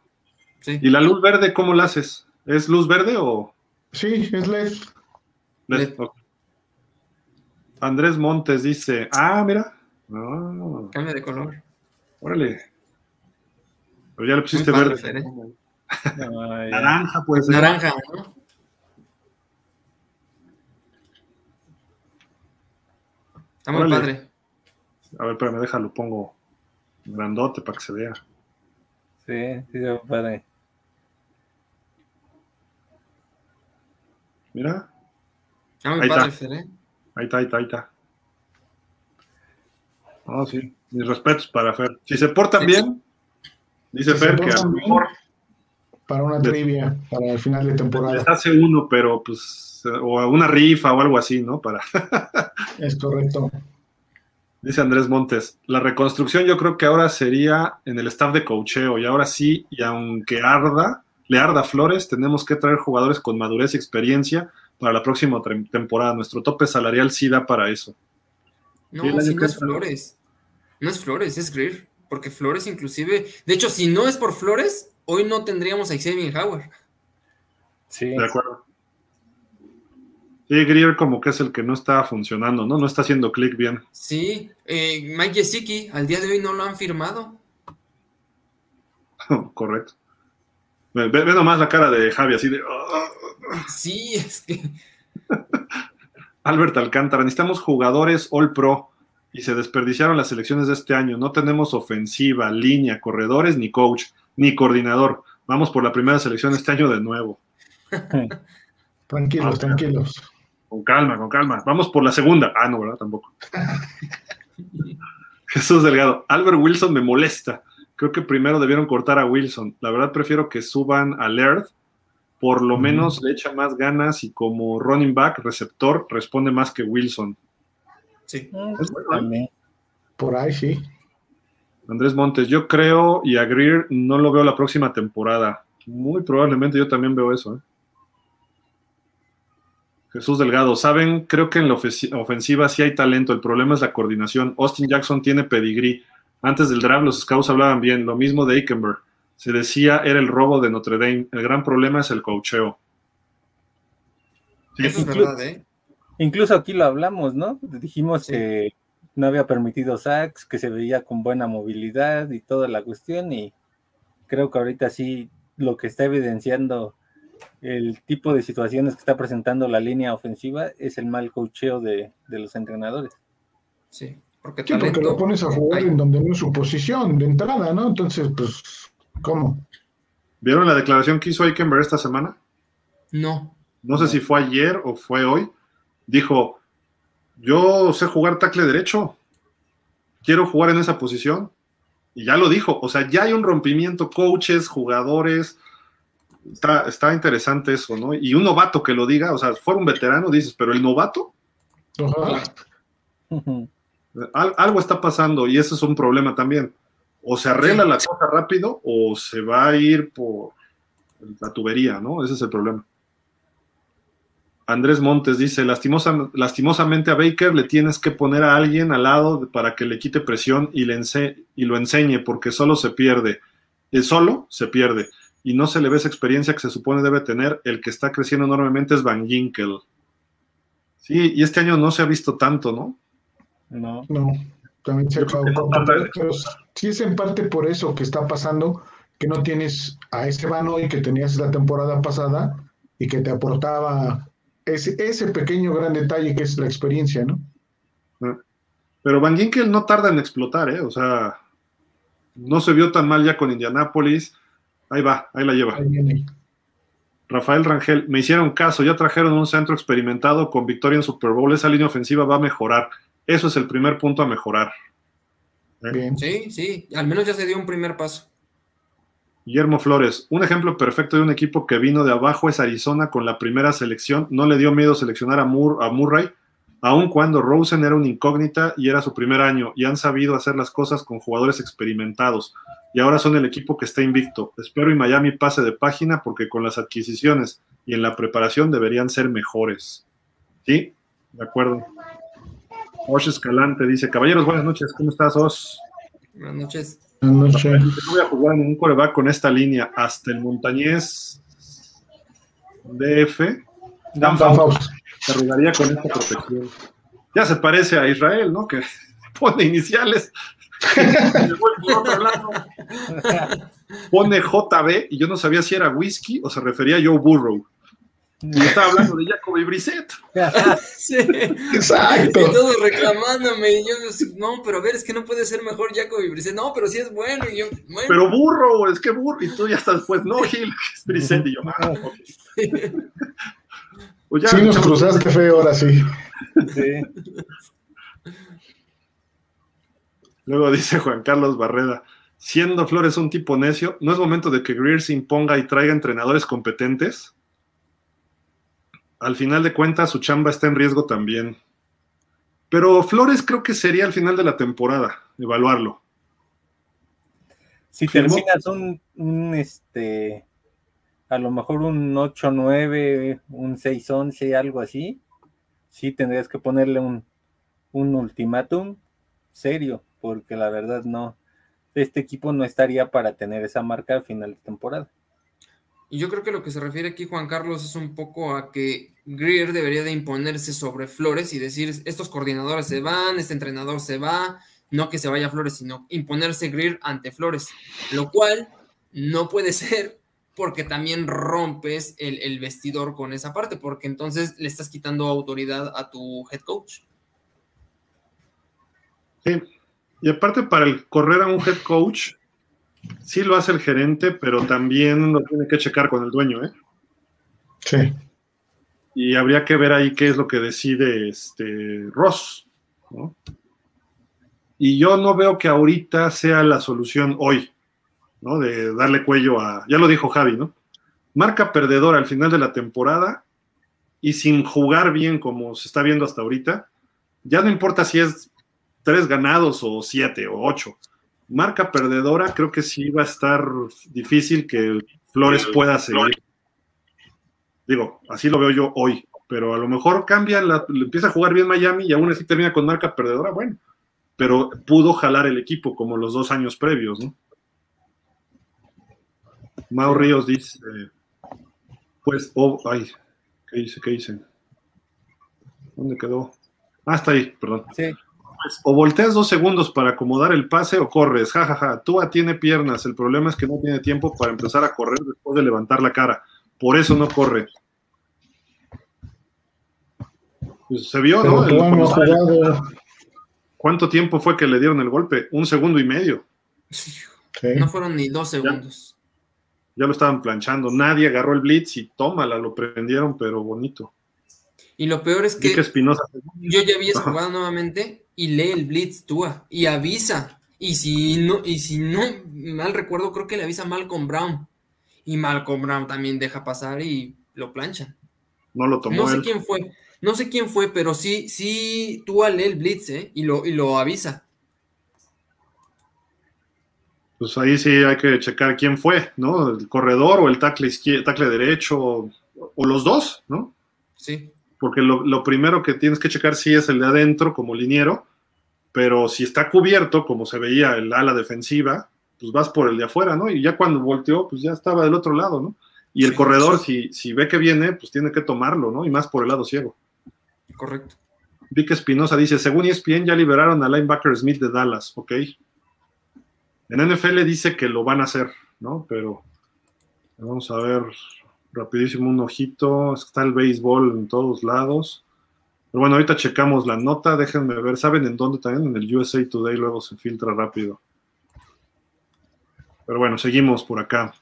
Sí. ¿Y la luz verde cómo la haces? ¿Es luz verde o Sí, es LED. LED? LED. Ok. Andrés Montes dice, ah, mira. Ah, Cambia de color. órale. Pero ya le pusiste verde. Fer, ¿eh? Ay, Naranja, pues. ser. Naranja, ¿no? Está muy Órale. padre. A ver, espérame, déjalo, pongo grandote para que se vea. Sí, sí, se ve padre. Mira, Está muy Ahí padre, está. Fer, ¿eh? ahí está, ahí está, ahí está. Oh, sí, mis respetos para Fer. Si se portan Sí. bien, dice Si Fer que a lo mejor Para una De- trivia, para el final de temporada. les hace uno, pero pues, o una rifa o algo así, ¿no? Para, [LAUGHS] Es correcto. dice Andrés Montes, la reconstrucción yo creo que ahora sería en el staff de cocheo y ahora sí, y aunque arda, le arda Flores, tenemos que traer jugadores con madurez y experiencia para la próxima temporada. Nuestro tope salarial sí da para eso. No, si no es. Flores. No es Flores, es Greer. Porque Flores inclusive... De hecho, si no es por Flores, hoy no tendríamos a Xavier Howard. Sí, De acuerdo. Sí, Greer como que es el que no está funcionando, ¿no? No está haciendo clic bien. Sí, eh, Mike Gesicki al día de hoy no lo han firmado. [LAUGHS] Correcto. Ve, ve- nomás la cara de Javi, así de... "Ah". Sí, [LAUGHS] es que... [LAUGHS] Albert Alcántara, necesitamos jugadores All Pro y se desperdiciaron las elecciones de este año. No tenemos ofensiva, línea, corredores, ni coach, ni coordinador. Vamos por la primera selección este año de nuevo. [LAUGHS] Tranquilos, Ah, tranquilos. Con calma, con calma. Vamos por la segunda. Ah, no, ¿verdad? Tampoco. [LAUGHS] Jesús Delgado. Albert Wilson me molesta. Creo que primero debieron cortar a Wilson. La verdad prefiero que suban a Laird. Por lo menos le echa más ganas y como running back, receptor, responde más que Wilson. Sí. Es bueno, también. Por ahí sí. Andrés Montes, yo creo y a Greer no lo veo la próxima temporada. Muy probablemente yo también veo eso. ¿eh? Jesús Delgado, saben, creo que en la ofensi- ofensiva sí hay talento, el problema es la coordinación. Austin Jackson tiene pedigrí. Antes del draft los scouts hablaban bien, lo mismo de Aikenberg. Se decía era el robo de Notre Dame. El gran problema es el cocheo. Sí, Eso es verdad, ¿eh? Incluso aquí lo hablamos, ¿no? Dijimos Sí. que no había permitido sacks, que se veía con buena movilidad y toda la cuestión y creo que ahorita sí lo que está evidenciando el tipo de situaciones que está presentando la línea ofensiva es el mal cocheo de, de los entrenadores. Sí. Porque Sí, porque lo pones a jugar hay. en donde no es su posición de entrada, ¿no? Entonces, pues, ¿cómo? ¿Vieron la declaración que hizo Aikenberg esta semana? No. no sé No. si fue ayer o fue hoy, dijo, yo sé jugar tackle derecho, quiero jugar en esa posición. Y ya lo dijo, o sea, ya hay un rompimiento, coaches, jugadores, está, está interesante eso, ¿no? Y un novato que lo diga, o sea, fuera un veterano, dices, pero el novato, al- algo está pasando y ese es un problema también. O se arregla la cosa rápido o se va a ir por la tubería, ¿no? Ese es el problema. Andrés Montes dice, "Lastimosa- lastimosamente a Baker le tienes que poner a alguien al lado para que le quite presión y, le ense- y lo enseñe, porque solo se pierde. El solo se pierde. Y no se le ve esa experiencia que se supone debe tener. El que está creciendo enormemente es Van Ginkel. Sí, y este año no se ha visto tanto, ¿no? No. No, también se que no sí es en parte por eso que está pasando, que no tienes a ese Van hoy que tenías la temporada pasada y que te aportaba ese, ese pequeño gran detalle que es la experiencia, ¿no? Ah. Pero Van Ginkel no tarda en explotar, ¿eh? O sea, no se vio tan mal ya con Indianápolis. Ahí va, ahí la lleva. Ahí viene. Rafael Rangel, me hicieron caso, ya trajeron un centro experimentado con victoria en Super Bowl, esa línea ofensiva va a mejorar. Eso es el primer punto a mejorar. Bien. Sí, sí, al menos ya se dio un primer paso. Guillermo Flores, un ejemplo perfecto de un equipo que vino de abajo es Arizona con la primera selección. No le dio miedo seleccionar a, a Murray, aun cuando Rosen era una incógnita y era su primer año, y han sabido hacer las cosas con jugadores experimentados. Y ahora son el equipo que está invicto. Espero y Miami pase de página porque con las adquisiciones y en la preparación deberían ser mejores. Sí, de acuerdo. Osh Escalante dice, caballeros, buenas noches, ¿cómo estás, Os? Buenas noches. Buenas noches. Dice, No voy a jugar en un coreback con esta línea hasta el Montañés DF. Dan Dan Fouts. se arriesgaría con esta protección. Ya se parece a Israel, ¿no? Que [LAUGHS] pone iniciales. [LAUGHS] Pone JB y yo no sabía si era whisky o se refería a Joe Burrow. Y estaba hablando de Jacoby Brissett. [LAUGHS] Sí. Exacto. Y todos reclamándome. Y yo, no, pero a ver, es que no puede ser mejor Jacoby Brissett. No, pero sí es bueno. Y yo, bueno. Pero burro, es que burro. Y tú ya estás después, no, Gil, es Brissett. Y yo, ah, ok. [LAUGHS] Pues ya, Sí, nos cruzaste feo ahora sí. Sí. Luego dice Juan Carlos Barreda, siendo Flores un tipo necio, ¿no es momento de que Greer se imponga y traiga entrenadores competentes? Al final de cuentas, su chamba está en riesgo también. Pero Flores creo que sería al final de la temporada, evaluarlo. Si ¿Firmó? terminas un, un, este, a lo mejor un 8-9, un 6-11, algo así, sí tendrías que ponerle un, un ultimátum serio, porque la verdad no, este equipo no estaría para tener esa marca al final de temporada. Y yo creo que lo que se refiere aquí Juan Carlos es un poco a que Greer debería de imponerse sobre Flores y decir, estos coordinadores se van, este entrenador se va, no que se vaya Flores, sino imponerse Greer ante Flores, lo cual no puede [LAUGHS] ser porque también rompes el, el vestidor con esa parte, porque entonces le estás quitando autoridad a tu head coach. Sí. Y aparte, para el correr a un head coach, sí lo hace el gerente, pero también lo tiene que checar con el dueño, ¿eh? Sí. y habría que ver ahí qué es lo que decide este Ross. ¿no? Y yo no veo que ahorita sea la solución hoy, ¿no? De darle cuello a, ya lo dijo Javi, ¿no? Marca perdedora al final de la temporada y sin jugar bien como se está viendo hasta ahorita, ya no importa si es tres ganados o siete o ocho. Marca perdedora, creo que sí va a estar difícil que Flores pueda seguir. Digo, así lo veo yo hoy, pero a lo mejor cambia, la, empieza a jugar bien Miami y aún así termina con marca perdedora, bueno, pero pudo jalar el equipo como los dos años previos, ¿no? Mau Ríos dice, pues, oh, ay, ¿qué dice? ¿Qué dice? ¿Dónde quedó? Ah, está ahí, perdón. Sí, Pues, o volteas dos segundos para acomodar el pase o corres, jajaja. Tua tiene piernas, el problema es que no tiene tiempo para empezar a correr después de levantar la cara. Por eso no corre. Pues, se vio, ¿no? Pero. ¿Cuánto tiempo fue que le dieron el golpe? Un segundo y medio. Sí. No fueron ni dos segundos. Ya lo estaban planchando. Nadie agarró el blitz y tómala, lo prendieron, pero bonito. Y lo peor es que que yo ya vi esa jugada nuevamente y lee el blitz Tua y avisa. Y si no, y si no mal recuerdo, creo que le avisa Malcolm Brown. Y Malcolm Brown también deja pasar y lo planchan. No lo tomó No sé él. quién fue, no sé quién fue, pero sí, sí, Tua lee el blitz, ¿eh? Y lo, y lo avisa. Pues ahí sí hay que checar quién fue, ¿no? El corredor o el tackle, izquier- tackle derecho o, o los dos, ¿no? Sí. porque lo, lo primero que tienes que checar sí es el de adentro como liniero, pero si está cubierto, como se veía el ala defensiva, pues vas por el de afuera, ¿no? Y ya cuando volteó, pues ya estaba del otro lado, ¿no? Y el Sí, corredor, sí. si, si ve que viene, pues tiene que tomarlo, ¿no? Y más por el lado ciego. Correcto. Vic Espinosa dice, según ESPN ya liberaron al linebacker Smith de Dallas, ¿ok? En NFL dice que lo van a hacer, ¿no? Pero vamos a ver rapidísimo un ojito. Está el béisbol en todos lados. Pero bueno, ahorita checamos la nota. Déjenme ver. ¿Saben en dónde también? En el USA Today luego se filtra rápido. Pero bueno, seguimos por acá.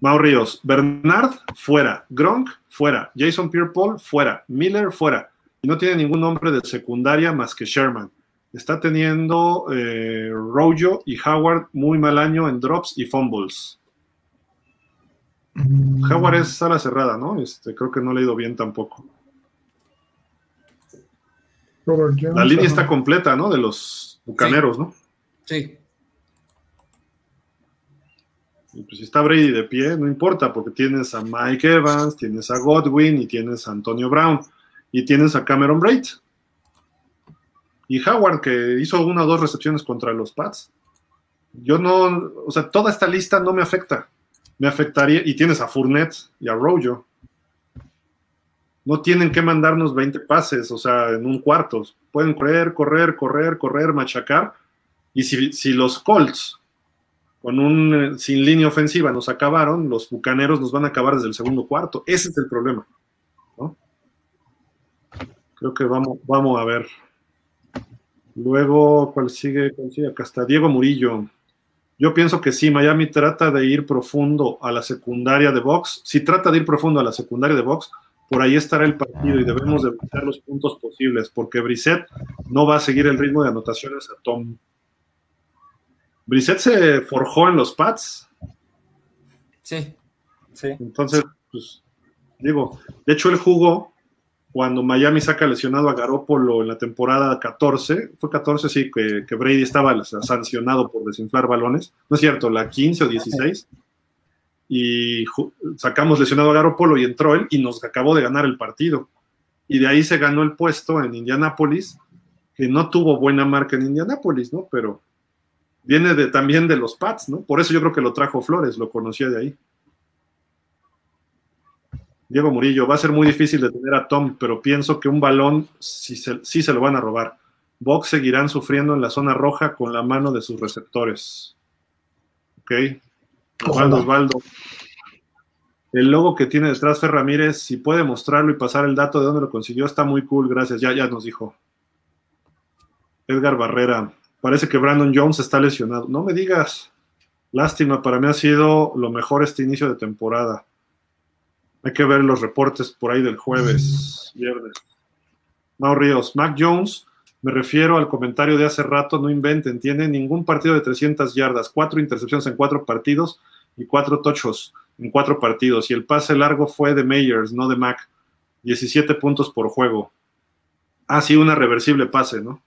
Mau Ríos, Bernard, fuera. Gronk, fuera. Jason Pierre-Paul, fuera. Miller, fuera. Y no tiene ningún nombre de secundaria más que Sherman. Está teniendo eh, Rojo y Howard muy mal año en drops y fumbles. Mm. Howard es sala cerrada, ¿no? Este, creo que no le ha ido bien tampoco. La línea está completa, ¿no? De los bucaneros, ¿no? Sí. Y pues si está Brady de pie, no importa, porque tienes a Mike Evans, tienes a Godwin y tienes a Antonio Brown y tienes a Cameron Braid. Y Howard, que hizo una o dos recepciones contra los Pats. Yo no, o sea, toda esta lista no me afecta. Me afectaría, y tienes a Fournette y a Rojo. No tienen que mandarnos 20 pases, o sea, en un cuarto. Pueden correr, correr, correr, correr, machacar. Y si, si los Colts con un eh, sin línea ofensiva nos acabaron, los bucaneros nos van a acabar desde el segundo cuarto. Ese es el problema. Creo que vamos, vamos a ver. Luego, ¿cuál sigue? ¿cuál sigue? Acá está Diego Murillo. Yo pienso que sí, Miami trata de ir profundo a la secundaria de box. Si trata de ir profundo a la secundaria de box, por ahí estará el partido y debemos de buscar los puntos posibles, porque Brissett no va a seguir el ritmo de anotaciones a Tom. Brissett se forjó en los Pats. Sí, sí. Entonces, pues, digo, de hecho él jugó cuando Miami saca lesionado a Garópolo en la temporada 14, fue 14, sí, que, Brady estaba sancionado por desinflar balones, no es cierto, la 15 o 16, y sacamos lesionado a Garópolo y entró él y nos acabó de ganar el partido. Y de ahí se ganó el puesto en Indianápolis, que no tuvo buena marca en Indianápolis, ¿no? Pero viene de, también de los Pats, ¿no? Por eso yo creo que lo trajo Flores, lo conocía de ahí. Diego Murillo, va a ser muy difícil detener a Tom, pero pienso que un balón sí se, se lo van a robar. Box seguirán sufriendo en la zona roja con la mano de sus receptores. Ok. Osvaldo Osvaldo. El logo que tiene detrás Fer Ramírez, si puede mostrarlo y pasar el dato de dónde lo consiguió, está muy cool, gracias. Ya, ya nos dijo. Edgar Barrera. Parece que Brandon Jones está lesionado. No me digas. Lástima, para mí ha sido lo mejor este inicio de temporada. Hay que ver los reportes por ahí del jueves, viernes. Mau Ríos, Mac Jones, me refiero al comentario de hace rato, no inventen, tiene ningún partido de 300 yardas, cuatro intercepciones en cuatro partidos y cuatro tochos en cuatro partidos. Y el pase largo fue de Meyers, no de Mac. 17 puntos por juego. Ah, sí, una reversible pase, ¿no?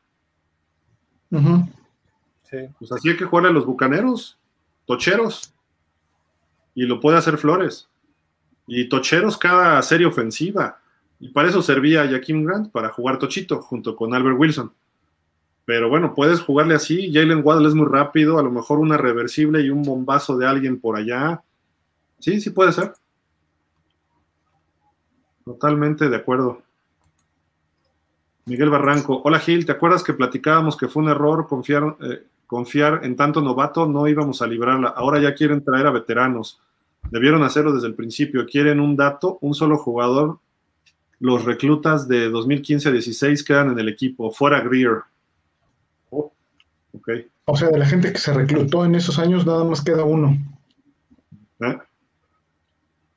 Pues así hay que jugarle a los bucaneros, tocheros. Y lo puede hacer Flores. Y tocheros cada serie ofensiva. Y para eso servía Jaquim Grant, para jugar tochito junto con Albert Wilson. Pero bueno, puedes jugarle así. Jalen Waddle es muy rápido, a lo mejor una reversible y un bombazo de alguien por allá. Sí, sí puede ser. Totalmente de acuerdo. Miguel Barranco, hola Gil, ¿te acuerdas que platicábamos que fue un error confiar, eh, confiar en tanto novato? No íbamos a librarla. Ahora ya quieren traer a veteranos. Debieron hacerlo desde el principio. Quieren un dato, un solo jugador. Los reclutas de 2015 a 16 quedan en el equipo. Fuera Greer. Oh, O sea, de la gente que se reclutó en esos años, nada más queda uno. ¿Eh?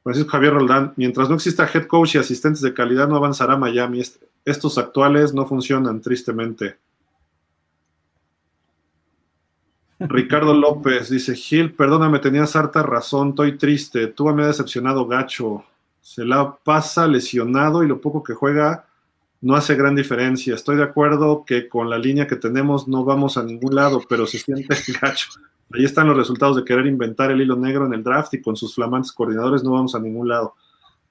Francisco Javier Roldán, mientras no exista head coach y asistentes de calidad, no avanzará Miami. Estos actuales no funcionan, tristemente. Ricardo López dice: Gil, perdóname, tenías harta razón, estoy triste. Tú me ha decepcionado gacho. Se la pasa lesionado y lo poco que juega no hace gran diferencia. Estoy de acuerdo que con la línea que tenemos no vamos a ningún lado, pero se siente gacho. Ahí están los resultados de querer inventar el hilo negro en el draft y con sus flamantes coordinadores no vamos a ningún lado.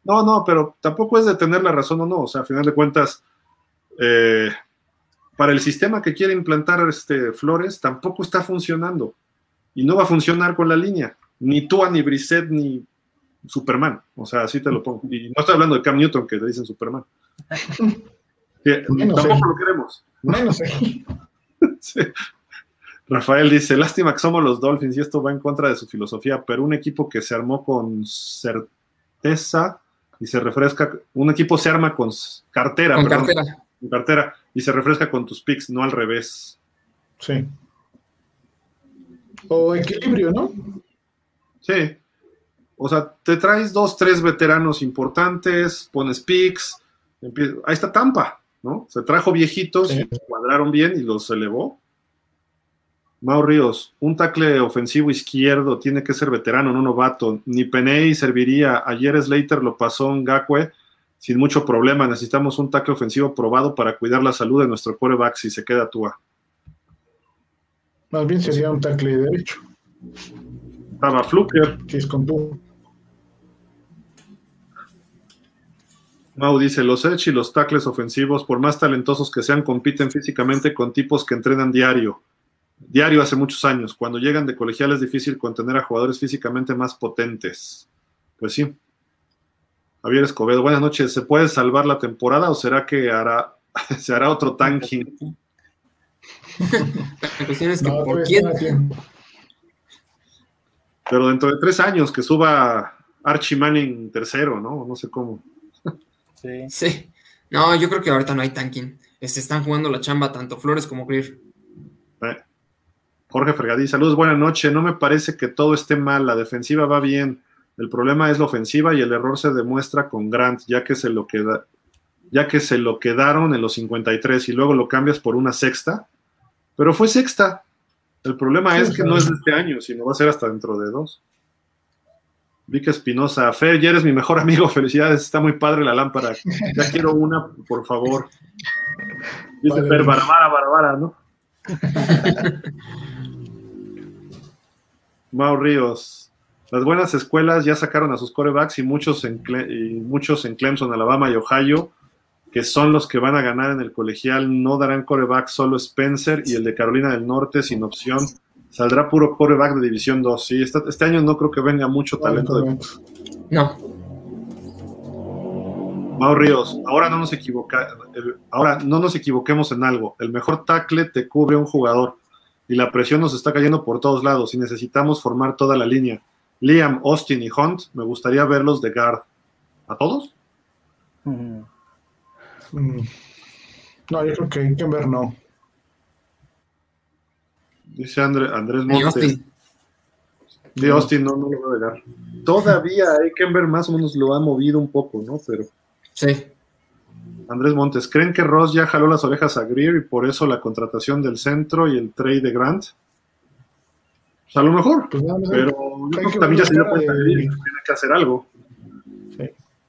No, no, pero tampoco es de tener la razón o no. O sea, a final de cuentas, eh, para el sistema que quiere implantar este Flores, tampoco está funcionando. Y no va a funcionar con la línea. Ni tú, ni Brissett, ni Superman. O sea, así te lo pongo. [LAUGHS] Y no estoy hablando de Cam Newton, que le dicen Superman. tampoco lo queremos. Menos, [LAUGHS] sí. Rafael dice, lástima que somos los Dolphins y esto va en contra de su filosofía, pero un equipo que se armó con certeza certeza y se refresca. Un equipo se arma con cartera, Con perdón, cartera. con cartera y se refresca con tus picks, no al revés. Sí. O equilibrio, ¿no? Sí. O sea, te traes dos, tres veteranos importantes, pones picks, ahí está Tampa, ¿no? Se trajo viejitos, Sí. cuadraron bien y los elevó. Mau Ríos, un tackle ofensivo izquierdo tiene que ser veterano, no novato. Ni Peney serviría. Ayer Slater lo pasó en Gakwe sin mucho problema. Necesitamos un tackle ofensivo probado para cuidar la salud de nuestro coreback si se queda Tua. Más bien sería un tackle derecho, Estaba Fluker. que es con tú. Mau dice, los edge y los tackles ofensivos, por más talentosos que sean, compiten físicamente con tipos que entrenan diario. Diario hace muchos años. Cuando llegan de colegial es difícil contener a jugadores físicamente más potentes. Pues sí. Javier Escobedo, buenas noches. ¿Se puede salvar la temporada o será que hará, [LAUGHS] se hará otro tanking? La cuestión es que [LAUGHS] No, por quién. Pero dentro de tres años que suba Archie Manning tercero, ¿no? No sé cómo. Sí. Sí. No, yo creo que ahorita no hay tanking. Se están jugando la chamba tanto Flores como Greer. Eh. Jorge Fregadí, saludos, buenas noches. No me parece que todo esté mal, la defensiva va bien. El problema es la ofensiva y el error se demuestra con Grant, ya que se lo queda, ya que se lo quedaron en los 53 y luego lo cambias por una sexta. Pero fue sexta. El problema Sí, es que no es de este año, sino va a ser hasta dentro de dos. Vic Espinosa, Fer, ya eres mi mejor amigo, [LAUGHS] felicidades, está muy padre la lámpara. Ya quiero una, por favor. Dice Padre. Fer, Barbara, Barbara, ¿no? [LAUGHS] Mau Ríos. Las buenas escuelas ya sacaron a sus corebacks y muchos, en Cle- y muchos en Clemson, Alabama y Ohio, que son los que van a ganar en el colegial, no darán coreback solo Spencer y el de Carolina del Norte sin opción. Saldrá puro coreback de División 2. Sí, este, este año no creo que venga mucho talento de No. Mau Ríos, ahora no nos equivoca, el- ahora no nos equivoquemos en algo. El mejor tackle te cubre un jugador y la presión nos está cayendo por todos lados y necesitamos formar toda la línea. Liam, Austin y Hunt, me gustaría verlos de guard. ¿A todos? Ujú. Mm. No, yo creo que Kember no. Dice André- Andrés Montes. Austin. Sí, Austin no, no lo veo de guard. Todavía Eikenberg más o menos lo ha movido un poco, ¿no? Pero Sí. Andrés Montes, ¿creen que Ross ya jaló las orejas a Greer y por eso la contratación del centro y el trade de Grant? Pues a lo mejor. Pues Pero yo creo que también ya se dio cuenta de- de Greer, que tiene que hacer algo.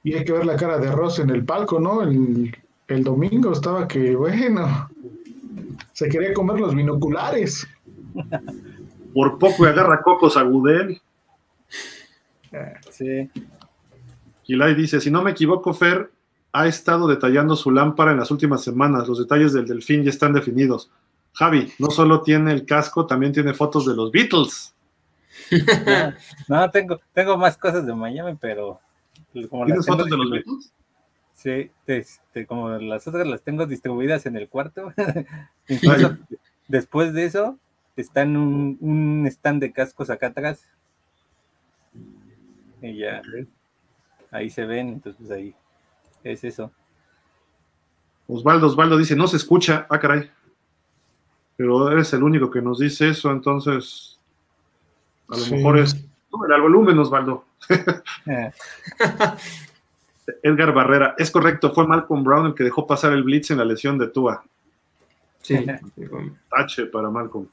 Y hay que ver la cara de Ross en el palco, ¿no? El, el domingo estaba que, bueno, se quería comer los binoculares. Por poco y agarra cocos a Gudel. Sí. Kilay dice, si no me equivoco, Fer ha estado detallando su lámpara en las últimas semanas. Los detalles del delfín ya están definidos. Javi, no solo tiene el casco, también tiene fotos de los Beatles. [LAUGHS] No, tengo, tengo más cosas de Miami, pero como ¿Tienes fotos de los Beatles? Sí, este, como las otras las tengo distribuidas en el cuarto. [LAUGHS] Incluso después de eso, está en un, un stand de cascos acá atrás. Y ya, ahí se ven, entonces pues ahí es eso. Osvaldo, Osvaldo dice, no se escucha. Ah, caray. Pero eres el único que nos dice eso, entonces a lo Sí. mejor es... Súbele al volumen, Osvaldo. Eh, [LAUGHS] Edgar Barrera, es correcto, fue Malcolm Brown el que dejó pasar el blitz en la lesión de Tua. Sí. Tache para Malcolm.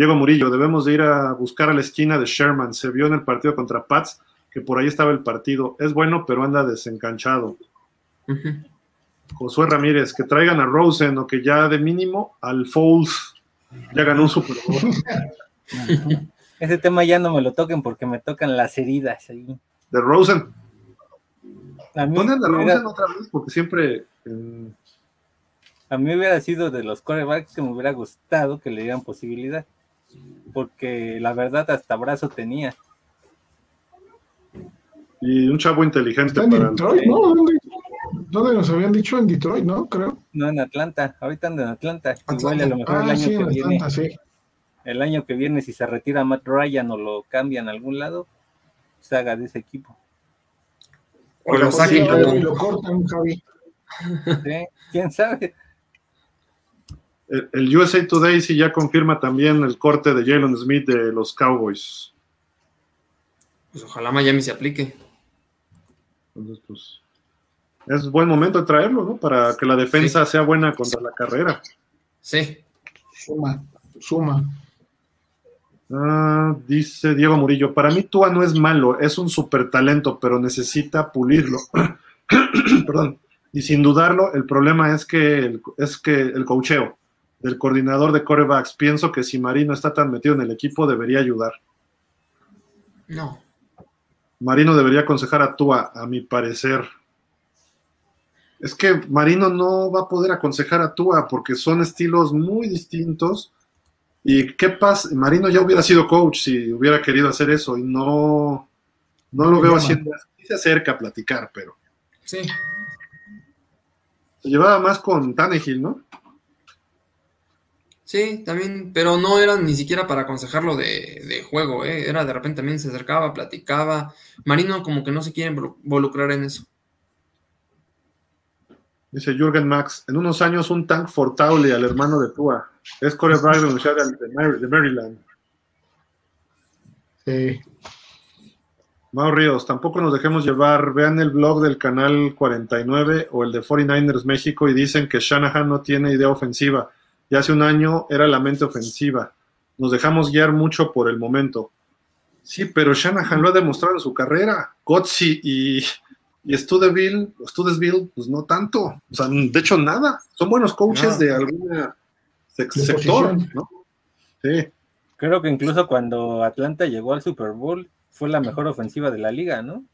Diego Murillo, debemos de ir a buscar a la esquina de Sherman. Se vio en el partido contra Pats que por ahí estaba el partido. Es bueno, pero anda desencanchado. Josué Ramírez, que traigan a Rosen o que ya de mínimo al Foles ya ganó un Super Bowl. [LAUGHS] Ese tema ya no me lo toquen porque me tocan las heridas ahí. De Rosen. A mí, ¿Dónde anda me hubiera, Rosen otra vez? Porque siempre. eh, a mí hubiera sido de los corebacks que me hubiera gustado que le dieran posibilidad. Porque la verdad hasta brazo tenía. y un chavo inteligente Está en para. Detroit, ¿no? ¿Dónde, dónde nos habían dicho? En Detroit, ¿no? Creo. No en Atlanta, ahorita anda en Atlanta. Igual a lo mejor el Ah, año sí, que en viene, Atlanta, sí. el año que viene, si se retira Matt Ryan o lo cambian a algún lado, se haga de ese equipo. O lo saquen y lo cortan, Javi. ¿Sí? ¿Quién sabe? El, USA Today sí ya confirma también el corte de Jalen Smith de los Cowboys. Pues ojalá Miami se aplique. Entonces, pues, es buen momento de traerlo, ¿no? Para que la defensa sea buena contra la carrera. Sí. Suma, suma. Ah, dice Diego Murillo, para mí Tua no es malo, es un super talento, pero necesita pulirlo. [CLEARS THROAT] Perdón. Y sin dudarlo, el problema es que el, es que el cocheo del coordinador de corebacks, pienso que si Marino está tan metido en el equipo, debería ayudar. No. Marino debería aconsejar a Tua, a mi parecer. Es que Marino no va a poder aconsejar a Tua porque son estilos muy distintos. ¿Y qué pasa? Marino ya hubiera sido coach si hubiera querido hacer eso y no, no lo veo haciendo. Se acerca a platicar, pero. Sí. Se llevaba más con Tannehill, ¿no? Sí, también, pero no era ni siquiera para aconsejarlo de, juego, ¿eh? era de repente también se acercaba, platicaba. Marino como que no se quiere involucrar en eso. Dice Jürgen Max, en unos años un tank fortable al hermano de Tua. Es coreback de de Maryland. Sí. Mau Ríos, tampoco nos dejemos llevar. Vean el blog del canal 49 o el de 49ers México y dicen que Shanahan no tiene idea ofensiva y hace un año era la mente ofensiva. Nos dejamos guiar mucho por el momento. Sí, pero Shanahan lo ha demostrado en su carrera. Gotzi y, y Studeville, Studesville, pues no tanto. O sea, de hecho, nada. Son buenos coaches de algún sector, ¿no? Sí. Creo que incluso cuando Atlanta llegó al Super Bowl fue la mejor ofensiva de la liga, ¿no?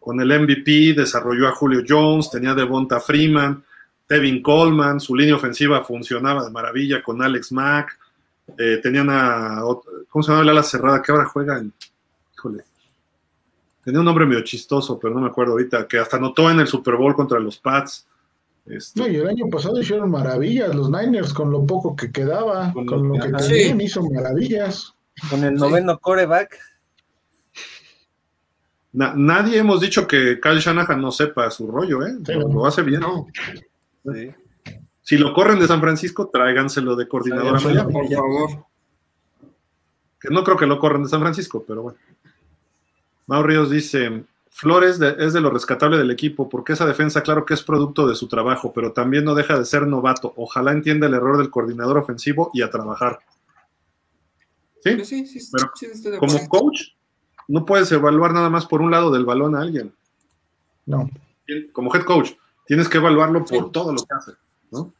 Con el MVP desarrolló a Julio Jones, tenía Devonta Freeman, Tevin Coleman, su línea ofensiva funcionaba de maravilla con Alex Mack. Eh, tenían a. ¿Cómo se llama el ala cerrada? que ahora juega en. Híjole. Tenía un nombre medio chistoso, pero no me acuerdo ahorita. Que hasta anotó en el Super Bowl contra los Pats. Este, no, y el año pasado hicieron maravillas los Niners con lo poco que quedaba, con, lo, que tenían, hizo maravillas. Con el noveno coreback. nadie hemos dicho que Kyle Shanahan no sepa su rollo, ¿eh? lo, hace bien. No. Si lo corren de San Francisco, tráiganselo de coordinador a Por favor. Que no creo que lo corran de San Francisco, pero bueno. Mau Ríos dice, Flores es de lo rescatable del equipo, porque esa defensa, claro que es producto de su trabajo, pero también no deja de ser novato. Ojalá entienda el error del coordinador ofensivo y a trabajar. Sí, sí, sí, pero como coach, no puedes evaluar nada más por un lado del balón a alguien. No. Como head coach, Tienes que evaluarlo por todo lo que hace, ¿no?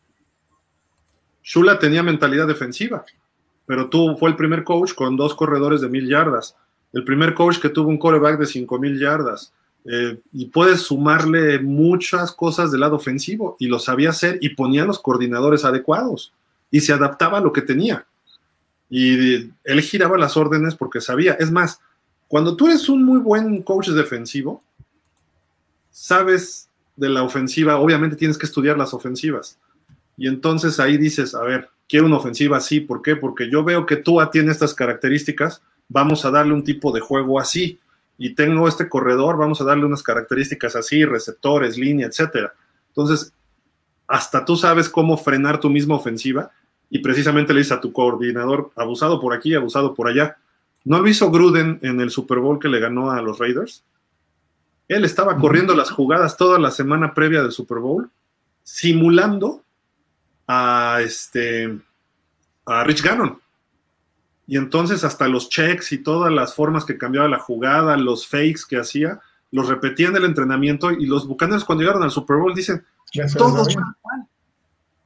Shula tenía mentalidad defensiva, pero tú fue el primer coach con dos corredores de mil yardas, el primer coach que tuvo un coreback de cinco mil yardas, eh, y puedes sumarle muchas cosas del lado ofensivo, y lo sabía hacer y ponía los coordinadores adecuados, y se adaptaba a lo que tenía. Y él giraba las órdenes porque sabía. Es más, cuando tú eres un muy buen coach defensivo, sabes de la ofensiva, obviamente tienes que estudiar las ofensivas. Y entonces ahí dices, a ver, quiero una ofensiva así, ¿por qué? Porque yo veo que Tua tiene estas características, vamos a darle un tipo de juego así. Y tengo este corredor, vamos a darle unas características así, receptores, línea, etcétera. Entonces, hasta tú sabes cómo frenar tu misma ofensiva y precisamente le dices a tu coordinador, abusado por aquí, abusado por allá. ¿No lo hizo Gruden en el Super Bowl que le ganó a los Raiders? Él estaba corriendo las jugadas toda la semana previa del Super Bowl, simulando a este a Rich Gannon. Y entonces hasta los checks y todas las formas que cambiaba la jugada, los fakes que hacía, los repetía en el entrenamiento y los bucaneros cuando llegaron al Super Bowl dicen, todo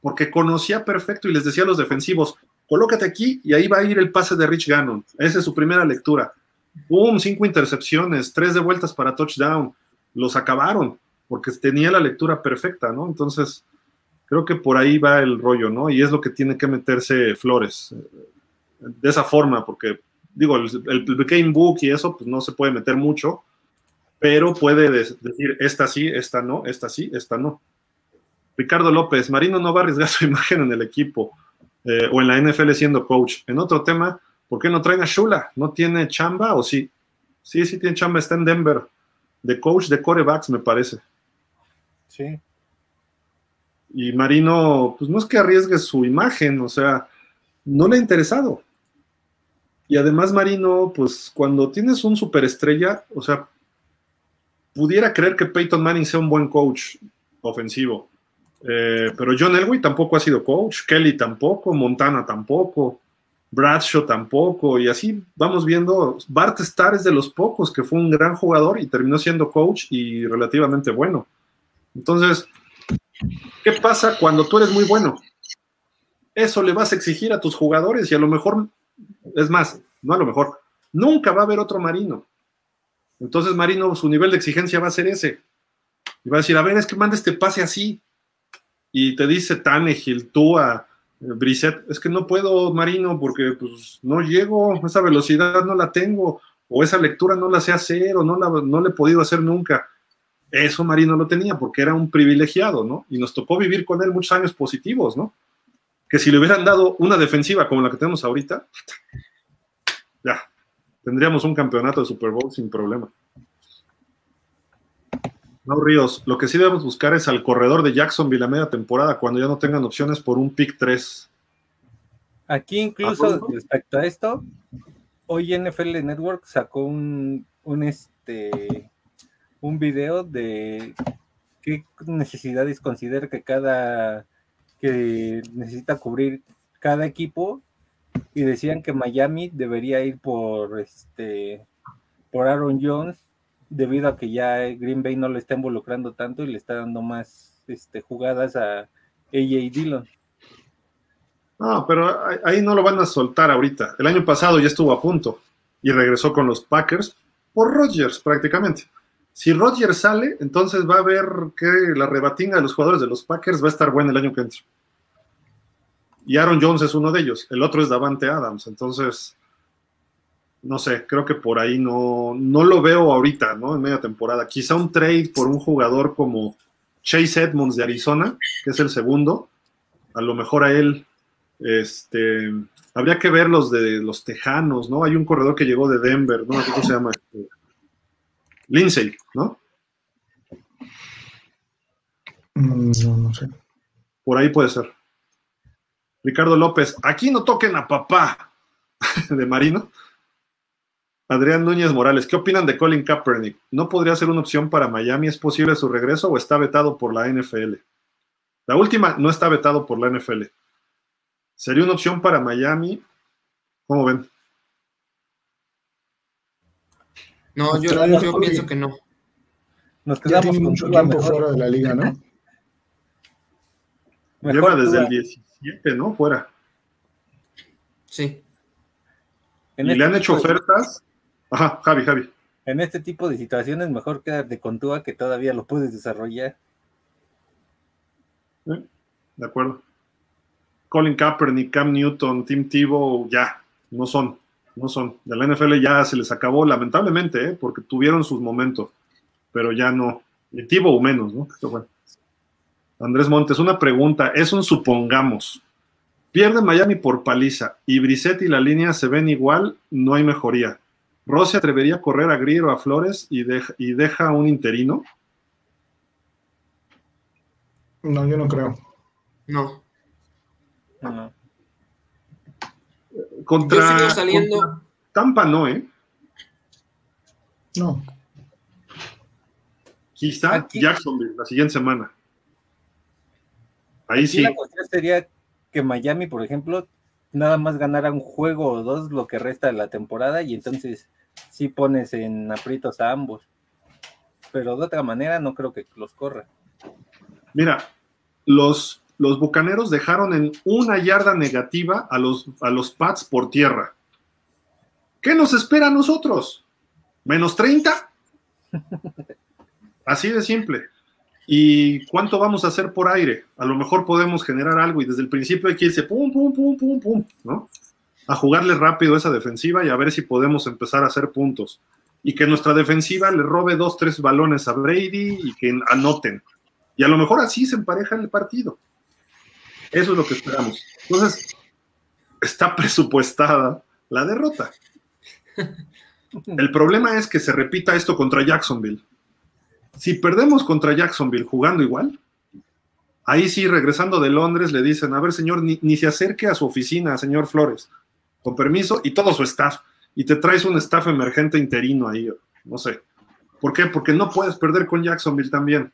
porque conocía perfecto y les decía a los defensivos, colócate aquí y ahí va a ir el pase de Rich Gannon. Esa es su primera lectura. ¡Boom! Cinco intercepciones, tres de vueltas para touchdown. Los acabaron porque tenía la lectura perfecta, ¿no? Entonces, creo que por ahí va el rollo, ¿no? Y es lo que tiene que meterse Flores. Eh, de esa forma, porque, digo, el, el Game Book y eso, pues no se puede meter mucho, pero puede decir, esta sí, esta no, esta sí, esta no. Ricardo López, Marino no va a arriesgar su [LAUGHS] imagen en el equipo eh, o en la NFL siendo coach. En otro tema, ¿Por qué no traen a Shula? ¿No tiene chamba o sí? Sí, sí tiene chamba, está en Denver. de coach de corebacks, me parece. Sí. Y Marino, pues no es que arriesgue su imagen, o sea, no le ha interesado. Y además Marino, pues cuando tienes un superestrella, o sea, pudiera creer que Peyton Manning sea un buen coach ofensivo. Eh, pero John Elway tampoco ha sido coach, Kelly tampoco, Montana tampoco, Bradshaw tampoco, y así vamos viendo. Bart Starr es de los pocos que fue un gran jugador y terminó siendo coach y relativamente bueno. Entonces, ¿qué pasa cuando tú eres muy bueno? Eso le vas a exigir a tus jugadores y a lo mejor, es más, no a lo mejor, nunca va a haber otro Marino. Entonces Marino, su nivel de exigencia va a ser ese. Y va a decir, a ver, es que manda este pase así. Y te dice Tanegil, tú a Brisset, es que no puedo, Marino, porque pues no llego, esa velocidad no la tengo, o esa lectura no la sé hacer, o no, la, no la he podido hacer nunca. Eso Marino lo tenía porque era un privilegiado, ¿no? Y nos tocó vivir con él muchos años positivos, ¿no? Que si le hubieran dado una defensiva como la que tenemos ahorita, ya, tendríamos un campeonato de Super Bowl sin problema. No, Ríos, lo que sí debemos buscar es al corredor de Jacksonville a media temporada cuando ya no tengan opciones por un pick 3. Aquí incluso respecto a esto, hoy NFL Network sacó un, un este un video de qué necesidades considera que cada que necesita cubrir cada equipo y decían que Miami debería ir por este por Aaron Jones debido a que ya Green Bay no le está involucrando tanto y le está dando más este, jugadas a AJ Dillon. No, pero ahí no lo van a soltar ahorita. El año pasado ya estuvo a punto y regresó con los Packers por Rodgers prácticamente. Si Rodgers sale, entonces va a ver que la rebatinga de los jugadores de los Packers va a estar buena el año que entra. Y Aaron Jones es uno de ellos, el otro es Davante Adams, entonces, no sé, creo que por ahí no, no lo veo ahorita, ¿no? En media temporada. Quizá un trade por un jugador como Chase Edmonds de Arizona, que es el segundo, a lo mejor a él, este, habría que ver los de los Tejanos, ¿no? Hay un corredor que llegó de Denver, ¿no? ¿Cómo se llama? Este, Lindsay, ¿no? Mm, no, no sé. Por ahí puede ser. Ricardo López, aquí no toquen a papá [LAUGHS] de Marino. Adrián Núñez Morales, ¿qué opinan de Colin Kaepernick? ¿No podría ser una opción para Miami? ¿Es posible su regreso o está vetado por la NFL? La última no está vetado por la NFL. ¿Sería una opción para Miami? ¿Cómo ven? No, yo, yo pienso que no. Nos quedamos mucho tiempo fuera de la liga, ¿no? Lleva desde el 17, ¿no? Fuera. Sí. y le este han hecho ofertas. Ajá, Javi, Javi. En este tipo de situaciones, mejor quedarte con Tua que todavía lo puedes desarrollar. de acuerdo. Colin Kaepernick, Cam Newton, Tim Tebow, ya, no son no son. De la NFL ya se les acabó, lamentablemente, ¿eh? porque tuvieron sus momentos, pero ya no. Y o menos, ¿no? Andrés Montes, una pregunta, es un supongamos. Pierde Miami por paliza y Brissett y la línea se ven igual, no hay mejoría. ¿Rossi atrevería a correr a Grier o a Flores y deja, y deja un interino? No, yo no creo. No. no. Contra, saliendo... Tampa no, ¿eh? No. Quizá Jacksonville la siguiente semana. Ahí sí. La cuestión sería que Miami, por ejemplo, nada más ganara un juego o dos lo que resta de la temporada y entonces sí pones en aprietos a ambos. Pero de otra manera no creo que los corra. Mira, los los Bucaneros dejaron en una yarda negativa a los, a los Pats por tierra. ¿Qué nos espera a nosotros? ¿Menos 30? [LAUGHS] Así de simple. ¿Y cuánto vamos a hacer por aire? A lo mejor podemos generar algo y desde el principio hay que irse pum, pum, pum, pum, pum, ¿no? A jugarle rápido esa defensiva y a ver si podemos empezar a hacer puntos. Y que nuestra defensiva le robe dos, tres balones a Brady y que anoten. Y a lo mejor así se empareja el partido. Eso es lo que esperamos. Entonces, está presupuestada la derrota. El problema es que se repita esto contra Jacksonville. Si perdemos contra Jacksonville jugando igual, ahí sí, regresando de Londres, le dicen, a ver, señor, ni, ni se acerque a su oficina, señor Flores, con permiso, y todo su staff, y te traes un staff emergente interino ahí, no sé. ¿Por qué? Porque no puedes perder con Jacksonville también,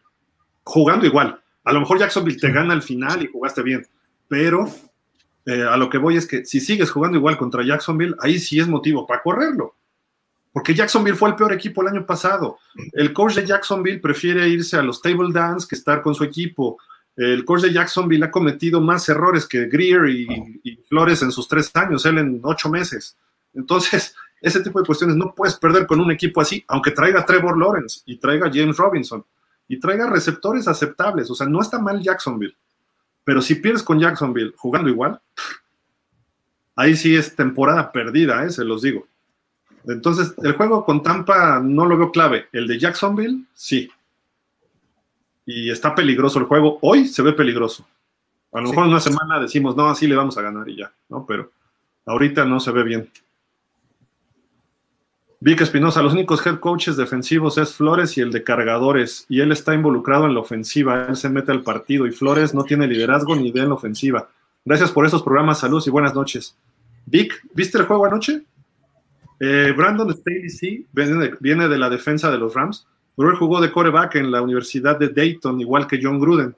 jugando igual. A lo mejor Jacksonville te gana al final y jugaste bien, pero eh, a lo que voy es que si sigues jugando igual contra Jacksonville, ahí sí es motivo para correrlo. Porque Jacksonville fue el peor equipo el año pasado. El coach de Jacksonville prefiere irse a los table dance que estar con su equipo. El coach de Jacksonville ha cometido más errores que Greer y, y Flores en sus tres años, él en ocho meses. Entonces, [LAUGHS] ese tipo de cuestiones no puedes perder con un equipo así, aunque traiga Trevor Lawrence y traiga James Robinson y traiga receptores aceptables. O sea, no está mal Jacksonville. Pero si pierdes con Jacksonville jugando igual, [LAUGHS] ahí sí es temporada perdida, ¿eh? se los digo. Entonces, el juego con Tampa no lo veo clave. El de Jacksonville, sí. Y está peligroso el juego. Hoy se ve peligroso. A lo mejor en una semana decimos, no, así le vamos a ganar y ya, ¿no? Pero ahorita no se ve bien. Vic Espinosa, los únicos head coaches defensivos es Flores y el de cargadores, y él está involucrado en la ofensiva, él se mete al partido y Flores no tiene liderazgo ni idea en la ofensiva. Gracias por esos programas, saludos y buenas noches. Vic, ¿viste el juego anoche? Eh, Brandon Staley sí, viene de, viene de, la defensa de los Rams, él jugó de coreback en la Universidad de Dayton, igual que John Gruden.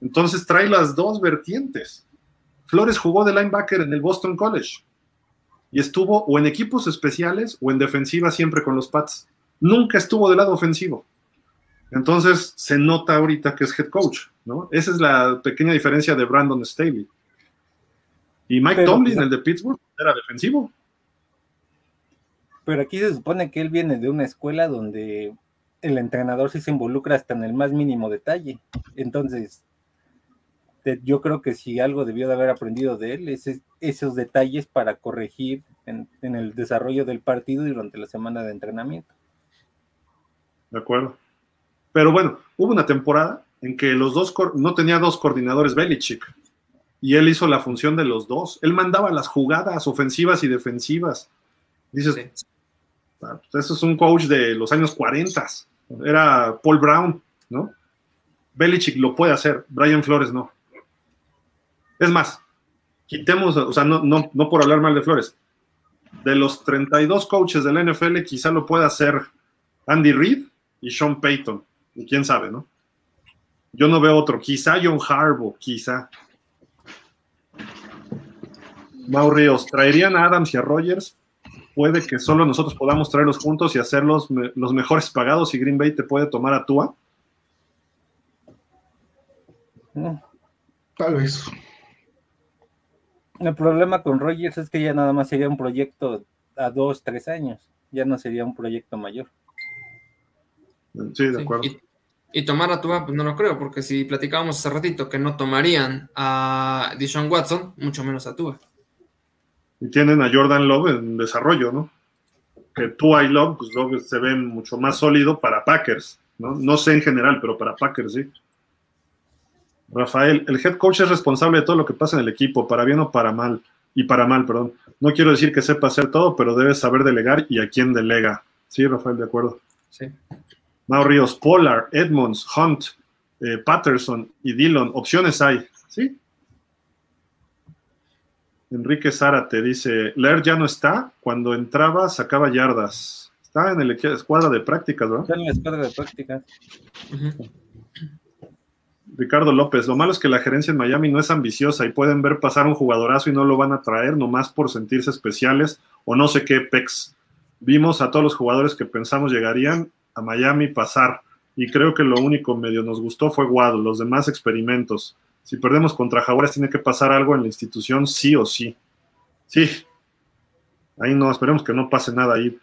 Entonces trae las dos vertientes. Flores jugó de linebacker en el Boston College y estuvo o en equipos especiales o en defensiva siempre con los Pats. Nunca estuvo del lado ofensivo. Entonces se nota ahorita que es head coach, ¿no? Esa es la pequeña diferencia de Brandon Staley. Y Mike pero, Tomlin, el de Pittsburgh, era defensivo. Pero aquí se supone que él viene de una escuela donde el entrenador sí se involucra hasta en el más mínimo detalle. Entonces, yo creo que si algo debió de haber aprendido de él es esos detalles para corregir en, en, el desarrollo del partido durante la semana de entrenamiento. De acuerdo. Pero bueno, hubo una temporada en que los dos no tenía dos coordinadores Belichick y él hizo la función de los dos. Él mandaba las jugadas ofensivas y defensivas. Dices, sí. ah, pues eso es un coach de los años 40. Era Paul Brown, ¿no? Belichick lo puede hacer, Brian Flores no. Es más, quitemos, o sea, no, no, no por hablar mal de Flores, de los 32 coaches del NFL, quizá lo pueda hacer Andy Reid y Sean Payton, y quién sabe, ¿no? Yo no veo otro, quizá John Harbaugh, quizá. Mau Ríos, ¿traerían a Adams y a Rogers? Puede que solo nosotros podamos traerlos juntos y hacerlos me, los mejores pagados y Green Bay te puede tomar a Tua. Tal vez. El problema con Rogers es que ya nada más sería un proyecto a dos, tres años, ya no sería un proyecto mayor. Sí, de acuerdo. Sí, y, y, tomar a Tua, pues no lo creo, porque si platicábamos hace ratito que no tomarían a Dishon Watson, mucho menos a Tua. Y tienen a Jordan Love en desarrollo, ¿no? Que Tua y Love, pues Love se ven mucho más sólido para Packers, ¿no? No sé en general, pero para Packers sí. Rafael, el head coach es responsable de todo lo que pasa en el equipo, para bien o para mal, y para mal, perdón. No quiero decir que sepa hacer todo, pero debe saber delegar y a quién delega. Sí, Rafael, de acuerdo. Sí. Mau Ríos, Pollard, Edmonds, Hunt, eh, Patterson y Dillon. Opciones hay, ¿sí? Enrique Zárate dice, Leer ya no está, cuando entraba sacaba yardas. Está en la escuadra de prácticas, ¿verdad? Está en la escuadra de prácticas. Uh -huh. Ricardo López, lo malo es que la gerencia en Miami no es ambiciosa y pueden ver pasar un jugadorazo y no lo van a traer nomás por sentirse especiales o no sé qué pex. Vimos a todos los jugadores que pensamos llegarían a Miami pasar y creo que lo único medio nos gustó fue Guado, los demás experimentos. Si perdemos contra Jaguares tiene que pasar algo en la institución sí o sí. Sí. Ahí no, esperemos que no pase nada ahí.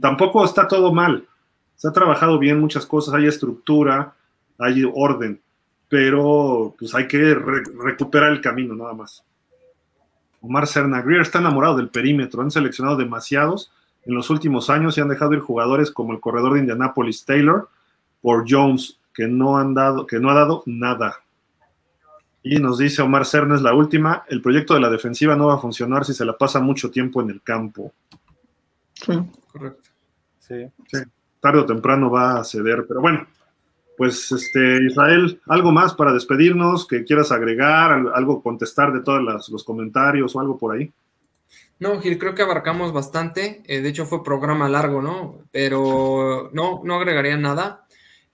Tampoco está todo mal. Se ha trabajado bien muchas cosas, hay estructura, hay orden pero pues hay que re recuperar el camino nada más. Omar Serna Greer está enamorado del perímetro, han seleccionado demasiados en los últimos años y han dejado ir jugadores como el corredor de Indianapolis Taylor por Jones, que no han dado, que no ha dado nada. Y nos dice Omar Cernes, la última, el proyecto de la defensiva no va a funcionar si se la pasa mucho tiempo en el campo. Sí, correcto. Sí. sí. tarde o temprano va a ceder. Pero bueno, pues este, Israel, ¿algo más para despedirnos que quieras agregar? ¿Algo contestar de todos los comentarios o algo por ahí? No, Gil, creo que abarcamos bastante. Eh, de hecho, fue programa largo, ¿no? Pero no, no agregaría nada.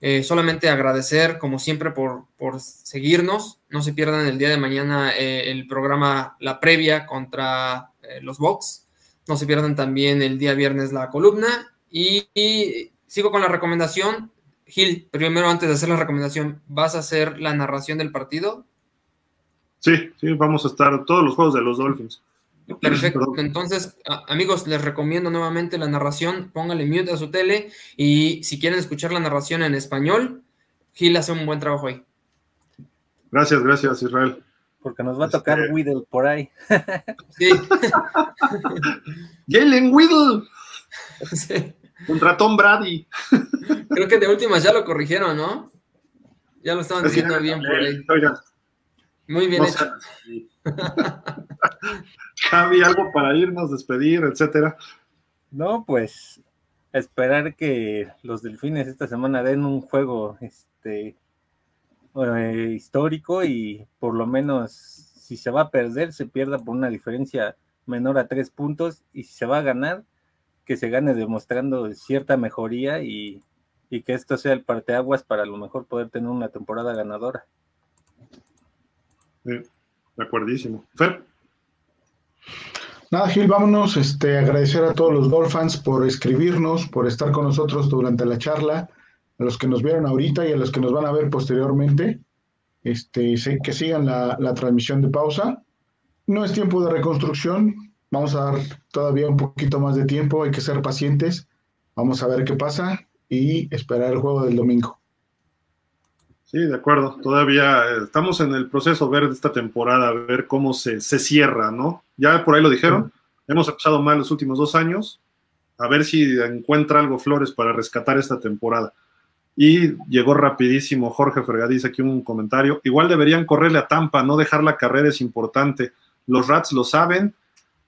Eh, solamente agradecer, como siempre, por, por, seguirnos. No se pierdan el día de mañana eh, el programa La Previa contra los Vox. No se pierdan también el día viernes la columna. y sigo con la recomendación. Gil, primero antes de hacer la recomendación, ¿vas a hacer la narración del partido? Sí, sí, vamos a estar todos los juegos de los Dolphins. Perfecto. Entonces, amigos, les recomiendo nuevamente la narración. Póngale mute a su tele y si quieren escuchar la narración en español, Gil hace un buen trabajo ahí. Gracias, gracias, Israel. Porque nos va a tocar este, Whittle por ahí. [LAUGHS] Sí. Jalen Whittle. [LAUGHS] Sí. Contra Tom Brady. Creo que de últimas ya lo corrigieron, ¿no? Ya lo estaban diciendo bien por ahí. Muy bien hecho. [LAUGHS] Javi, algo para irnos, despedir, etcétera. No, pues esperar que los delfines esta semana den un juego este eh, histórico y por lo menos si se va a perder, se pierda por una diferencia menor a tres puntos y si se va a ganar, que se gane demostrando cierta mejoría y, y que esto sea el parteaguas para a lo mejor poder tener una temporada ganadora. Sí, de acuerdísimo. Fer. Nada, Gil, vámonos. Este, agradecer a todos los Dolphins por escribirnos, por estar con nosotros durante la charla, a los que nos vieron ahorita y a los que nos van a ver posteriormente. Este, que sigan la, la transmisión de pausa. No es tiempo de reconstrucción. Vamos a dar todavía un poquito más de tiempo. Hay que ser pacientes. Vamos a ver qué pasa y esperar el juego del domingo. Sí, de acuerdo. Todavía eh, estamos en el proceso de ver esta temporada, ver cómo se, se cierra, ¿no? Ya por ahí lo dijeron. Hemos empezado mal los últimos dos años. A ver si encuentra algo Flores para rescatar esta temporada. Y llegó rapidísimo Jorge Fergadís aquí un comentario. Igual deberían correrle a Tampa, no dejar la carrera es importante. Los Rats lo saben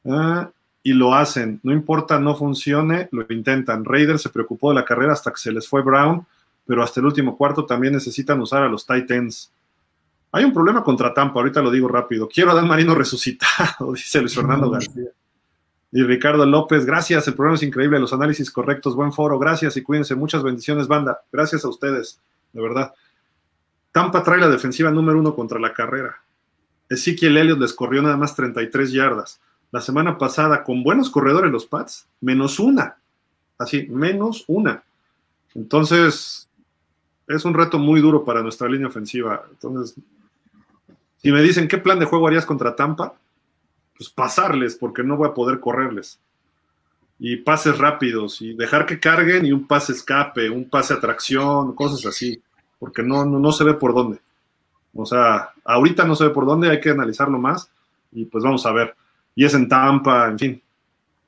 ah, y lo hacen. No importa, no funcione, lo intentan. Raiders se preocupó de la carrera hasta que se les fue Brown pero hasta el último cuarto también necesitan usar a los Titans. Hay un problema contra Tampa, ahorita lo digo rápido. Quiero a Dan Marino [LAUGHS] resucitado, dice Luis Fernando García. Y Ricardo López, gracias, el programa es increíble, los análisis correctos, buen foro, gracias y cuídense, muchas bendiciones, banda. Gracias a ustedes, de verdad. Tampa trae la defensiva número uno contra la carrera. Ezequiel Elliott les corrió nada más 33 yardas. La semana pasada, con buenos corredores los Pats, menos una. Así, menos una. Entonces, es un reto muy duro para nuestra línea ofensiva. Entonces, si me dicen qué plan de juego harías contra Tampa, pues pasarles, porque no voy a poder correrles. Y pases rápidos, y dejar que carguen, y un pase escape, un pase atracción, cosas así, porque no, no, se ve por dónde. O sea, ahorita no se ve por dónde, hay que analizarlo más, y pues vamos a ver. Y es en Tampa, en fin.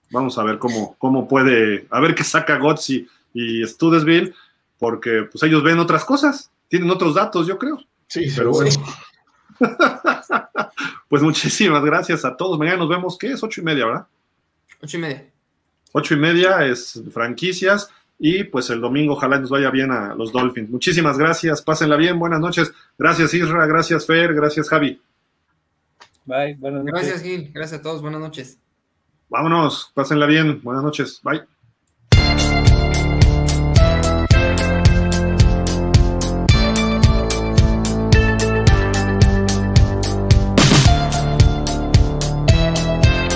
Vamos a ver cómo, cómo puede, a ver qué saca Gotzi y Studesville porque pues ellos ven otras cosas, tienen otros datos, yo creo. Sí, pero bueno. [LAUGHS] pues muchísimas gracias a todos. Mañana nos vemos, ¿qué es? Ocho y media, ¿verdad? Ocho y media. Ocho y media es franquicias y pues el domingo ojalá nos vaya bien a los Dolphins. Muchísimas gracias, pásenla bien, buenas noches. Gracias Isra, gracias Fer, gracias Javi. Bye, buenas noches. Gracias Gil, gracias a todos, buenas noches. Vámonos, pásenla bien, buenas noches, bye.